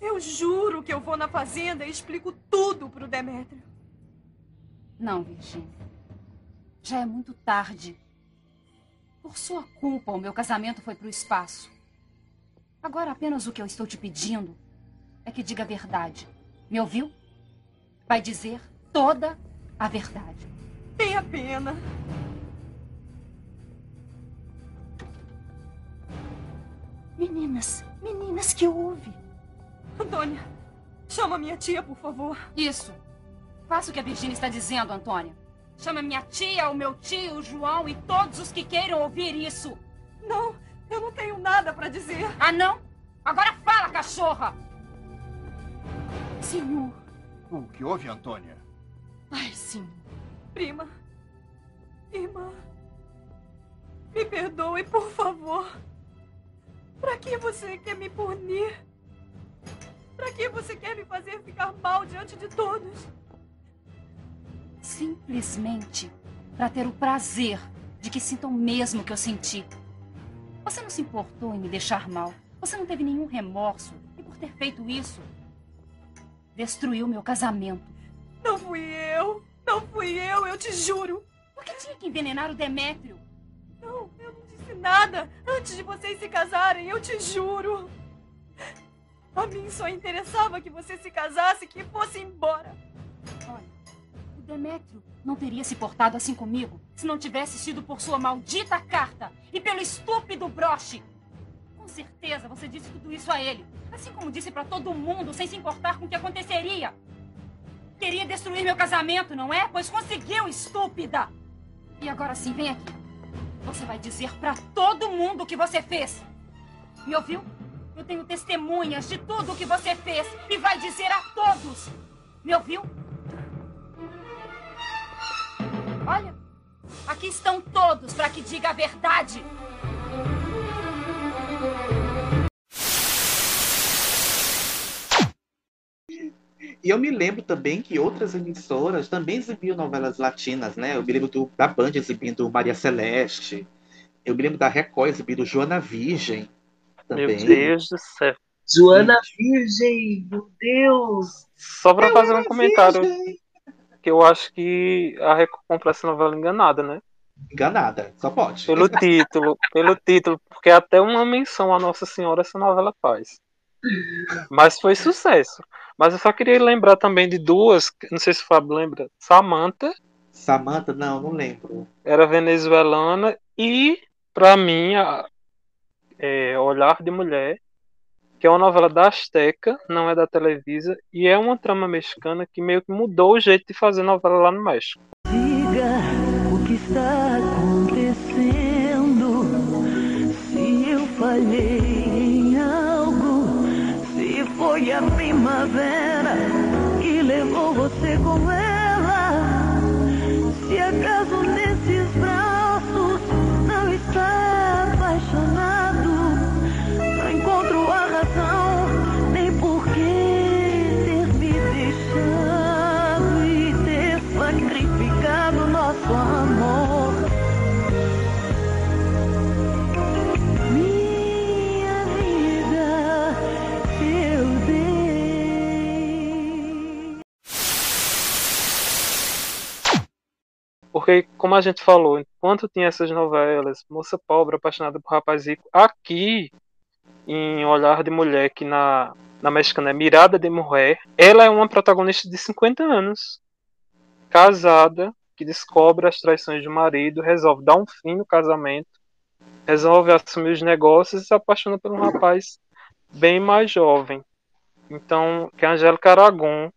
Eu juro que eu vou na fazenda e explico tudo pro Demétrio.
Não, Virginia. Já é muito tarde. Por sua culpa, o meu casamento foi pro espaço. Agora apenas o que eu estou te pedindo é que diga a verdade. Me ouviu? Vai dizer toda a verdade.
Tenha pena.
Meninas, meninas, que houve?
Antônia, chama minha tia, por favor.
Isso. Faça o que a Virginia está dizendo, Antônia. Chama minha tia, o meu tio, o João e todos os que queiram ouvir isso.
Não, eu não tenho nada para dizer.
Ah, não? Agora fala, cachorra! Senhor.
O que houve, Antônia?
Ai, sim. Prima. Irmã. Me perdoe, por favor. Pra que você quer me punir? Pra que você quer me fazer ficar mal diante de todos?
Simplesmente para ter o prazer de que sintam o mesmo que eu senti. Você não se importou em me deixar mal. Você não teve nenhum remorso. E por ter feito isso, destruiu meu casamento.
Não fui eu. Não fui eu, eu te juro.
Por que tinha que envenenar o Demétrio?
Não, eu não disse nada. Antes de vocês se casarem, eu te juro. A mim só interessava que você se casasse e que fosse embora.
Olha, o Demétrio não teria se portado assim comigo se não tivesse sido por sua maldita carta e pelo estúpido broche. Certeza você disse tudo isso a ele, assim como disse pra todo mundo, sem se importar com o que aconteceria. Queria destruir meu casamento, não é? Pois conseguiu, estúpida! E agora sim, vem aqui. Você vai dizer pra todo mundo o que você fez. Me ouviu? Eu tenho testemunhas de tudo o que você fez e vai dizer a todos. Me ouviu? Olha, aqui estão todos para que diga a verdade.
E eu me lembro também que outras emissoras também exibiam novelas latinas, né? Eu me lembro do, da Band exibindo Maria Celeste. Eu me lembro da Record exibindo Joana Virgem. Também.
Meu Deus do céu.
Joana Virgem, meu Deus!
Só pra fazer um comentário,
Virgem.
que eu acho que a Record comprou essa novela enganada, né?
Enganada, só pode.
Pelo título, pelo título, porque até uma menção a Nossa Senhora essa novela faz. Mas foi sucesso. Mas eu só queria lembrar também de duas, não sei se o Fábio lembra, Samantha,
Samantha, não, não lembro.
era venezuelana, e pra mim, a, é, Olhar de Mulher, que é uma novela da Azteca, não é da Televisa, e é uma trama mexicana que meio que mudou o jeito de fazer novela lá no México.
Diga o que está acontecendo. Se eu falhei em algo, se foi a primavera que levou você com ela.
Porque, como a gente falou, enquanto tinha essas novelas, Moça Pobre, Apaixonada por Rapaz Rico, aqui, em Olhar de Mulher, que na, na mexicana é Mirada de Mulher, ela é uma protagonista de 50 anos, casada, que descobre as traições do marido, resolve dar um fim no casamento, resolve assumir os negócios e se apaixona por um rapaz bem mais jovem. Então, que é a Angélica Aragon,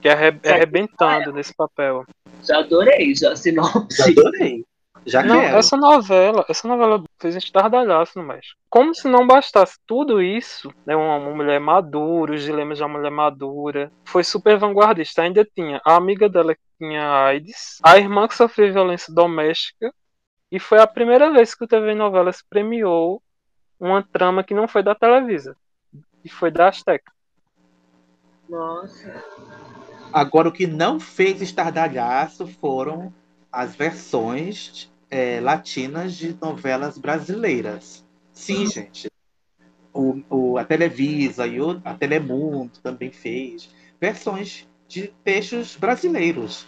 que é é arrebentando nesse papel.
Já adorei, já sinopse.
Já adorei. Já
não,
quero.
essa novela, essa novela fez a gente estardalhaço no México. Como se não bastasse tudo isso, né, uma, uma mulher madura, os dilemas de uma mulher madura, foi super vanguardista. Ainda tinha a amiga dela que tinha AIDS, a irmã que sofreu violência doméstica, e foi a primeira vez que o TV Novelas premiou uma trama que não foi da Televisa, e foi da Azteca.
Nossa.
Agora, o que não fez estardalhaço foram as versões é, latinas de novelas brasileiras. Sim, gente. O, o- a Televisa e o, a Telemundo também fez versões de textos brasileiros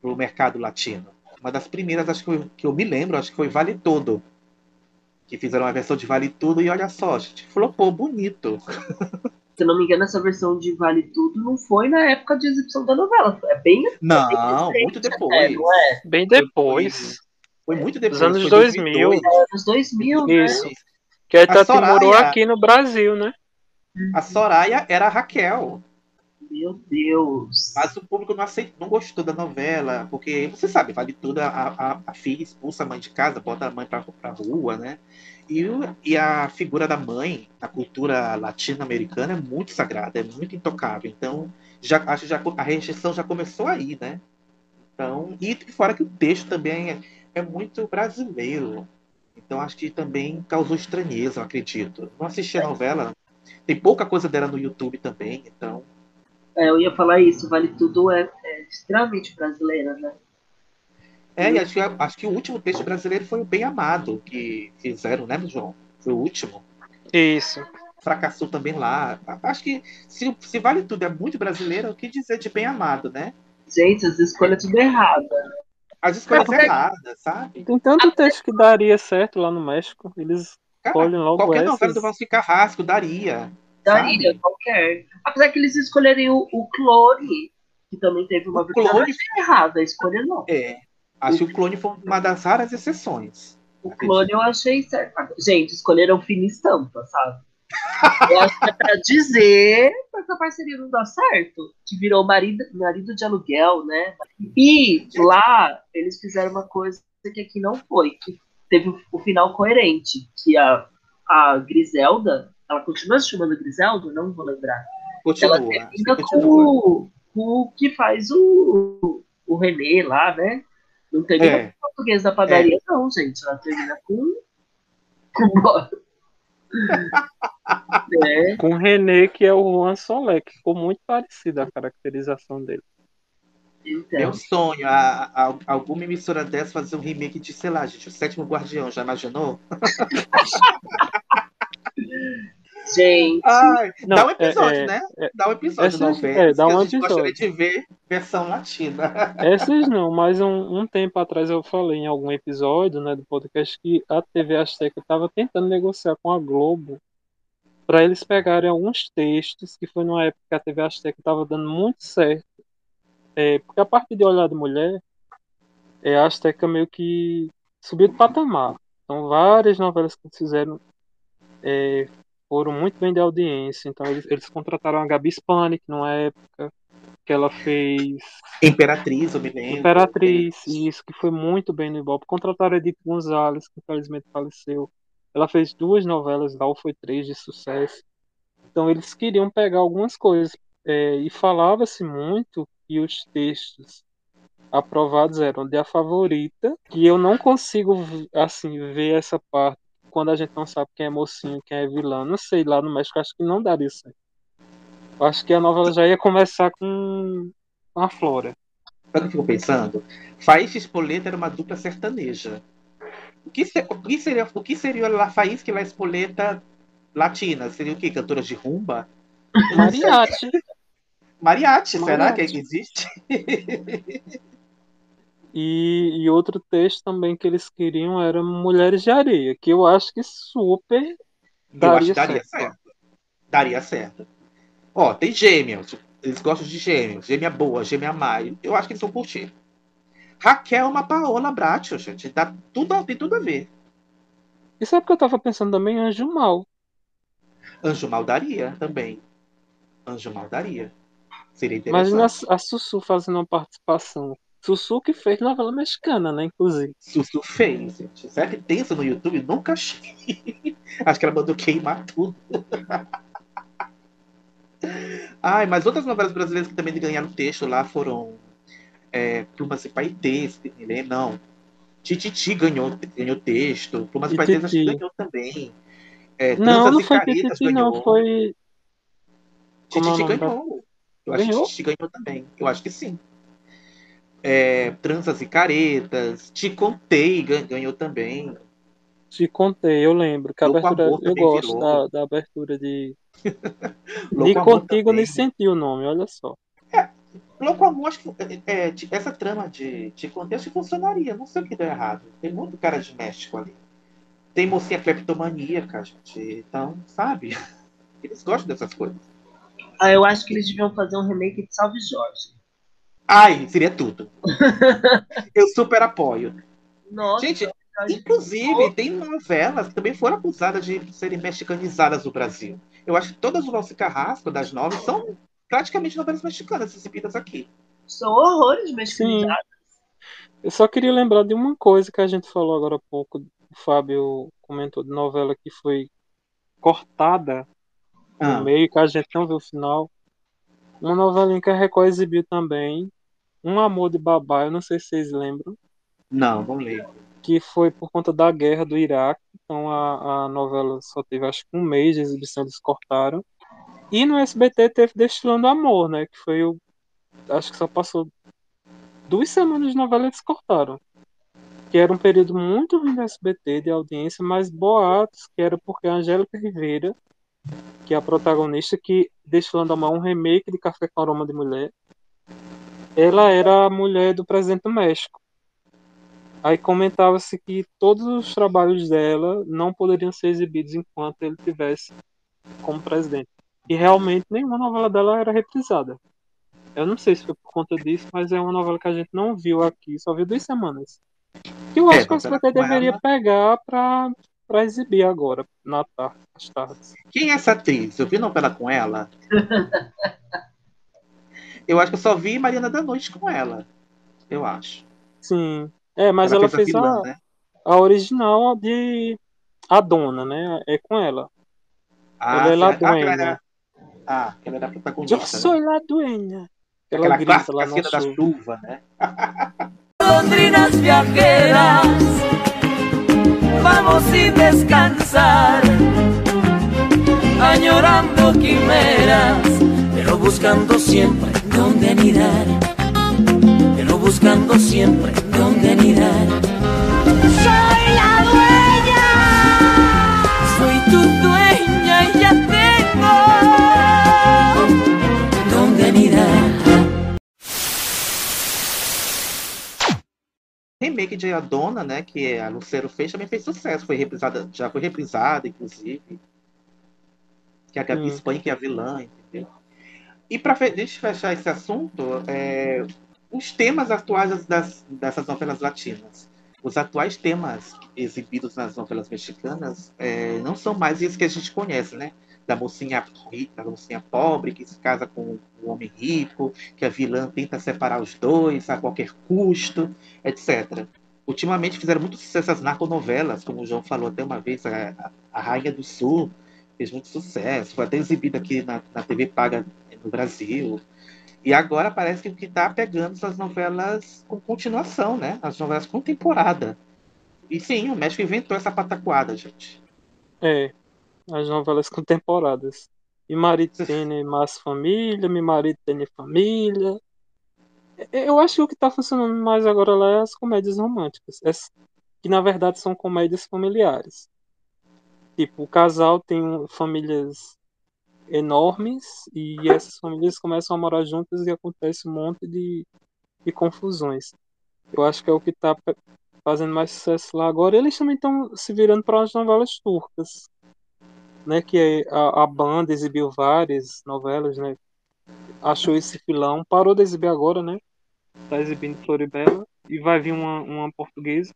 para o mercado latino. Uma das primeiras, acho que, eu- que eu me lembro, acho que foi Vale Tudo. Que fizeram uma versão de Vale Tudo e olha só, gente, flopou bonito.
Se eu não me engano, essa versão de Vale Tudo não foi na época de exibição da novela. É bem.
Não,
bem recente
muito
até,
depois.
não é?
Bem depois.
Foi muito depois.
Dos anos
foi
2000.
2002.
É, Anos 2000, né?
Isso. Que a
A
Itati
Soraya-
morou aqui no Brasil, né?
A Soraya era a Raquel.
Meu Deus.
Mas o público não, aceitou, não gostou da novela, porque você sabe, vale tudo, a, a, a filha expulsa a mãe de casa, bota a mãe pra, pra rua, né? E, e a figura da mãe, na cultura latino-americana, é muito sagrada, é muito intocável. Então, já, acho que a rejeição já começou aí, né? Então, e fora que o texto também é, é muito brasileiro. Então, acho que também causou estranheza, eu acredito. Não assisti a novela, tem pouca coisa dela no YouTube também, então.
É, eu ia falar isso. Vale Tudo é, é extremamente brasileira, né?
É, e acho que, acho que o último texto brasileiro foi o Bem Amado, que fizeram, né, João? Foi o último.
Isso.
Fracassou também lá. Acho que se, se Vale Tudo é muito brasileiro, o que dizer de Bem Amado, né?
Gente, as escolhas tudo erradas.
As escolhas
É, porque-
erradas, sabe?
Tem tanto texto que daria certo lá no México. Eles
Cara,
escolhem logo
Qualquer novela
essas.
do Valci Carrasco daria.
Daria,
sabe?
qualquer. Apesar que eles escolherem o, o Clone, que também teve uma
Clone-
achei errada a escolha, não.
É. Acho que o clone foi uma das raras exceções.
O clone eu achei certo. Gente, escolheram fina estampa, sabe? Eu acho que é pra dizer essa parceria não dar certo. Que virou marido, marido de aluguel, né? E lá eles fizeram uma coisa que aqui não foi, que teve o, final coerente. Que a, a Griselda, ela continua se chamando Griselda? Não vou lembrar.
Continua.
Ela termina com, com o que faz o, o René lá, né? Não termina
É.
com o português da padaria, não, gente. Ela termina com. com é,
Com o René, que é o Juan Solé, que ficou muito parecida a caracterização dele.
então.
Meu sonho, a, a- alguma emissora dessa fazer um remake de, sei lá, gente, o Sétimo Guardião, já imaginou?
Gente.
Ai,
Não,
dá um episódio,
é-
né?
é-
dá um episódio
essas-
novela.
é, dá um
a gente gostaria
episódio.
de ver versão latina.
Essas não, mas um, um tempo atrás eu falei em algum episódio né, do podcast que a TV Azteca estava tentando negociar com a Globo para eles pegarem alguns textos, que foi numa época que a TV Azteca estava dando muito certo. É, porque a partir de Olhar de Mulher, é, a Azteca meio que subiu de patamar. Então várias novelas que eles fizeram é, foram muito bem de audiência. Então eles, eles contrataram a Gabi Spanik numa época que ela fez
Imperatriz, eu me lembro.
Imperatriz, isso que foi muito bem no Ibope. Contrataram a Edith Gonzalez, que infelizmente faleceu. Ela fez duas novelas lá, foi três de sucesso. Então eles queriam pegar algumas coisas. é, e falava-se muito que os textos aprovados eram de A Favorita, que eu não consigo assim ver essa parte quando a gente não sabe quem é mocinho, quem é vilã. Não sei, lá no México acho que não daria certo. Eu acho que a novela já ia começar com com a Flora.
Sabe o que eu fico pensando? Faísca e Espoleta era uma dupla sertaneja. O que, se- o que seria, o que seria a Faísca e La Espoleta latina? Seria o quê? Cantoras de rumba?
Mariachi.
Mariachi, será que
Mariachi.
existe?
E, e outro texto também que eles queriam era Mulheres de Areia, que eu acho que super
Eu acho
daria,
que daria
certo.
certo. Daria certo. Ó, tem gêmeos. Eles gostam de gêmeos. Gêmea boa, gêmea má. Eu acho que eles vão curtir. Raquel é uma Paola Bracho, gente. Dá tudo, tem tudo a ver.
E sabe o que eu tava pensando também? Anjo Mal.
Anjo Mal daria também. Anjo Mal daria. Seria interessante.
Imagina a, a Sussu fazendo uma participação. Sussu que fez novela mexicana, né? Inclusive.
Sussu fez, gente. Será que tem isso no YouTube? Nunca achei. Acho que ela mandou queimar tudo. Ai, mas outras novelas brasileiras que também ganharam texto lá foram é, Plumas e Paetês, não. Tititi ganhou, ganhou texto. Plumas e Paetês acho que ganhou também. É,
Não, não foi Tititi,
ganhou.
não. Foi. É
Tititi ganhou. Eu acho que Tititi ganhou também. Eu acho que sim. É, Tranças e Caretas. Te Contei gan- ganhou também.
Te contei, eu lembro. Que a
Louco
abertura.
Amor
Eu gosto da, da abertura de.
Amor
Contigo
também.
nem senti o nome, olha só.
Louco Amor, acho que é, é, essa trama de Te Contei acho que funcionaria. Não sei o que deu errado. Tem muito cara de México ali. Tem mocinha cleptomaníaca, gente. Então, sabe? Eles gostam dessas coisas.
Ah, eu acho que eles deviam fazer um remake de Salve Jorge.
Ai, seria tudo. Eu super apoio.
Nossa,
Gente, inclusive, tem novelas que também foram acusadas de serem mexicanizadas no Brasil. Eu acho que todas o Valci Carrasco das nove são praticamente novelas mexicanas exibidas aqui.
São horrores
Sim.
mexicanizados.
Eu só queria lembrar de uma coisa que a gente falou agora há pouco. O Fábio comentou de novela que foi cortada
Ah.
no meio, que a gente não viu o final. Uma novelinha que a Record exibiu também. Um Amor de Babá, eu não sei se vocês lembram.
Não, não lembro.
Que foi por conta da guerra do Iraque. Então a, a novela só teve acho que um mês de exibição, eles cortaram. E no SBT teve Destilando Amor, né? Que foi o. Acho que só passou duas semanas de novela e eles cortaram. Que era um período muito ruim do SBT de audiência, mas boatos, que era porque a Angélica Rivera, que é a protagonista, que Destilando Amor é um remake de Café com Aroma de Mulher, ela era a mulher do presidente do México. Aí comentava-se que todos os trabalhos dela não poderiam ser exibidos enquanto ele tivesse como presidente. E realmente nenhuma novela dela era reprisada. Eu não sei se foi por conta disso, mas é uma novela que a gente não viu aqui, só viu duas semanas. Que eu
É,
acho que o
novela
SBT deveria
ela.
pegar pra, pra exibir agora, na tarde, às tardes.
Quem é essa atriz? Eu vi novela com ela? Eu acho que eu só vi Mariana da Noite com ela. Eu acho.
Sim. É, mas
Ela
ela,
fez a
fez a,
vilã, né?
a original de A Dona, né? É com ela.
Ah,
ela é la
certo. Ah, ela
dueña.
era, ah, ela era a protagonista.
Eu sou
né?
la dueña. Ela
Aquela
grita lá na
da
chuva.
né?
Golondrinas viajeras, vamos sin descansar, añorando quimeras, pero buscando siempre dónde anidar, pero buscando siempre dónde anidar.
Soy la dueña.
Soy tu dueña y ya tengo dónde anidar.
Remake de A Dona, né? Que a Lucero fez, também fez sucesso. Foi reprisada, já foi reprisada, inclusive. Que a Gabi
Hum.
Espanha, que é a vilã, entendeu? E para fechar esse assunto, é, os temas atuais das, dessas novelas latinas. os atuais temas exibidos nas novelas mexicanas é, não são mais esses que a gente conhece, né? Da mocinha rica, da mocinha pobre que se casa com o homem rico, que a vilã tenta separar os dois a qualquer custo, etc. Ultimamente fizeram muito sucesso as narconovelas, como o João falou até uma vez, a, a Rainha do Sul fez muito sucesso, foi até exibida aqui na, na TV Paga no Brasil. E agora parece que o que está pegando são as novelas com continuação, né? As novelas com temporada. E sim, o México inventou essa pataquada, gente.
É, as novelas com temporadas. E marido tem mais família, meu marido tem família. Eu acho que o que tá funcionando mais agora lá é as comédias românticas. As- que na verdade são comédias familiares. Tipo, o casal tem famílias enormes e essas famílias começam a morar juntas e acontece um monte de, de confusões. Eu acho que é o que tá pe- fazendo mais sucesso lá agora. Eles também estão se virando para as novelas turcas, né? Que é a, a banda exibiu várias novelas, né? Achou esse filão, parou de exibir agora, né? Tá exibindo Floribela e vai vir uma, uma portuguesa.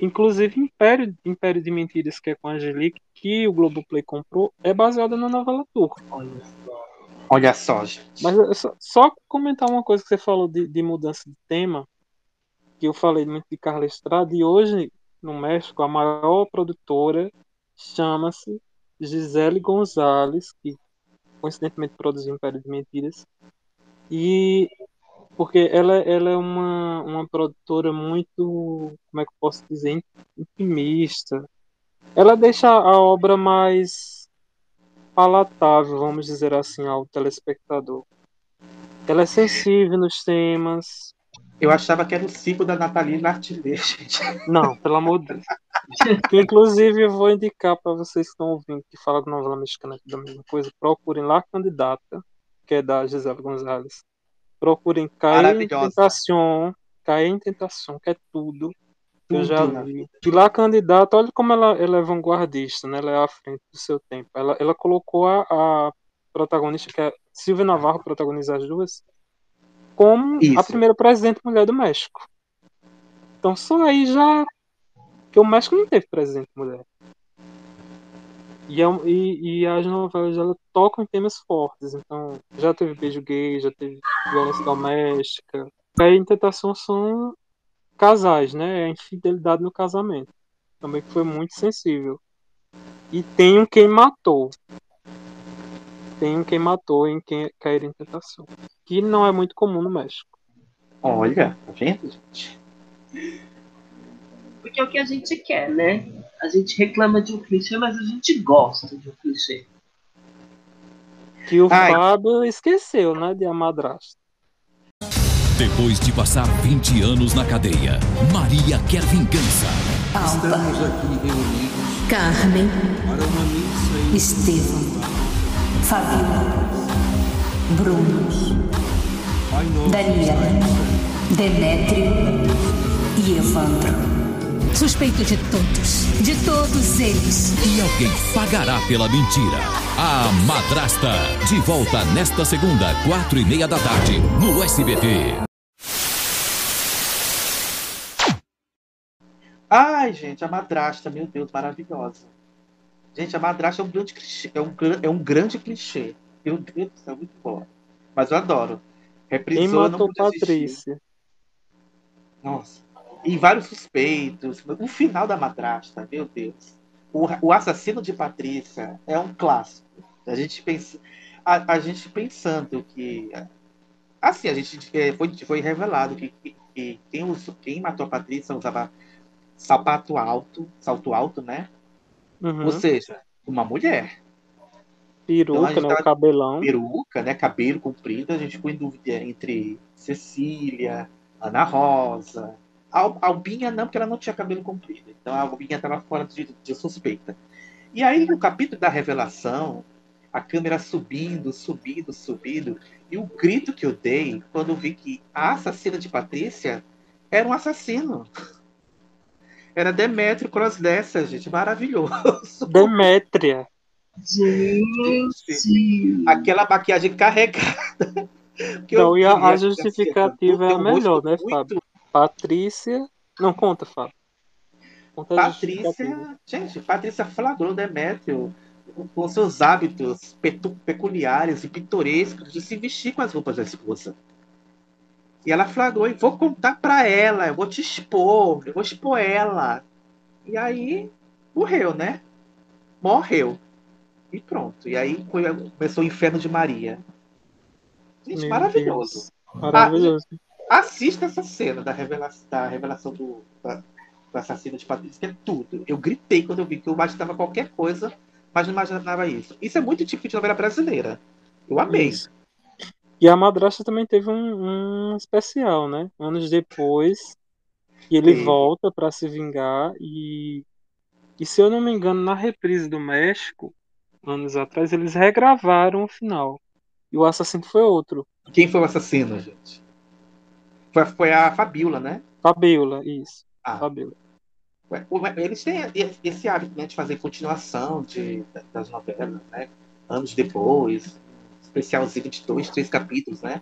Inclusive Império, Império de Mentiras, que é com a Angelique, que o Globoplay comprou, é baseada na novela turca.
Olha só, gente.
Mas é só, só comentar uma coisa que você falou de, de mudança de tema, que eu falei muito de Carla Estrada, e hoje no México a maior produtora chama-se Gisele Gonzalez, que coincidentemente produziu Império de Mentiras. E porque ela, ela é uma, uma produtora muito, como é que eu posso dizer, intimista. Ela deixa a obra mais palatável, vamos dizer assim, ao telespectador. Ela é sensível nos temas.
Eu achava que era o ciclo da Natalina Artilheira, gente.
Não, pelo amor de Deus. Inclusive eu vou indicar para vocês que estão ouvindo que fala de novela mexicana aqui da mesma coisa, procurem lá Candidata, que é da Gisela Gonzalez. Procurem Cair em. Tentação, Cair em Tentação, que é tudo. que Eu já
na
vi. E lá Candidata, olha como ela, ela é vanguardista, né? Ela é à frente do seu tempo. Ela, ela colocou a, a protagonista, que é Silvia Navarro, protagoniza as duas, como a
Isso.
primeira presidente mulher do México. Então só aí já. Porque o México não teve presidente mulher. E, é e, e as novelas ela tocam em temas fortes. Então já teve beijo gay, já teve violência doméstica. Aí em Tentação são casais, né? É a infidelidade no casamento. Também que foi muito sensível. E tem um quem matou. Tem um quem matou em quem cair em tentação. Que não é muito comum no México.
Olha, tá vendo, gente?
Porque é o que a gente quer, né? A gente reclama de um clichê, mas a gente gosta de um clichê.
Que o
Ai.
Fábio esqueceu, né? De a madrasta.
Depois de passar 20 anos na cadeia, Maria quer vingança.
Estamos
aqui reunidos
Carmen,
para uma missa
Estevão, Fabiola, Bruno, Daniela, Demétrio e Evandro. Suspeito de todos, de todos eles.
E alguém pagará pela mentira. A Madrasta. De volta nesta segunda, quatro e meia da tarde, no SBT.
Ai, gente, a madrasta, meu Deus, maravilhosa. Gente, a madrasta é um grande clichê. É um, é um grande clichê. Meu Deus do céu, muito bom. Mas eu adoro.
Quem
Reprisou, não
matou
assistir.
Patrícia?
Nossa. E vários suspeitos. O final da madrasta, meu Deus. O, o assassino de Patrícia é um clássico. A gente pensa, a, a gente pensando que assim a gente é, foi, foi revelado que, que- que quem, usou- quem matou a Patrícia usava sapato alto, salto alto, né?
Uhum.
Ou seja, uma mulher.
Peruca,
Então,
né? O cabelão.
Peruca, né? Cabelo comprido. A gente ficou em dúvida entre Cecília, Ana Rosa. Al- Albinha não, porque ela não tinha cabelo comprido. Então a Albinha estava fora de, de suspeita. E aí, no capítulo da revelação, a câmera subindo, subindo, subindo. E o grito que eu dei quando vi que a assassina de Patrícia era um assassino. Era Demetrio Crossdessa, gente. Maravilhoso.
Demétria.
Gente.
Aquela maquiagem carregada. Que
Não,
eu
e a, a
assim,
justificativa é a melhor, né, Fábio? Patrícia Não conta, Fábio. Conta.
Patrícia, gente, Patrícia flagrou Demétrio com seus hábitos peculiares e pitorescos de se vestir com as roupas da esposa. E ela flagrou e vou contar pra ela, eu vou te expor, eu vou expor ela. E aí morreu, né? Morreu. E pronto. E aí começou o inferno de Maria. Gente,
Meu
maravilhoso.
Deus. Maravilhoso.
Ah, assista essa cena da revelação, da revelação do, da- do assassino de Patrícia, que é tudo. Eu gritei quando eu vi que eu imaginava qualquer coisa, mas não imaginava isso. Isso é muito típico de novela brasileira. Eu amei.
Isso. E a madrasta também teve um, um especial, né? Anos depois, que ele
Teve.
volta pra se vingar e, e se eu não me engano, na reprise do México, anos atrás, eles regravaram o final. E o assassino foi outro.
Quem foi o assassino, gente? Foi, foi a Fabiola, né?
Fabiola, isso.
Ah.
Fabiola.
Eles têm esse hábito né, de fazer continuação de, das novelas, né? Anos depois, especialzinho de dois, três capítulos, né?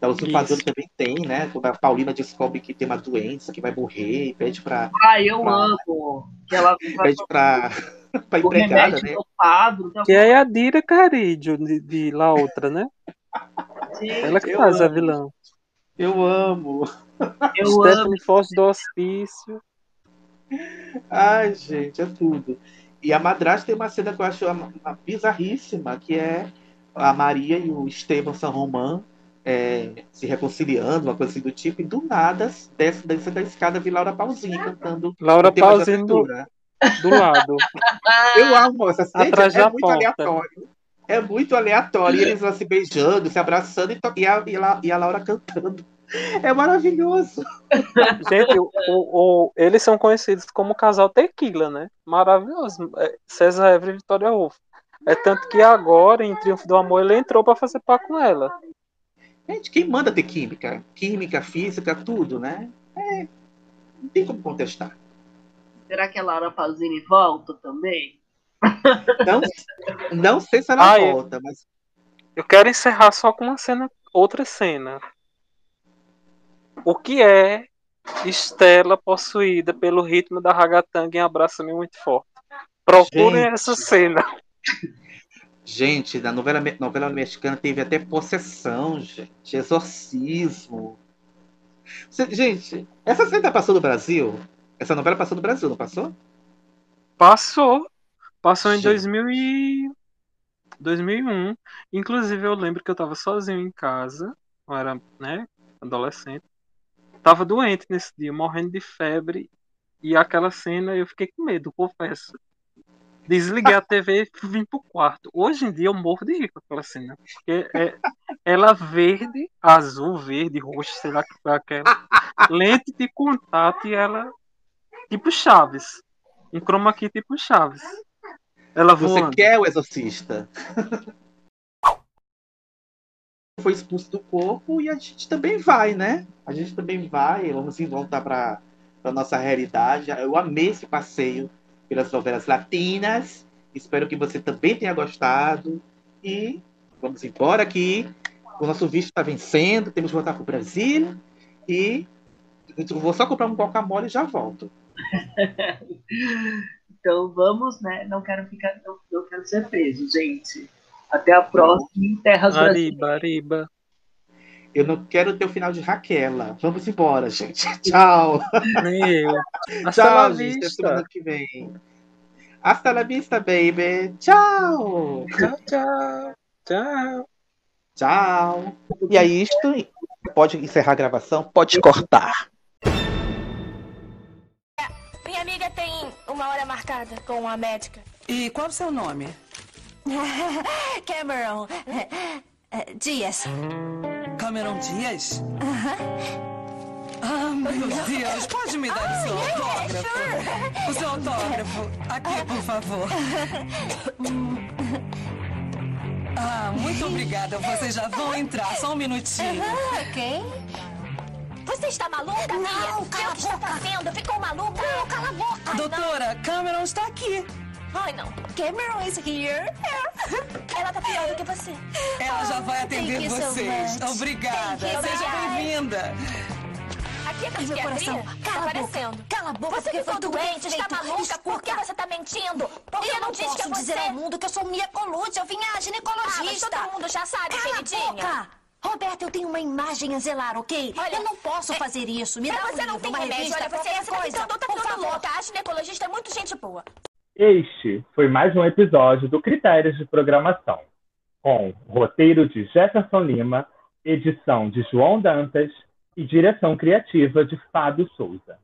Da Usurpadora
Isso.
também tem, né? Quando a Paulina descobre que tem uma doença, que vai morrer, e pede pra.
Ah, eu
pra-
amo. Que ela
Pede pra, pra empregada, né?
dopado. então-
Que é a Dira Carídio de, de La Outra, né? Ela que faz a
amo.
vilã.
Eu amo.
Eu
Stephanie Foz do Hospício.
Ai, gente, é tudo. E a madrasta tem uma cena que eu acho uma, uma bizarríssima, que é a Maria e o Esteban San Román é, se reconciliando, uma coisa assim do tipo, e do nada desce, desce da escada vi Laura Pausini cantando
Laura Pausini do, do lado.
Eu amo essa cena,
Atrás
é
da
muito
porta.
aleatório. É muito aleatório. E eles vão se beijando, se abraçando e, to- e, a, e, a, e a Laura cantando. É maravilhoso.
Gente, o, o- o- eles são conhecidos como casal tequila, né? Maravilhoso. É, César Évora e Vitória Rufo. É tanto que agora, em Triunfo do Amor, ele entrou pra fazer par com ela.
Gente, quem manda ter química? Química, física, tudo, né? É, não tem como contestar.
Será que a Laura Pausini volta também?
Não, não sei se ela
Ah, é.
volta, mas
Eu quero encerrar só com uma cena, outra cena. O que é Estela possuída pelo ritmo da ragatanga em Abraça-me Muito Forte? Procurem
Gente.
essa cena.
Gente, na novela, novela mexicana teve até possessão, gente, exorcismo. Gente, essa cena passou no Brasil? Essa novela passou no Brasil, não passou?
Passou. Passou em
Gente.
2000 e... 2001. Inclusive, eu lembro que eu tava sozinho em casa. Eu era, né, adolescente. Tava doente nesse dia, morrendo de febre. E aquela cena eu fiquei com medo, confesso. Desliguei a TV e vim pro quarto. Hoje em dia eu morro de rir com aquela cena. Porque é, ela verde, azul, verde, roxo, sei lá que foi aquela. Lente de contato e ela. Tipo Chaves. Um chroma key tipo Chaves. Ela
Você
voando.
quer o exorcista? Foi expulso do corpo e a gente também vai, né? A gente também vai, vamos voltar para a nossa realidade. Eu amei esse passeio pelas novelas latinas. Espero que você também tenha gostado. E vamos embora aqui. O nosso visto está vencendo, temos que voltar para o Brasil. E vou só comprar um guacamole e já volto.
Então vamos, né? Não quero ficar, não, não quero ser preso, gente. Até a próxima em Terras Brasileiras.
Ariba, Ariba.
Eu não quero ter o final de Raquela. Vamos embora, gente. Tchau.
Nem eu. Hasta la
Tchau, gente. Até semana que vem. Hasta la vista, baby. Tchau.
Tchau, tchau. Tchau.
Tchau. E aí, isto pode encerrar a gravação? Pode cortar.
Uma hora marcada com a médica.
E qual o seu nome?
Cameron. eh, Dias.
Cameron Dias? Ah, meu Deus, pode me dar o seu autógrafo? O seu autógrafo. Aqui, por favor. Ah, muito obrigada. Vocês já vão entrar. Só um minutinho.
ok. Você está maluca, Não, cala o que está fazendo? Ficou maluca? Não, cala a boca.
Doutora, Cameron está aqui.
Ai, não. Cameron is here. Ela tá pior do que você.
Ela já vai atender
so
vocês.
much.
Obrigada. Seja bem-vinda.
aqui que
Ai, meu coração,
abrir?
cala a boca,
Aparecendo.
cala a boca,
Você ficou doente, está maluca? Por que você tá mentindo?
Porque eu não
disse
posso
que é
dizer
você.
ao mundo que eu sou Mia Colucci, eu vim a
Ah, mas
ginecologista.
todo mundo já sabe,
Cala a
queridinha.
boca! Roberta, eu tenho uma imagem a zelar, ok?
Olha,
eu não posso
é-
fazer isso. Me
Mas
dá um
você não
livro,
tem
uma
remédio.
revista,
Olha, você,
qualquer
essa
coisa.
tá
Por favor.
louca. A ginecologista é muito gente boa.
Este foi mais um episódio do Critérios de Programação, com roteiro de Jefferson Lima, edição de João Dantas e direção criativa de Fábio Souza.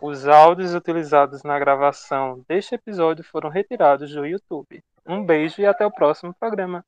Os áudios utilizados na gravação deste episódio foram retirados do YouTube. Um beijo e até o próximo programa.